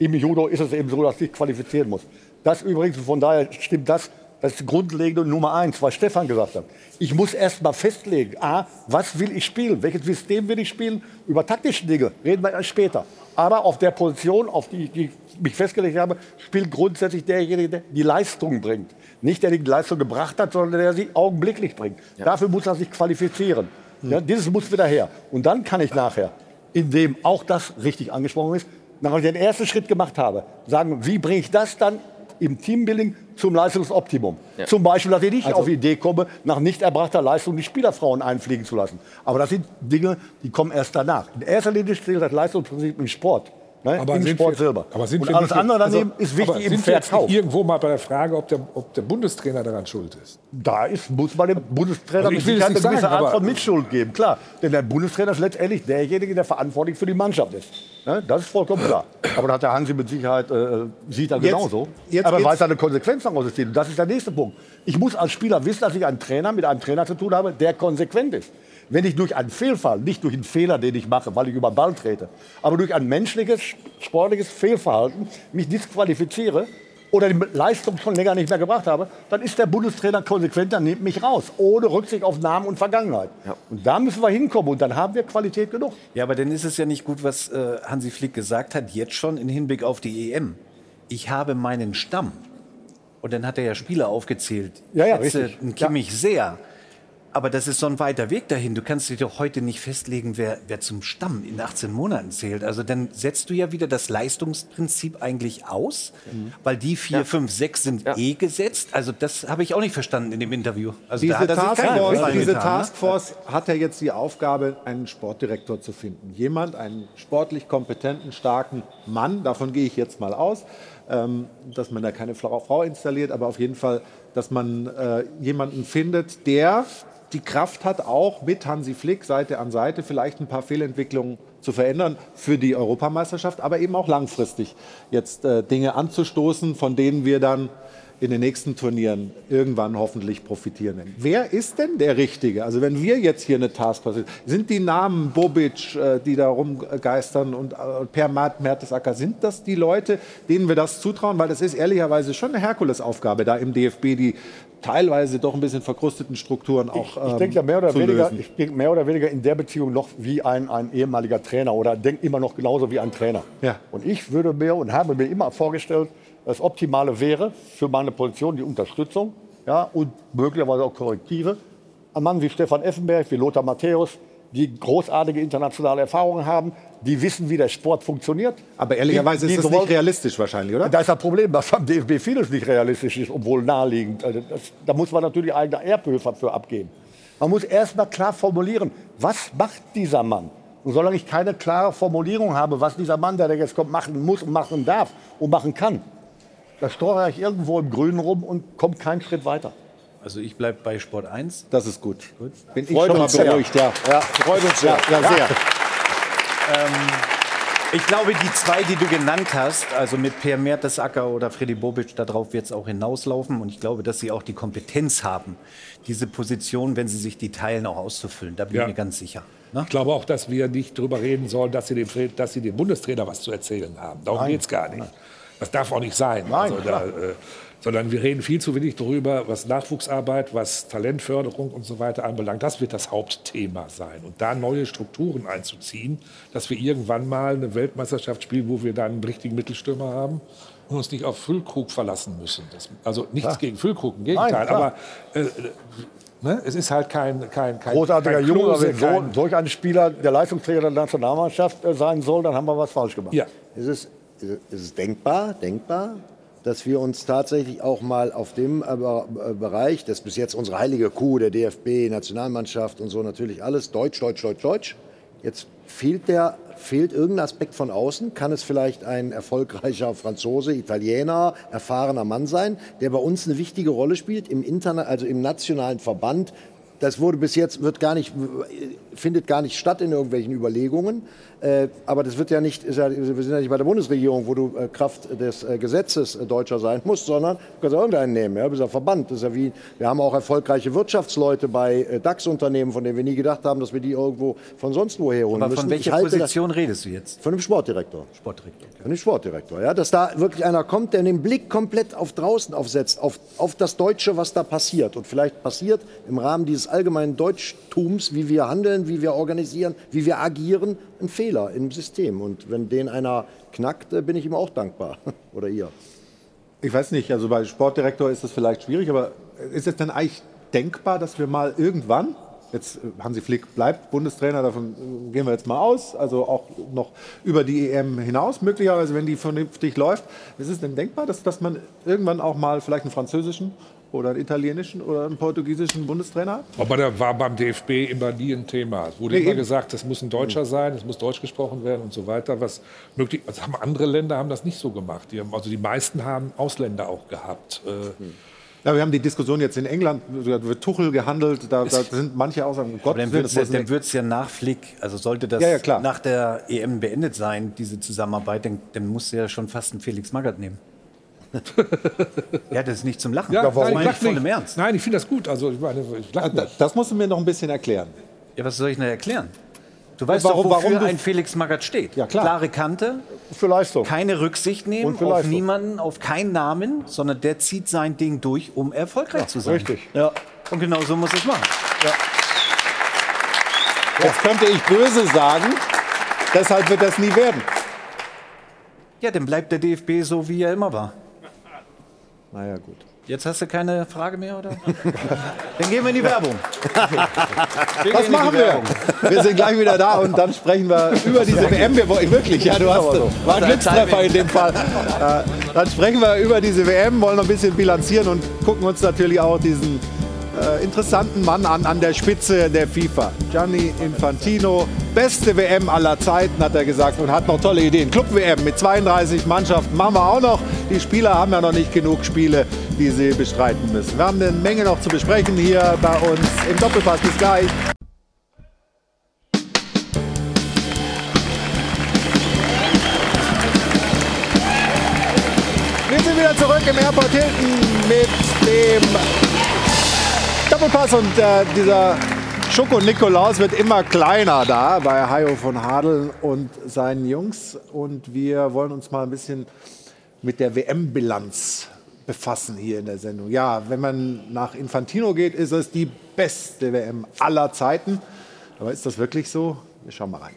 Im Judo ist es eben so, dass du dich qualifizieren musst. Das übrigens, von daher stimmt das, das ist grundlegende Nummer eins, was Stefan gesagt hat. Ich muss erst mal festlegen, A, was will ich spielen? Welches System will ich spielen? Über taktische Dinge reden wir erst später. Aber auf der Position, auf die, die ich mich festgelegt habe, spielt grundsätzlich derjenige, der die Leistung bringt. Nicht der die Leistung gebracht hat, sondern der sie augenblicklich bringt. Dafür muss er sich qualifizieren. Ja, dieses muss wieder her. Und dann kann ich nachher, indem auch das richtig angesprochen ist, nachdem ich den ersten Schritt gemacht habe, sagen, wie bringe ich das dann im Teambuilding zum Leistungsoptimum? Ja. Zum Beispiel, dass ich nicht Also- auf die Idee komme, nach nicht erbrachter Leistung die Spielerfrauen einfliegen zu lassen. Aber das sind Dinge, die kommen erst danach. In erster Linie zählt das Leistungsprinzip im Sport. Ne? Aber Im Sport wir, selber. Aber sind Und alles andere daneben also, ist wichtig im Verkauf. irgendwo mal bei der Frage, ob der, ob der Bundestrainer daran schuld ist. Da ist, muss man dem Bundestrainer Also ich mit will eine gewisse sagen, Art von Mitschuld geben, klar. Denn der Bundestrainer ist letztendlich derjenige, der verantwortlich für die Mannschaft ist. Ne? Das ist vollkommen klar. Aber das hat der Hansi mit Sicherheit, äh, sieht er Jetzt- genauso. jetzt aber geht's- weiß er eine Konsequenz daraus ziehen. Und das ist der nächste Punkt. Ich muss als Spieler wissen, dass ich einen Trainer mit einem Trainer zu tun habe, der konsequent ist. Wenn ich durch einen Fehlfall, nicht durch einen Fehler, den ich mache, weil ich über den Ball trete, aber durch ein menschliches, sportliches Fehlverhalten mich disqualifiziere oder die Leistung schon länger nicht mehr gebracht habe, dann ist der Bundestrainer konsequent, dann nimmt mich raus, ohne Rücksicht auf Namen und Vergangenheit. Und da müssen wir hinkommen und dann haben wir Qualität genug. Ja, aber dann ist es ja nicht gut, was äh, Hansi Flick gesagt hat, jetzt schon im Hinblick auf die EM. Ich habe meinen Stamm. Und dann hat er ja Spieler aufgezählt. Ja, ja, Schätze richtig. Kimmich sehr. Aber das ist so ein weiter Weg dahin. Du kannst dich doch heute nicht festlegen, wer, wer zum Stamm in 18 Monaten zählt. Also dann setzt du ja wieder das Leistungsprinzip eigentlich aus, Mhm. weil die vier, fünf, sechs sind eh gesetzt. Also das habe ich auch nicht verstanden in dem Interview. Also diese Taskforce, diese getan, ne? Taskforce hat ja jetzt die Aufgabe, einen Sportdirektor zu finden. Jemand, einen sportlich kompetenten, starken Mann, davon gehe ich jetzt mal aus, ähm, dass man da keine Frau Frau installiert, aber auf jeden Fall, dass man äh, jemanden findet, der die Kraft hat, auch mit Hansi Flick Seite an Seite vielleicht ein paar Fehlentwicklungen zu verändern für die Europameisterschaft, aber eben auch langfristig jetzt äh, Dinge anzustoßen, von denen wir dann in den nächsten Turnieren irgendwann hoffentlich profitieren. Wer ist denn der Richtige? Also wenn wir jetzt hier eine Taskforce sind die Namen Bobic, äh, die da rumgeistern und äh, Per Mert- Mertesacker, sind das die Leute, denen wir das zutrauen? Weil das ist ehrlicherweise schon eine Herkulesaufgabe, da im DFB die teilweise doch ein bisschen verkrusteten Strukturen auch Ich ähm, denke ja mehr oder, weniger, lösen. ich denke mehr oder weniger in der Beziehung noch wie ein, ein ehemaliger Trainer oder denke immer noch genauso wie ein Trainer. Ja. Und ich würde mir und habe mir immer vorgestellt, das Optimale wäre für meine Position die Unterstützung ja, und möglicherweise auch Korrektive. Ein Mann wie Stefan Effenberg, wie Lothar Matthäus, die großartige internationale Erfahrungen haben, die wissen, wie der Sport funktioniert. Aber ehrlicherweise Die- ist die das nicht realistisch wahrscheinlich, oder? da ist das Problem, dass beim DFB vieles nicht realistisch ist, obwohl naheliegend. Also das, da muss man natürlich eigene Erbhöfe für abgeben. Man muss erst mal klar formulieren, was macht dieser Mann? Und solange ich keine klare Formulierung habe, was dieser Mann, der jetzt kommt, machen muss und machen darf und machen kann, da steuere ich irgendwo im Grünen rum und komme keinen Schritt weiter. Also ich bleibe bei Sport 1. Das ist gut. Bin ich Freut schon mal beruhigt, ja. Ja. Freut uns sehr. Ja, sehr. Ähm, ich glaube, die zwei, die du genannt hast, also mit Per Mertesacker oder Freddy Bobic, darauf wird es auch hinauslaufen. Und ich glaube, dass sie auch die Kompetenz haben, diese Position, wenn sie sich die teilen, auch auszufüllen. Da bin Ja. ich mir ganz sicher. Ne? Ich glaube auch, dass wir nicht darüber reden sollen, dass sie dem, dass sie dem Bundestrainer was zu erzählen haben. Darum Nein. geht es gar nicht. Das darf auch nicht sein. Nein, also da, klar. äh, sondern wir reden viel zu wenig darüber, was Nachwuchsarbeit, was Talentförderung und so weiter anbelangt. Das wird das Hauptthema sein. Und da neue Strukturen einzuziehen, dass wir irgendwann mal eine Weltmeisterschaft spielen, wo wir dann einen richtigen Mittelstürmer haben und uns nicht auf Füllkrug verlassen müssen. Das, also nichts Klar. gegen Füllkrug, im Gegenteil. Nein, aber äh, ne, es ist halt kein, kein, kein Großartiger kein Junge, Klose, wenn so, kein, solch ein Spieler der Leistungsträger der Nationalmannschaft äh, sein soll, dann haben wir was falsch gemacht. Ja. Ist es, ist es denkbar, denkbar, dass wir uns tatsächlich auch mal auf dem äh, Be- Bereich, das bis jetzt unsere heilige Kuh, der DFB, Nationalmannschaft und so natürlich alles, Deutsch, Deutsch, Deutsch, Deutsch. Jetzt fehlt der, fehlt irgendein Aspekt von außen. Kann es vielleicht ein erfolgreicher Franzose, Italiener, erfahrener Mann sein, der bei uns eine wichtige Rolle spielt im Interna also im nationalen Verband? Das wurde bis jetzt wird gar nicht, findet gar nicht statt in irgendwelchen Überlegungen. Äh, aber das wird ja nicht, ja, wir sind ja nicht bei der Bundesregierung, wo du äh, Kraft des äh, Gesetzes äh, Deutscher sein musst, sondern du kannst ja irgendeinen nehmen. Ja? Du bist ja Verband. Das ist ja wie, wir haben auch erfolgreiche Wirtschaftsleute bei äh, DAX-Unternehmen, von denen wir nie gedacht haben, dass wir die irgendwo von sonst woher holen Aber müssen. von welcher das- Position redest du jetzt? Von dem Sportdirektor. Sportdirektor. Von dem Sportdirektor, ja. Dass da wirklich einer kommt, der den Blick komplett auf draußen aufsetzt, auf, auf das Deutsche, was da passiert. Und vielleicht passiert im Rahmen dieses allgemeinen Deutschtums, wie wir handeln, wie wir organisieren, wie wir agieren, ein Fehler im System. Und wenn den einer knackt, äh, bin ich ihm auch dankbar. Oder ihr. Ich weiß nicht, also bei Sportdirektor ist das vielleicht schwierig, aber ist es denn eigentlich denkbar, dass wir mal irgendwann, jetzt äh, Hansi Flick bleibt Bundestrainer, davon äh, gehen wir jetzt mal aus, also auch noch über die EM hinaus, möglicherweise, wenn die vernünftig läuft, ist es denn denkbar, dass, dass man irgendwann auch mal vielleicht einen französischen oder einen italienischen oder einen portugiesischen Bundestrainer hat? Aber da war beim DFB immer nie ein Thema. Es wurde Nee, immer eben. gesagt, das muss ein Deutscher sein, es muss Deutsch gesprochen werden und so weiter. Was möglich, also haben andere Länder haben das nicht so gemacht. Die haben, also die meisten haben Ausländer auch gehabt. Äh, Ja, wir haben die Diskussion jetzt in England, da wird Tuchel gehandelt, da, da sind manche Aussagen, um Aber Gottes dann Willen, wird es ja, muss dann nicht. wird's ja nach Flick, also sollte das Ja, ja, klar. nach der EM beendet sein, diese Zusammenarbeit, dann, dann musst du ja schon fast einen Felix Magath nehmen. ja, das ist nicht zum Lachen. ja, das nein, meine ich ich voll im. Ernst. Nein, ich finde das gut. Also ich meine, ich lach Das, das musst du mir noch ein bisschen erklären. Ja, was soll ich denn erklären? Du weißt warum- doch, wofür warum du- ein Felix Magath steht. Ja, klar. Klare Kante, Für Leistung. keine Rücksicht nehmen Und für auf Leistung. niemanden, auf keinen Namen, sondern der zieht sein Ding durch, um erfolgreich zu sein. Richtig. Ja. Und genau so muss es machen. Jetzt könnte ich böse sagen, deshalb wird das nie werden. Ja, dann bleibt der DFB so, wie er immer war. Naja, gut. Jetzt hast du keine Frage mehr, oder? dann gehen wir in die Werbung. Wir Was machen wir? Werbung. Wir sind gleich wieder da und dann sprechen wir über diese WM. Wir, wollen- wirklich, ja, du hast war ein Glückstreffer in dem Fall. Äh, Dann sprechen wir über diese WM, wollen noch ein bisschen bilanzieren und gucken uns natürlich auch diesen äh, interessanten Mann an, an der Spitze der FIFA. Gianni Infantino, beste WM aller Zeiten, hat er gesagt und hat noch tolle Ideen. Club-WM mit 32 Mannschaften machen wir auch noch. Die Spieler haben ja noch nicht genug Spiele, die sie bestreiten müssen. Wir haben eine Menge noch zu besprechen hier bei uns im Doppelpass. Bis gleich. Wir sind wieder zurück im Airport Hilton mit dem Doppelpass und äh, dieser Schoko Nikolaus wird immer kleiner da bei Hajo von Hadeln und seinen Jungs. Und wir wollen uns mal ein bisschen mit der WM-Bilanz befassen hier in der Sendung. Ja, wenn man nach Infantino geht, ist es die beste WM aller Zeiten. Aber ist das wirklich so? Wir schauen mal rein.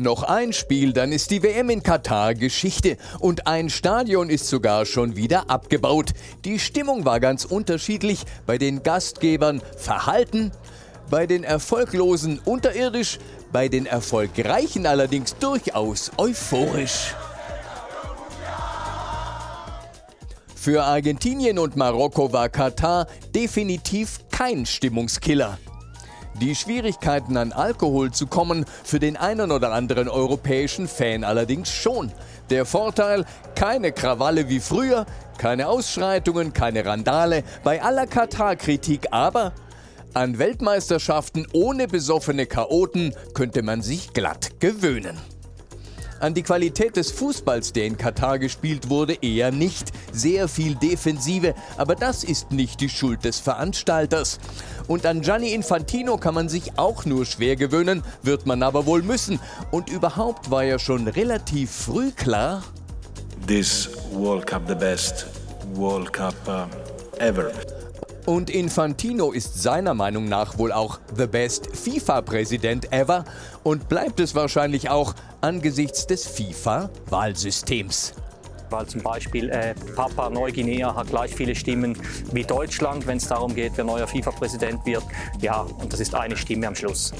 Noch ein Spiel, dann ist die WM in Katar Geschichte. Und ein Stadion ist sogar schon wieder abgebaut. Die Stimmung war ganz unterschiedlich. Bei den Gastgebern verhalten, bei den Erfolglosen unterirdisch, bei den Erfolgreichen allerdings durchaus euphorisch. Für Argentinien und Marokko war Katar definitiv kein Stimmungskiller. Die Schwierigkeiten an Alkohol zu kommen, für den einen oder anderen europäischen Fan allerdings schon. Der Vorteil, keine Krawalle wie früher, keine Ausschreitungen, keine Randale, bei aller Katar-Kritik aber an Weltmeisterschaften ohne besoffene Chaoten könnte man sich glatt gewöhnen. An die Qualität des Fußballs, der in Katar gespielt wurde, eher nicht. Sehr viel Defensive, aber das ist nicht die Schuld des Veranstalters. Und an Gianni Infantino kann man sich auch nur schwer gewöhnen, wird man aber wohl müssen. Und überhaupt war ja schon relativ früh klar, this World Cup the best World Cup uh, ever. Und Infantino ist seiner Meinung nach wohl auch the best FIFA-Präsident ever und bleibt es wahrscheinlich auch angesichts des FIFA-Wahlsystems. Weil zum Beispiel äh, Papua Neuguinea hat gleich viele Stimmen wie Deutschland, wenn es darum geht, wer neuer FIFA-Präsident wird. Ja, und das ist eine Stimme am Schluss.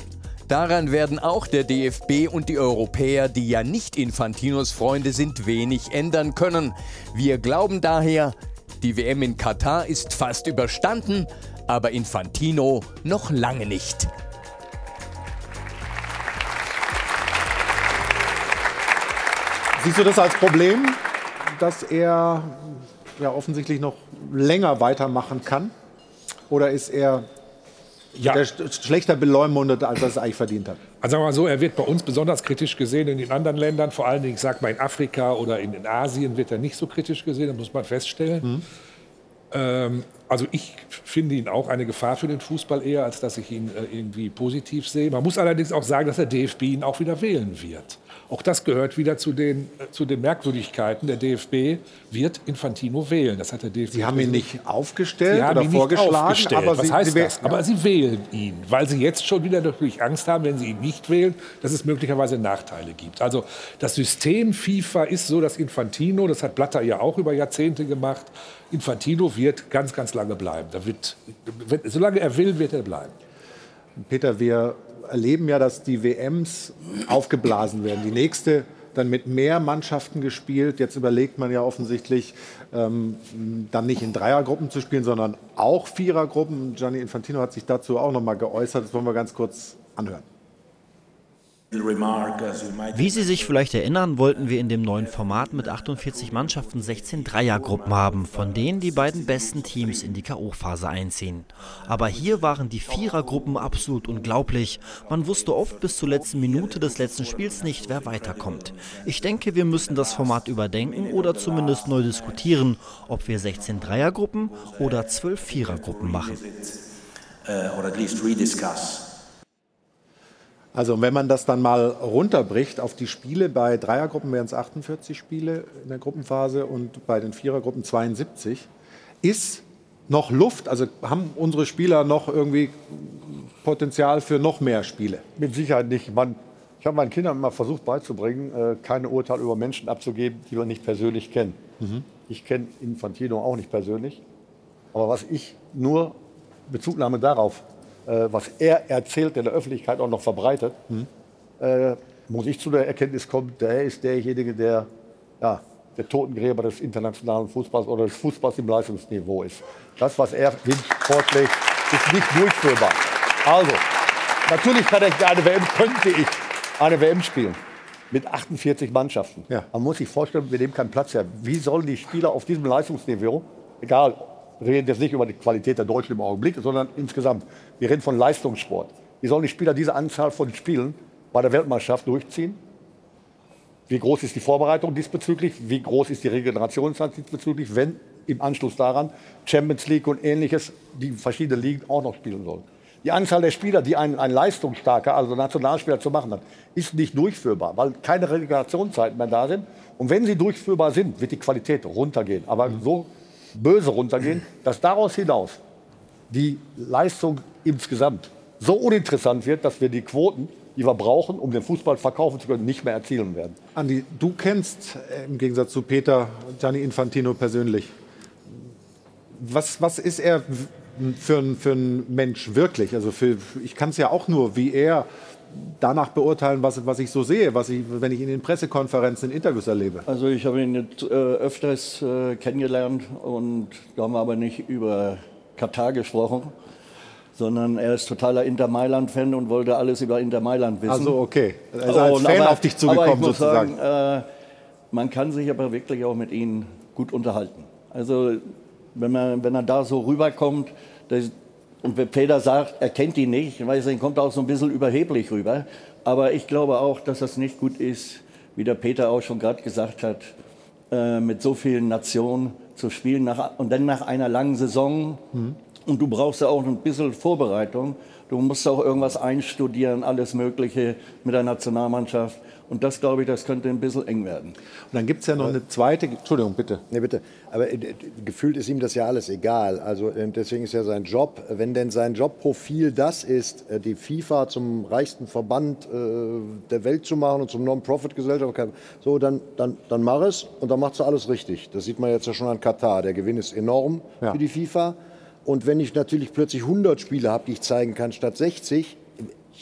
Daran werden auch der DFB und die Europäer, die ja nicht Infantinos Freunde sind, wenig ändern können. Wir glauben daher, die WM in Katar ist fast überstanden, aber Infantino noch lange nicht. Siehst du das als Problem, dass er ja offensichtlich noch länger weitermachen kann? Oder ist er Ja. der sch- schlechter beleumundet, als er es eigentlich verdient hat? Also sagen wir mal so, er wird bei uns besonders kritisch gesehen in den anderen Ländern, vor allen Dingen, ich sag mal, in Afrika oder in, in Asien wird er nicht so kritisch gesehen, das muss man feststellen. Ähm, also ich finde ihn auch eine Gefahr für den Fußball eher, als dass ich ihn äh, irgendwie positiv sehe. Man muss allerdings auch sagen, dass der DFB ihn auch wieder wählen wird. Auch das gehört wieder zu den, äh, zu den Merkwürdigkeiten. Der DFB wird Infantino wählen. Das hat der DFB. Sie haben ihn nicht aufgestellt oder nicht vorgeschlagen, aufgestellt. aber Was Sie- heißt? Aber sie wählen ihn, weil sie jetzt schon wieder natürlich Angst haben, wenn sie ihn nicht wählen, dass es möglicherweise Nachteile gibt. Also das System FIFA ist so, dass Infantino, das hat Blatter ja auch über Jahrzehnte gemacht, Infantino wird ganz, ganz lange bleiben. Da wird, solange er will, wird er bleiben. Peter, wir erleben ja, dass die WMs aufgeblasen werden. Die nächste dann mit mehr Mannschaften gespielt. Jetzt überlegt man ja offensichtlich, ähm, dann nicht in Dreiergruppen zu spielen, sondern auch Vierergruppen. Gianni Infantino hat sich dazu auch noch mal geäußert. Das wollen wir ganz kurz anhören. Wie Sie sich vielleicht erinnern, wollten wir in dem neuen Format mit 48 Mannschaften 16 Dreiergruppen haben, von denen die beiden besten Teams in die K.O.-Phase einziehen. Aber hier waren die Vierergruppen absolut unglaublich. Man wusste oft bis zur letzten Minute des letzten Spiels nicht, wer weiterkommt. Ich denke, wir müssen das Format überdenken oder zumindest neu diskutieren, ob wir 16 Dreiergruppen oder 12 Vierergruppen machen. or at least rediscuss. Also wenn man das dann mal runterbricht auf die Spiele, bei Dreiergruppen wären es 48 Spiele in der Gruppenphase und bei den Vierergruppen 72, ist noch Luft, also haben unsere Spieler noch irgendwie Potenzial für noch mehr Spiele? Mit Sicherheit nicht. Man, ich habe meinen Kindern immer versucht beizubringen, äh, keine Urteile über Menschen abzugeben, die wir nicht persönlich kennen. Mhm. Ich kenne Infantino auch nicht persönlich. Aber was ich nur Bezugnahme darauf, was er erzählt, in der Öffentlichkeit auch noch verbreitet, äh, muss ich zu der Erkenntnis kommen, der ist derjenige, der ja, der Totengräber des internationalen Fußballs oder des Fußballs im Leistungsniveau ist. Das, was er vorschlägt, ist nicht durchführbar. Also, natürlich kann ich eine WM, könnte ich eine WM spielen mit 48 Mannschaften. Man muss sich vorstellen, wir nehmen keinen Platz her. Wie sollen die Spieler auf diesem Leistungsniveau, egal, reden jetzt nicht über die Qualität der Deutschen im Augenblick, sondern insgesamt, wir reden von Leistungssport. Wie sollen die Spieler diese Anzahl von Spielen bei der Weltmeisterschaft durchziehen? Wie groß ist die Vorbereitung diesbezüglich? Wie groß ist die Regenerationszeit diesbezüglich, wenn im Anschluss daran Champions League und ähnliches, die verschiedene Ligen auch noch spielen sollen? Die Anzahl der Spieler, die ein, ein leistungsstarker, also Nationalspieler zu machen hat, ist nicht durchführbar, weil keine Regenerationszeiten mehr da sind. Und wenn sie durchführbar sind, wird die Qualität runtergehen. Aber so böse runtergehen, dass daraus hinaus die Leistung insgesamt so uninteressant wird, dass wir die Quoten, die wir brauchen, um den Fußball verkaufen zu können, nicht mehr erzielen werden. Andi, du kennst äh, im Gegensatz zu Peter Gianni Infantino persönlich. Was, was ist er für ein, für ein Mensch wirklich? Also für, ich kann es ja auch nur wie er danach beurteilen, was, was ich so sehe, was ich, wenn ich ihn in Pressekonferenzen, in Interviews erlebe. Also ich habe ihn jetzt, äh, öfters äh, kennengelernt und da haben wir aber nicht über Katar gesprochen, sondern er ist totaler Inter Mailand-Fan und wollte alles über Inter Mailand wissen. Also okay, er ist als Und Fan aber- auf dich zugekommen sozusagen. Sagen, äh, man kann sich aber wirklich auch mit ihm gut unterhalten. Also wenn, man, wenn er da so rüberkommt das, und wenn Peter sagt, er kennt ihn nicht, ich weiß, er kommt auch so ein bisschen überheblich rüber. Aber ich glaube auch, dass das nicht gut ist, wie der Peter auch schon gerade gesagt hat, äh, mit so vielen Nationen zu spielen nach, und dann nach einer langen Saison Und du brauchst ja auch ein bisschen Vorbereitung. Du musst auch irgendwas einstudieren, alles Mögliche mit der Nationalmannschaft. Und das, glaube ich, das könnte ein bisschen eng werden. Und dann gibt es ja noch eine zweite. Entschuldigung, bitte. Nee, bitte. Aber äh, gefühlt ist ihm das ja alles egal. Also äh, deswegen ist ja sein Job, wenn denn sein Jobprofil das ist, äh, die FIFA zum reichsten Verband äh, der Welt zu machen und zum Non-Profit-Gesellschaft, so, dann, dann, dann mach es und dann macht du alles richtig. Das sieht man jetzt ja schon an Katar. Der Gewinn ist enorm Ja. für die FIFA. Und wenn ich natürlich plötzlich 100 Spiele habe, die ich zeigen kann, statt 60,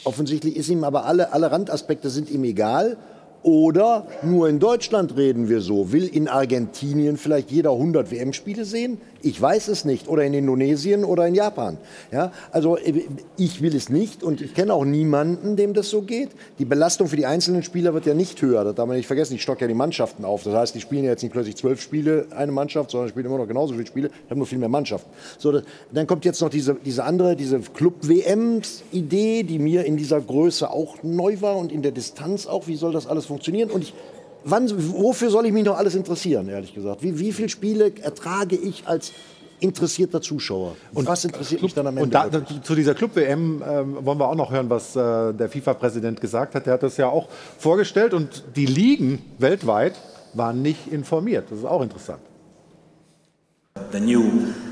offensichtlich ist ihm aber alle, alle Randaspekte sind ihm egal. Oder nur in Deutschland reden wir so. Will in Argentinien vielleicht jeder 100 WM-Spiele sehen? Ich weiß es nicht. Oder in Indonesien oder in Japan. Ja, also äh, ich will es nicht und ich kenne auch niemanden, dem das so geht. Die Belastung für die einzelnen Spieler wird ja nicht höher. Das darf man nicht vergessen. Ich stocke ja die Mannschaften auf. Das heißt, die spielen ja jetzt nicht plötzlich zwölf Spiele eine Mannschaft, sondern spielen immer noch genauso viele Spiele. Ich habe nur viel mehr Mannschaften. So, das, dann kommt jetzt noch diese, diese andere, diese Club-WM-Idee, die mir in dieser Größe auch neu war und in der Distanz auch. Wie soll das alles funktionieren? Und ich Wann, wofür soll ich mich noch alles interessieren, ehrlich gesagt? Wie, wie viele Spiele ertrage ich als interessierter Zuschauer? Und was interessiert mich dann am Ende? Und da, da, zu dieser Club-WM ähm, wollen wir auch noch hören, was äh, der FIFA-Präsident gesagt hat. Der hat das ja auch vorgestellt und die Ligen weltweit waren nicht informiert. Das ist auch interessant. The new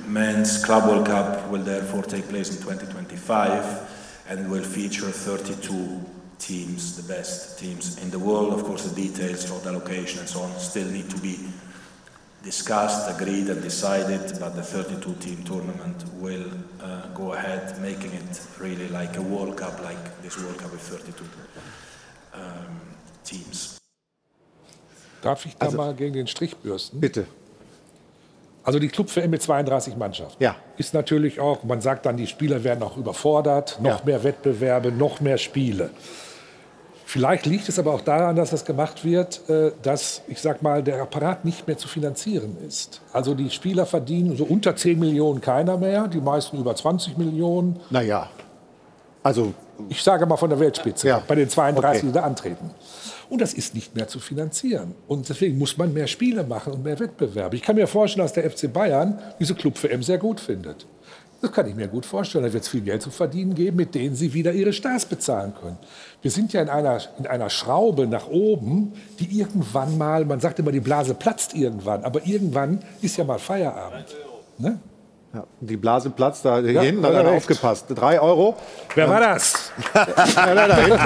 Men's Club World Cup will therefore take place in 2025 and will feature 32 teams, the best teams in the world. Of course, the details, road allocation and so on still need to be discussed, agreed and decided, but the 32 team tournament will uh, go ahead, making it really like a World Cup, like this World Cup with 32 um, teams. Darf ich da mal gegen den Strich bürsten? Bitte. Also die Club-WM mit 32 Mannschaften. Ja. Ist natürlich auch, man sagt dann, die Spieler werden auch überfordert, noch Ja. mehr Wettbewerbe, noch mehr Spiele. Vielleicht liegt es aber auch daran, dass das gemacht wird, äh, dass, ich sag mal, der Apparat nicht mehr zu finanzieren ist. Also die Spieler verdienen so unter 10 Millionen keiner mehr, die meisten über 20 Millionen. Naja, also. Ich sage mal von der Weltspitze, bei den 32, Okay. die da antreten. Und das ist nicht mehr zu finanzieren. Und deswegen muss man mehr Spiele machen und mehr Wettbewerbe. Ich kann mir vorstellen, dass der FC Bayern diese Club-WM sehr gut findet. Das kann ich mir gut vorstellen. Da wird es viel Geld zu verdienen geben, mit denen sie wieder ihre Stars bezahlen können. Wir sind ja in einer, in einer Schraube nach oben, die irgendwann mal, man sagt immer, die Blase platzt irgendwann, aber irgendwann ist ja mal Feierabend. Ne? Ja, die Blase platzt da Ja, hinten, hat hat er aufgepasst. Drei Euro. Wer war das? ja, da, da hinten.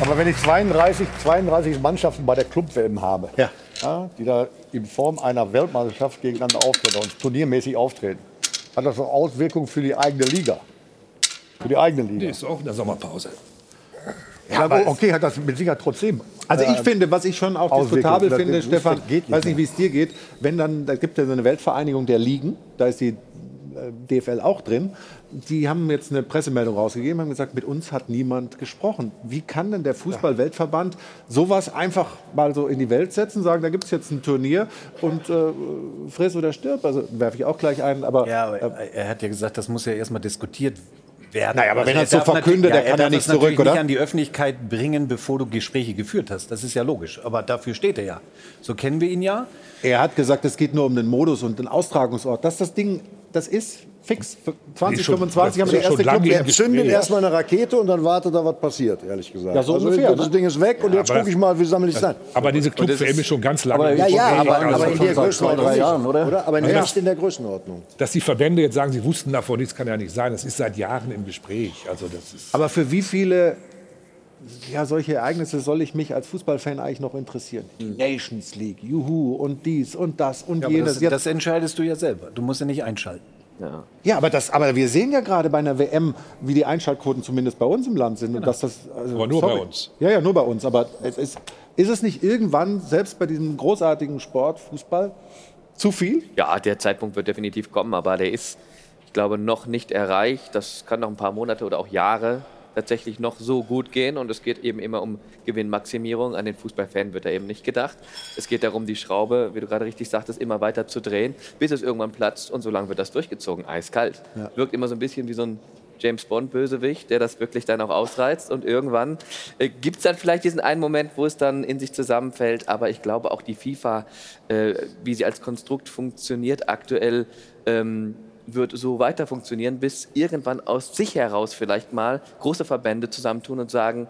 Aber wenn ich 32, 32 Mannschaften bei der Club-WM habe, ja. Die da in Form einer Weltmeisterschaft gegeneinander auftreten und turniermäßig auftreten, hat das auch Auswirkungen für die eigene Liga. Für die eigene Liga. Die ist auch in der Sommerpause. Ja, aber okay, hat das mit Sicherheit trotzdem. Also ich äh, finde, was ich schon auch diskutabel finde, das Stefan, weiß nicht, wie es dir geht, wenn dann, da gibt es ja so eine Weltvereinigung der Ligen, da ist die DFL auch drin, die haben jetzt eine Pressemeldung rausgegeben, haben gesagt, mit uns hat niemand gesprochen. Wie kann denn der Fußball-Weltverband sowas einfach mal so in die Welt setzen, sagen, da gibt es jetzt ein Turnier und äh, friss oder stirb, also werfe ich auch gleich ein, aber... Ja, aber er hat ja gesagt, das muss ja erstmal diskutiert werden. Naja, aber wenn er es so verkündet, natürlich- der kann ja nicht zurück, oder? nicht an die Öffentlichkeit bringen, bevor du Gespräche geführt hast. Das ist ja logisch. Aber dafür steht er ja. So kennen wir ihn ja. Er hat gesagt, es geht nur um den Modus und den Austragungsort. Dass das Ding, das ist fix. 2025 haben wir die erste Club Er zündet erstmal eine Rakete und dann wartet er, was passiert, ehrlich gesagt. Ja, so also, ungefähr, Das ne? Ding ist weg und Ja, jetzt aber gucke ich mal, wie sammle ich es das- ein. aber diese Club-WM ist schon ganz lange Aber, ja, ja, ewig, aber, also aber in der Größenordnung. Jahren, oder? Aber Also das- nicht in der Größenordnung. Dass die Verbände jetzt sagen, sie wussten davon nichts, kann ja nicht sein. Das ist seit Jahren im Gespräch. Also das ist Aber für wie viele ja, solche Ereignisse soll ich mich als Fußballfan eigentlich noch interessieren? Die Nations League, Juhu und dies und das und Ja, jenes. das, das entscheidest du ja selber. Du musst ja nicht einschalten. Ja. ja, aber, das, aber wir sehen ja gerade bei einer WM, wie die Einschaltquoten zumindest bei uns im Land sind. Und Genau. dass das, also, Aber nur bei uns. Ja, ja, nur bei uns. Aber es ist, ist es nicht irgendwann, selbst bei diesem großartigen Sport, Fußball, zu viel? Ja, der Zeitpunkt wird definitiv kommen, aber der ist, ich glaube, noch nicht erreicht. Das kann noch ein paar Monate oder auch Jahre tatsächlich noch so gut gehen. Und es geht eben immer um Gewinnmaximierung. An den Fußballfan wird da eben nicht gedacht. Es geht darum, die Schraube, wie du gerade richtig sagtest, immer weiter zu drehen, bis es irgendwann platzt. Und so lange wird das durchgezogen, eiskalt. Ja. Wirkt immer so ein bisschen wie so ein James Bond-Bösewicht, der das wirklich dann auch ausreizt. Und irgendwann äh, gibt es dann vielleicht diesen einen Moment, wo es dann in sich zusammenfällt. Aber ich glaube auch die FIFA, äh, wie sie als Konstrukt funktioniert aktuell, ähm, wird so weiter funktionieren, bis irgendwann aus sich heraus vielleicht mal große Verbände zusammentun und sagen,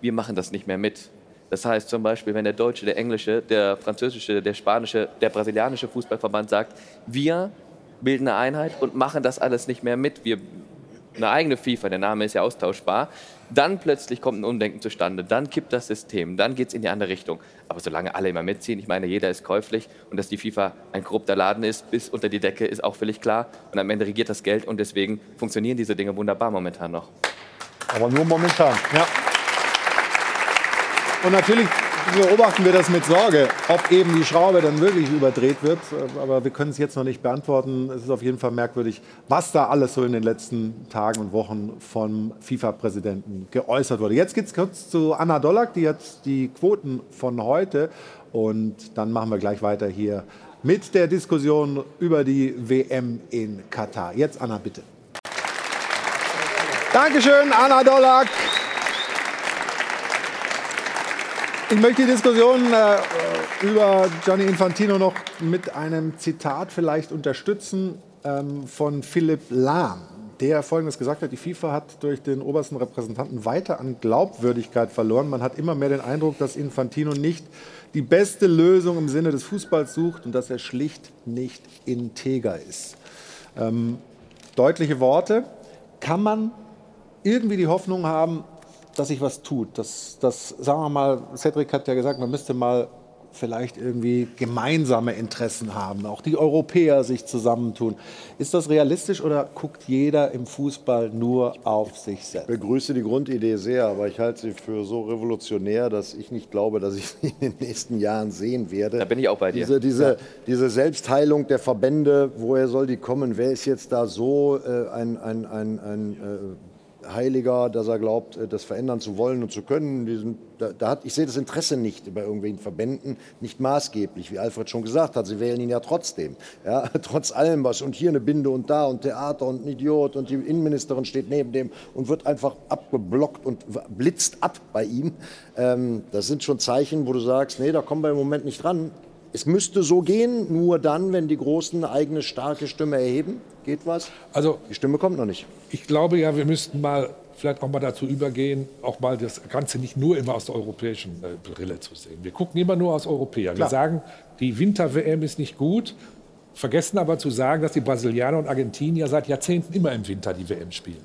wir machen das nicht mehr mit. Das heißt zum Beispiel, wenn der deutsche, der englische, der französische, der spanische, der brasilianische Fußballverband sagt, wir bilden eine Einheit und machen das alles nicht mehr mit, wir eine eigene FIFA, der Name ist ja austauschbar, dann plötzlich kommt ein Umdenken zustande, dann kippt das System, dann geht es in die andere Richtung. Aber solange alle immer mitziehen, ich meine, jeder ist käuflich und dass die FIFA ein korrupter Laden ist, bis unter die Decke, ist auch völlig klar. Und am Ende regiert das Geld und deswegen funktionieren diese Dinge wunderbar momentan noch. Aber nur momentan. Ja. Und natürlich beobachten wir das mit Sorge, ob eben die Schraube dann wirklich überdreht wird. Aber wir können es jetzt noch nicht beantworten. Es ist auf jeden Fall merkwürdig, was da alles so in den letzten Tagen und Wochen vom FIFA-Präsidenten geäußert wurde. Jetzt geht es kurz zu Anna Dollack, die hat die Quoten von heute. Und dann machen wir gleich weiter hier mit der Diskussion über die WM in Katar. Jetzt Anna, bitte. Dankeschön, Anna Dollack. Ich möchte die Diskussion äh, über Gianni Infantino noch mit einem Zitat vielleicht unterstützen ähm, von Philipp Lahm, der Folgendes gesagt hat, die FIFA hat durch den obersten Repräsentanten weiter an Glaubwürdigkeit verloren. Man hat immer mehr den Eindruck, dass Infantino nicht die beste Lösung im Sinne des Fußballs sucht und dass er schlicht nicht integer ist. Ähm, deutliche Worte. Kann man irgendwie die Hoffnung haben, dass sich was tut. Dass, dass, sagen wir mal, Cedric hat ja gesagt, man müsste mal vielleicht irgendwie gemeinsame Interessen haben, auch die Europäer sich zusammentun. Ist das realistisch oder guckt jeder im Fußball nur auf sich selbst? Ich begrüße die Grundidee sehr, aber ich halte sie für so revolutionär, dass ich nicht glaube, dass ich sie in den nächsten Jahren sehen werde. Da bin ich auch bei dir. Diese, diese, diese Selbstheilung der Verbände, woher soll die kommen? Wer ist jetzt da so äh, ein, ein, ein, ein äh, Heiliger, dass er glaubt, äh, das verändern zu wollen und zu können. Da hat, ich sehe das Interesse nicht bei irgendwelchen Verbänden, nicht maßgeblich, wie Alfred schon gesagt hat. Sie wählen ihn ja trotzdem. Ja, trotz allem was. Und hier eine Binde und da und Theater und ein Idiot und die Innenministerin steht neben dem und wird einfach abgeblockt und blitzt ab bei ihm. Ähm, das sind schon Zeichen, wo du sagst, nee, da kommen wir im Moment nicht dran. Es müsste so gehen, nur dann, wenn die Großen eine eigene starke Stimme erheben. Geht was? Also, die Stimme kommt noch nicht. Ich glaube ja, wir müssten mal vielleicht auch mal dazu übergehen, auch mal das Ganze nicht nur immer aus der europäischen äh, Brille zu sehen. Wir gucken immer nur aus Europäer. Wir sagen, die Winter-WM ist nicht gut, vergessen aber zu sagen, dass die Brasilianer und Argentinier seit Jahrzehnten immer im Winter die WM spielen.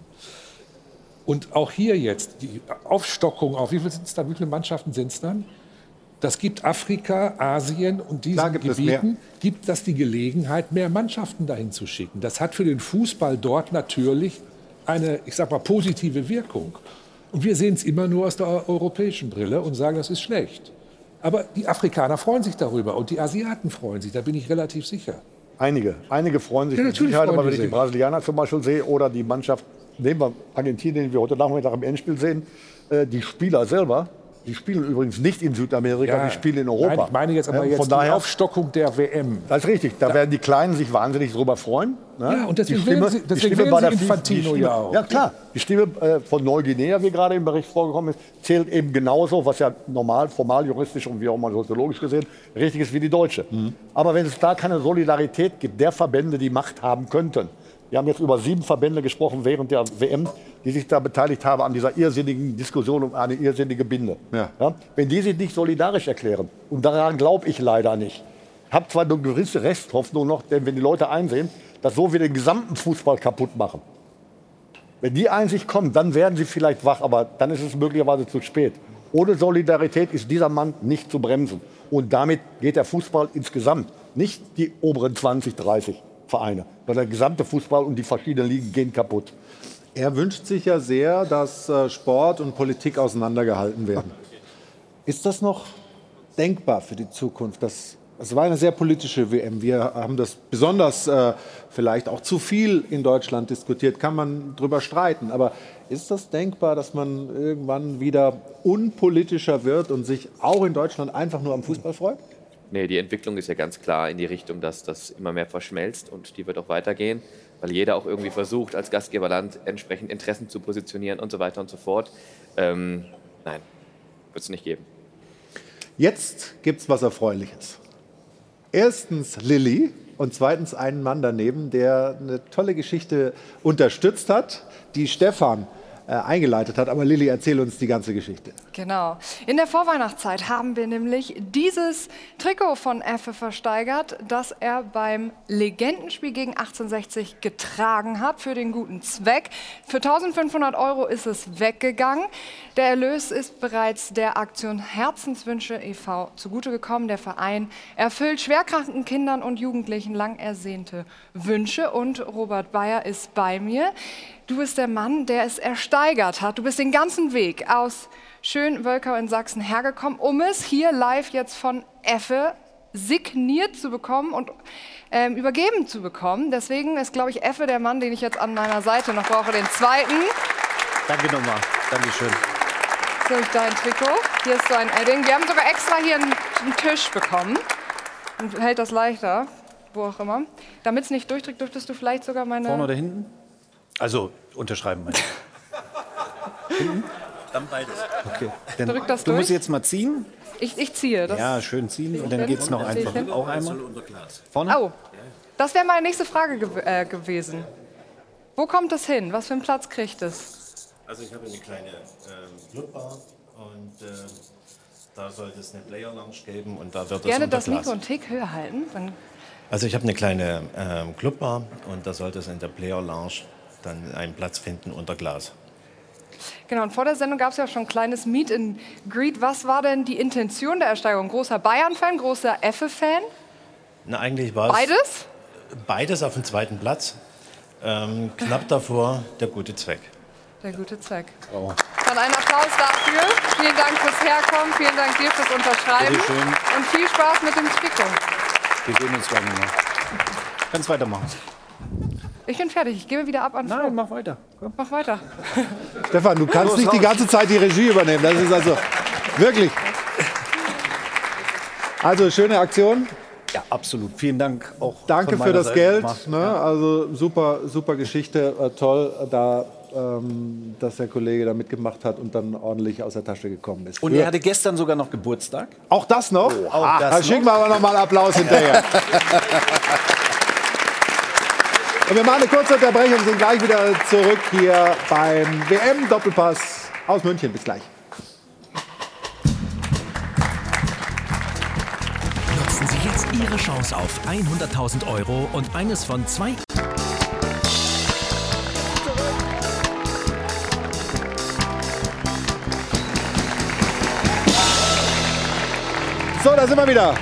Und auch hier jetzt die Aufstockung auf, wie, viel sind's dann, wie viele Mannschaften sind es dann? Das gibt Afrika, Asien und diesen gibt Gebieten gibt das die Gelegenheit, mehr Mannschaften dahin zu schicken. Das hat für den Fußball dort natürlich eine, ich sag mal, positive Wirkung. Und wir sehen es immer nur aus der europäischen Brille und sagen, das ist schlecht. Aber die Afrikaner freuen sich darüber und die Asiaten freuen sich, da bin ich relativ sicher. Einige, einige freuen sich Ja, natürlich Sicherheit, freuen aber wenn ich die. Brasilianer zum Beispiel sehe oder die Mannschaft, nehmen wir Argentinien, die wir heute Nachmittag im Endspiel sehen, äh, die Spieler selber, die spielen übrigens nicht in Südamerika, Ja, die spielen in Europa. Nein, ich meine jetzt aber Ja, jetzt Von die daher, Aufstockung der WM. das ist richtig, da werden die Kleinen sich wahnsinnig drüber freuen. ne? Ja, und deswegen Die Stimme- sie- die deswegen Stimme wählen bei der Infantino die Stimme, ja auch. Ja, klar. Die Stimme äh, von Neuguinea, wie gerade im Bericht vorgekommen ist, zählt eben genauso, was ja normal, formal, juristisch und wie auch mal soziologisch gesehen richtig ist wie die deutsche. Mhm. Aber wenn es da keine Solidarität gibt, der Verbände, die Macht haben könnten, wir haben jetzt über sieben Verbände gesprochen während der WM, die sich da beteiligt haben an dieser irrsinnigen Diskussion um eine irrsinnige Binde. Ja? Wenn die sich nicht solidarisch erklären, und daran glaube ich leider nicht, habe zwar eine gewisse Resthoffnung noch, denn wenn die Leute einsehen, dass so wir den gesamten Fußball kaputt machen, wenn die Einsicht kommt, dann werden sie vielleicht wach, aber dann ist es möglicherweise zu spät. Ohne Solidarität ist dieser Mann nicht zu bremsen. Und damit geht der Fußball insgesamt, nicht die oberen 20, 30 Vereine, sondern der gesamte Fußball und die verschiedenen Ligen gehen kaputt. Er wünscht sich ja sehr, dass äh, Sport und Politik auseinandergehalten werden. Ist das noch denkbar für die Zukunft? Das, es war eine sehr politische WM. Wir haben das besonders äh, vielleicht auch zu viel in Deutschland diskutiert. Kann man drüber streiten. Aber ist das denkbar, dass man irgendwann wieder unpolitischer wird und sich auch in Deutschland einfach nur am Fußball freut? Nee, die Entwicklung ist ja ganz klar in die Richtung, dass das immer mehr verschmelzt und die wird auch weitergehen, weil jeder auch irgendwie versucht, als Gastgeberland entsprechend Interessen zu positionieren und so weiter und so fort. Ähm, nein, wird es nicht geben. Jetzt gibt es was Erfreuliches. Erstens Lilly und zweitens einen Mann daneben, der eine tolle Geschichte unterstützt hat, die Stefan äh, eingeleitet hat. Aber Lilly, erzähl uns die ganze Geschichte. Genau. In der Vorweihnachtszeit haben wir nämlich dieses Trikot von Effe versteigert, das er beim Legendenspiel gegen 1860 getragen hat für den guten Zweck. Für 1500 Euro ist es weggegangen. Der Erlös ist bereits der Aktion Herzenswünsche e.V. zugute gekommen. Der Verein erfüllt schwerkranken Kindern und Jugendlichen lang ersehnte Wünsche und Robert Bayer ist bei mir. Du bist der Mann, der es ersteigert hat. Du bist den ganzen Weg aus Schönwölkau in Sachsen hergekommen, um es hier live jetzt von Effe signiert zu bekommen und ähm, übergeben zu bekommen. Deswegen ist, glaube ich, Effe der Mann, den ich jetzt an meiner Seite noch brauche, den zweiten. Danke nochmal. Dankeschön. So, ich dein Trikot. Hier ist so ein Edding. Wir haben sogar extra hier einen, einen Tisch bekommen. Und hält das leichter, wo auch immer. Damit es nicht durchdrückt, dürftest du vielleicht sogar meine. Vorne oder hinten? Also unterschreiben meine ich. hinten? Dann beides. Okay. Dann, Drück das du musst durch. jetzt mal ziehen. Ich, ich ziehe. Das ja, schön ziehen. Und dann geht es noch einfach. hin? Auch einmal. Vorne? Oh, das wäre meine nächste Frage gew äh, gewesen. Wo kommt es hin? Was für einen Platz kriegt es? Also ich habe eine kleine ähm, Clubbar und ähm, da sollte es eine Player Lounge geben und da wird es Gerne das. Mikro einen Tick höher halten. Dann Also ich habe eine kleine ähm, Clubbar und da sollte es in der Player Lounge dann einen Platz finden unter Glas. Genau, und vor der Sendung gab es ja schon ein kleines Meet and Greet. Was war denn die Intention der Ersteigerung? Großer Bayern-Fan, großer Effe-Fan? Na, eigentlich war es Beides? beides auf dem zweiten Platz. Ähm, knapp davor der gute Zweck. Der gute Zweck. Dann einen Applaus dafür. Vielen Dank fürs Herkommen, vielen Dank dir fürs Unterschreiben. Und viel Spaß mit dem Trikot. Wir sehen uns gleich nochmal. Kannst weitermachen. Ich bin fertig, ich gebe wieder ab an Nein, mach weiter. Mach weiter. Stefan, du kannst Los, nicht die ganze Zeit die Regie übernehmen. Das ist also wirklich. Also schöne Aktion. Ja, absolut. Vielen Dank auch. Danke von für das Seite Geld. nochmal. Ne? Also super, super Geschichte. Äh, toll, da, ähm, dass der Kollege da mitgemacht hat und dann ordentlich aus der Tasche gekommen ist. Und er hatte gestern sogar noch Geburtstag. auch das noch? Auch das da noch. schicken wir aber noch mal Applaus hinterher. Und wir machen eine kurze Unterbrechung, sind gleich wieder zurück hier beim WM-Doppelpass aus München. Bis gleich. Nutzen Sie jetzt Ihre Chance auf 100.000 Euro und eines von zwei. So, da sind wir wieder.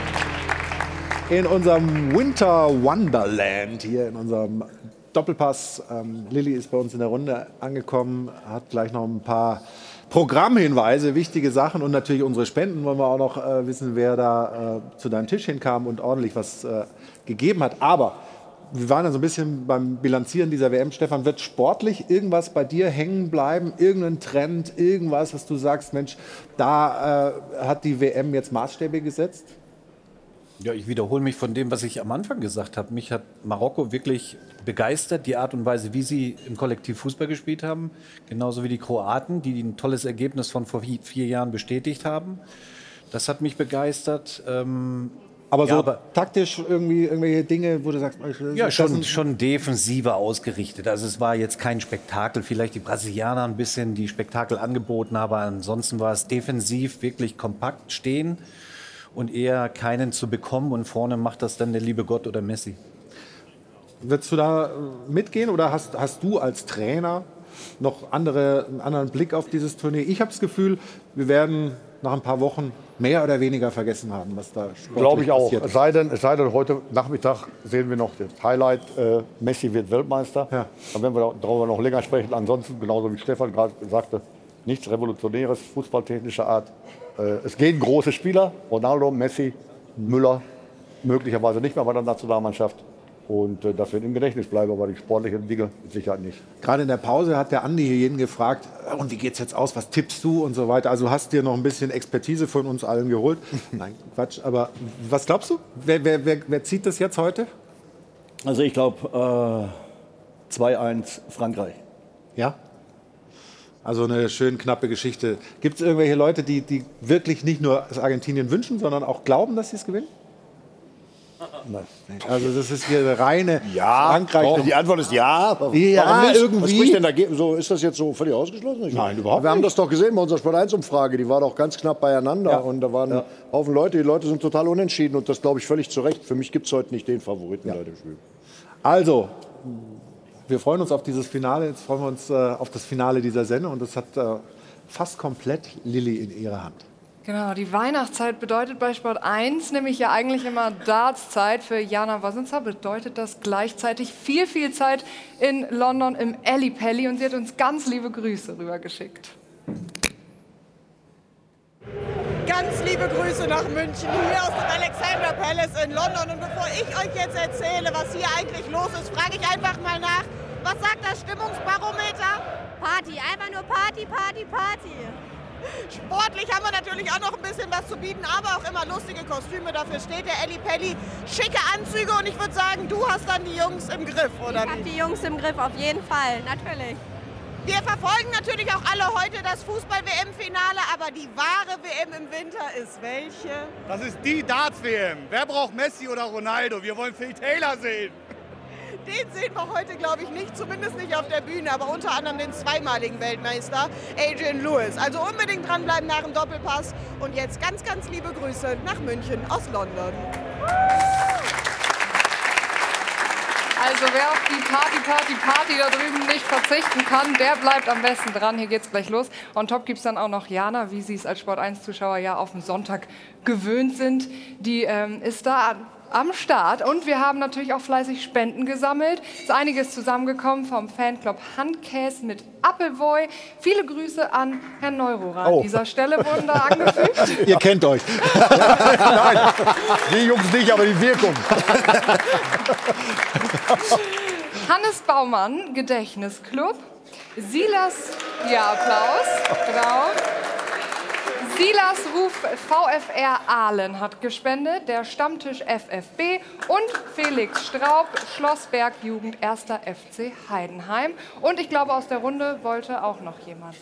In unserem Winter Wonderland hier in unserem Doppelpass. Ähm, Lilly ist bei uns in der Runde angekommen, hat gleich noch ein paar Programmhinweise, wichtige Sachen und natürlich unsere Spenden. Wollen wir auch noch äh, wissen, wer da äh, zu deinem Tisch hinkam und ordentlich was äh, gegeben hat. Aber wir waren ja so ein bisschen beim Bilanzieren dieser WM. Stefan, wird sportlich irgendwas bei dir hängen bleiben? Irgendein Trend, irgendwas, was du sagst, Mensch, da äh, hat die WM jetzt Maßstäbe gesetzt? Ja, ich wiederhole mich von dem, was ich am Anfang gesagt habe. Mich hat Marokko wirklich begeistert, die Art und Weise, wie sie im Kollektiv Fußball gespielt haben. Genauso wie die Kroaten, die ein tolles Ergebnis von vor vi- vier Jahren bestätigt haben. Das hat mich begeistert. Ähm, Aber ja, so taktisch irgendwie irgendwelche Dinge, wo du sagst, das Ja, schon, schon defensiver ausgerichtet. Also es war jetzt kein Spektakel. Vielleicht die Brasilianer ein bisschen die Spektakel angeboten, aber ansonsten war es defensiv wirklich kompakt stehen und eher keinen zu bekommen. Und vorne macht das dann der liebe Gott oder Messi. Würdest du da äh, mitgehen oder hast, hast du als Trainer noch andere, einen anderen Blick auf dieses Turnier? Ich habe das Gefühl, wir werden nach ein paar Wochen mehr oder weniger vergessen haben, was da sportlich Glaube ich auch. Es sei, denn, es sei denn, heute Nachmittag sehen wir noch das Highlight, äh, Messi wird Weltmeister. Dann werden wir darüber noch länger sprechen. Ansonsten, genauso wie Stefan gerade sagte, nichts Revolutionäres, fußballtechnischer Art. Äh, es gehen große Spieler, Ronaldo, Messi, Müller, möglicherweise nicht mehr bei der Nationalmannschaft. Und äh, das wird im Gedächtnis bleiben, aber die sportlichen Dinge mit Sicherheit nicht. Gerade in der Pause hat der Andi hier jeden gefragt, "Äh, und wie geht's jetzt aus, was tippst du und so weiter. Also hast dir noch ein bisschen Expertise von uns allen geholt. Nein, Quatsch, aber was glaubst du? Wer, wer, wer, wer zieht das jetzt heute? Also ich glaube äh, 2-1 Frankreich. Ja? Also eine schön knappe Geschichte. Gibt es irgendwelche Leute, die, die wirklich nicht nur das Argentinien wünschen, sondern auch glauben, dass sie es gewinnen? Nein. Also das ist hier eine reine Ja, Frankreich. doch, die Antwort ist ja. Ja, nicht? irgendwie. Was spricht denn dagegen? So, ist das jetzt so völlig ausgeschlossen? Ich- Nein, überhaupt Wir haben nicht. das doch gesehen bei unserer Sport 1 Umfrage. Die war doch ganz knapp beieinander. Und da waren Haufen Leute. Die Leute sind total unentschieden. Und das glaube ich völlig zu Recht. Für mich gibt es heute nicht den Favoriten bei dem Spiel. Also, wir freuen uns auf dieses Finale. Jetzt freuen wir uns äh, auf das Finale dieser Sendung. Und das hat äh, fast komplett Lilly in ihrer Hand. Genau, die Weihnachtszeit bedeutet bei Sport 1 nämlich ja eigentlich immer Dartszeit. Für Jana Wasenza bedeutet das gleichzeitig viel, viel Zeit in London im Alley Pally und sie hat uns ganz liebe Grüße rübergeschickt. Ganz liebe Grüße nach München, hier aus dem Alexander Palace in London. Und bevor ich euch jetzt erzähle, was hier eigentlich los ist, frage ich einfach mal nach, was sagt das Stimmungsbarometer? Party, einfach nur Party, Party, Party. Sportlich haben wir natürlich auch noch ein bisschen was zu bieten, aber auch immer lustige Kostüme. Dafür steht der Elli Pelli. Schicke Anzüge und ich würde sagen, du hast dann die Jungs im Griff, oder Ich habe die Jungs im Griff, auf jeden Fall, natürlich. Wir verfolgen natürlich auch alle heute das Fußball-WM-Finale, aber die wahre WM im Winter ist welche? Das ist die Darts-WM. Wer braucht Messi oder Ronaldo? Wir wollen Phil Taylor sehen. Den sehen wir heute, glaube ich, nicht, zumindest nicht auf der Bühne, aber unter anderem den zweimaligen Weltmeister Adrian Lewis. Also unbedingt dranbleiben nach dem Doppelpass. Und jetzt ganz, ganz liebe Grüße nach München aus London. Also wer auf die Party, Party, Party da drüben nicht verzichten kann, der bleibt am besten dran. Hier geht's gleich los. On top gibt's dann auch noch Jana, wie Sie es als Sport 1-Zuschauer ja auf den Sonntag gewöhnt sind. Die ähm, ist da am Start. Und wir haben natürlich auch fleißig Spenden gesammelt. Ist einiges zusammengekommen vom Fanclub Handkäse mit Appleboy. Viele Grüße an Herrn Neurohrer Oh. an dieser Stelle wurden da angefügt. Ihr kennt euch. Nein, die Jungs nicht, aber die Wirkung. Hannes Baumann, Gedächtnisclub. Silas, ja, Applaus, genau. Silas Ruf VfR Aalen hat gespendet, der Stammtisch FFB und Felix Straub, Schlossberg Jugend 1. FC Heidenheim. Und ich glaube, aus der Runde wollte auch noch jemand.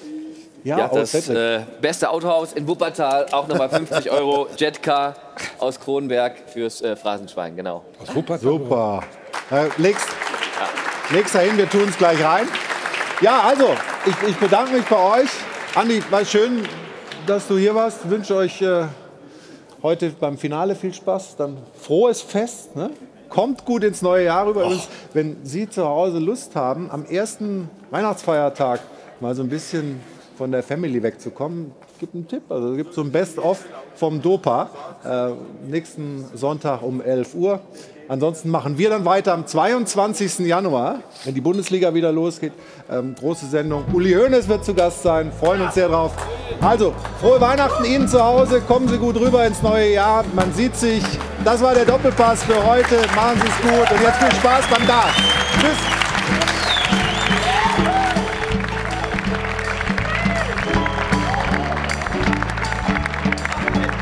Ja, das äh, beste Autohaus in Wuppertal, auch nochmal 50 Euro Jetcar aus Kronenberg fürs äh, Phrasenschwein, genau. Super. Äh, leg's, leg's dahin, wir tun es gleich rein. Ja, also, ich, ich bedanke mich bei euch. Andi, war schön, dass du hier warst. Ich wünsche euch äh, heute beim Finale viel Spaß. Dann frohes Fest. Ne? Kommt gut ins neue Jahr rüber. Übrigens, wenn Sie zu Hause Lust haben, am ersten Weihnachtsfeiertag mal so ein bisschen von der Family wegzukommen, gibt einen Tipp. Also es gibt so ein Best-of vom Dopa äh, nächsten Sonntag um 11 Uhr. Ansonsten machen wir dann weiter am 22. Januar, wenn die Bundesliga wieder losgeht. Ähm, große Sendung. Uli Hoeneß wird zu Gast sein. Freuen uns sehr drauf. Also, frohe Weihnachten Ihnen zu Hause. Kommen Sie gut rüber ins neue Jahr. Man sieht sich. Das war der Doppelpass für heute. Machen Sie es gut. Und jetzt viel Spaß beim Dart. Tschüss.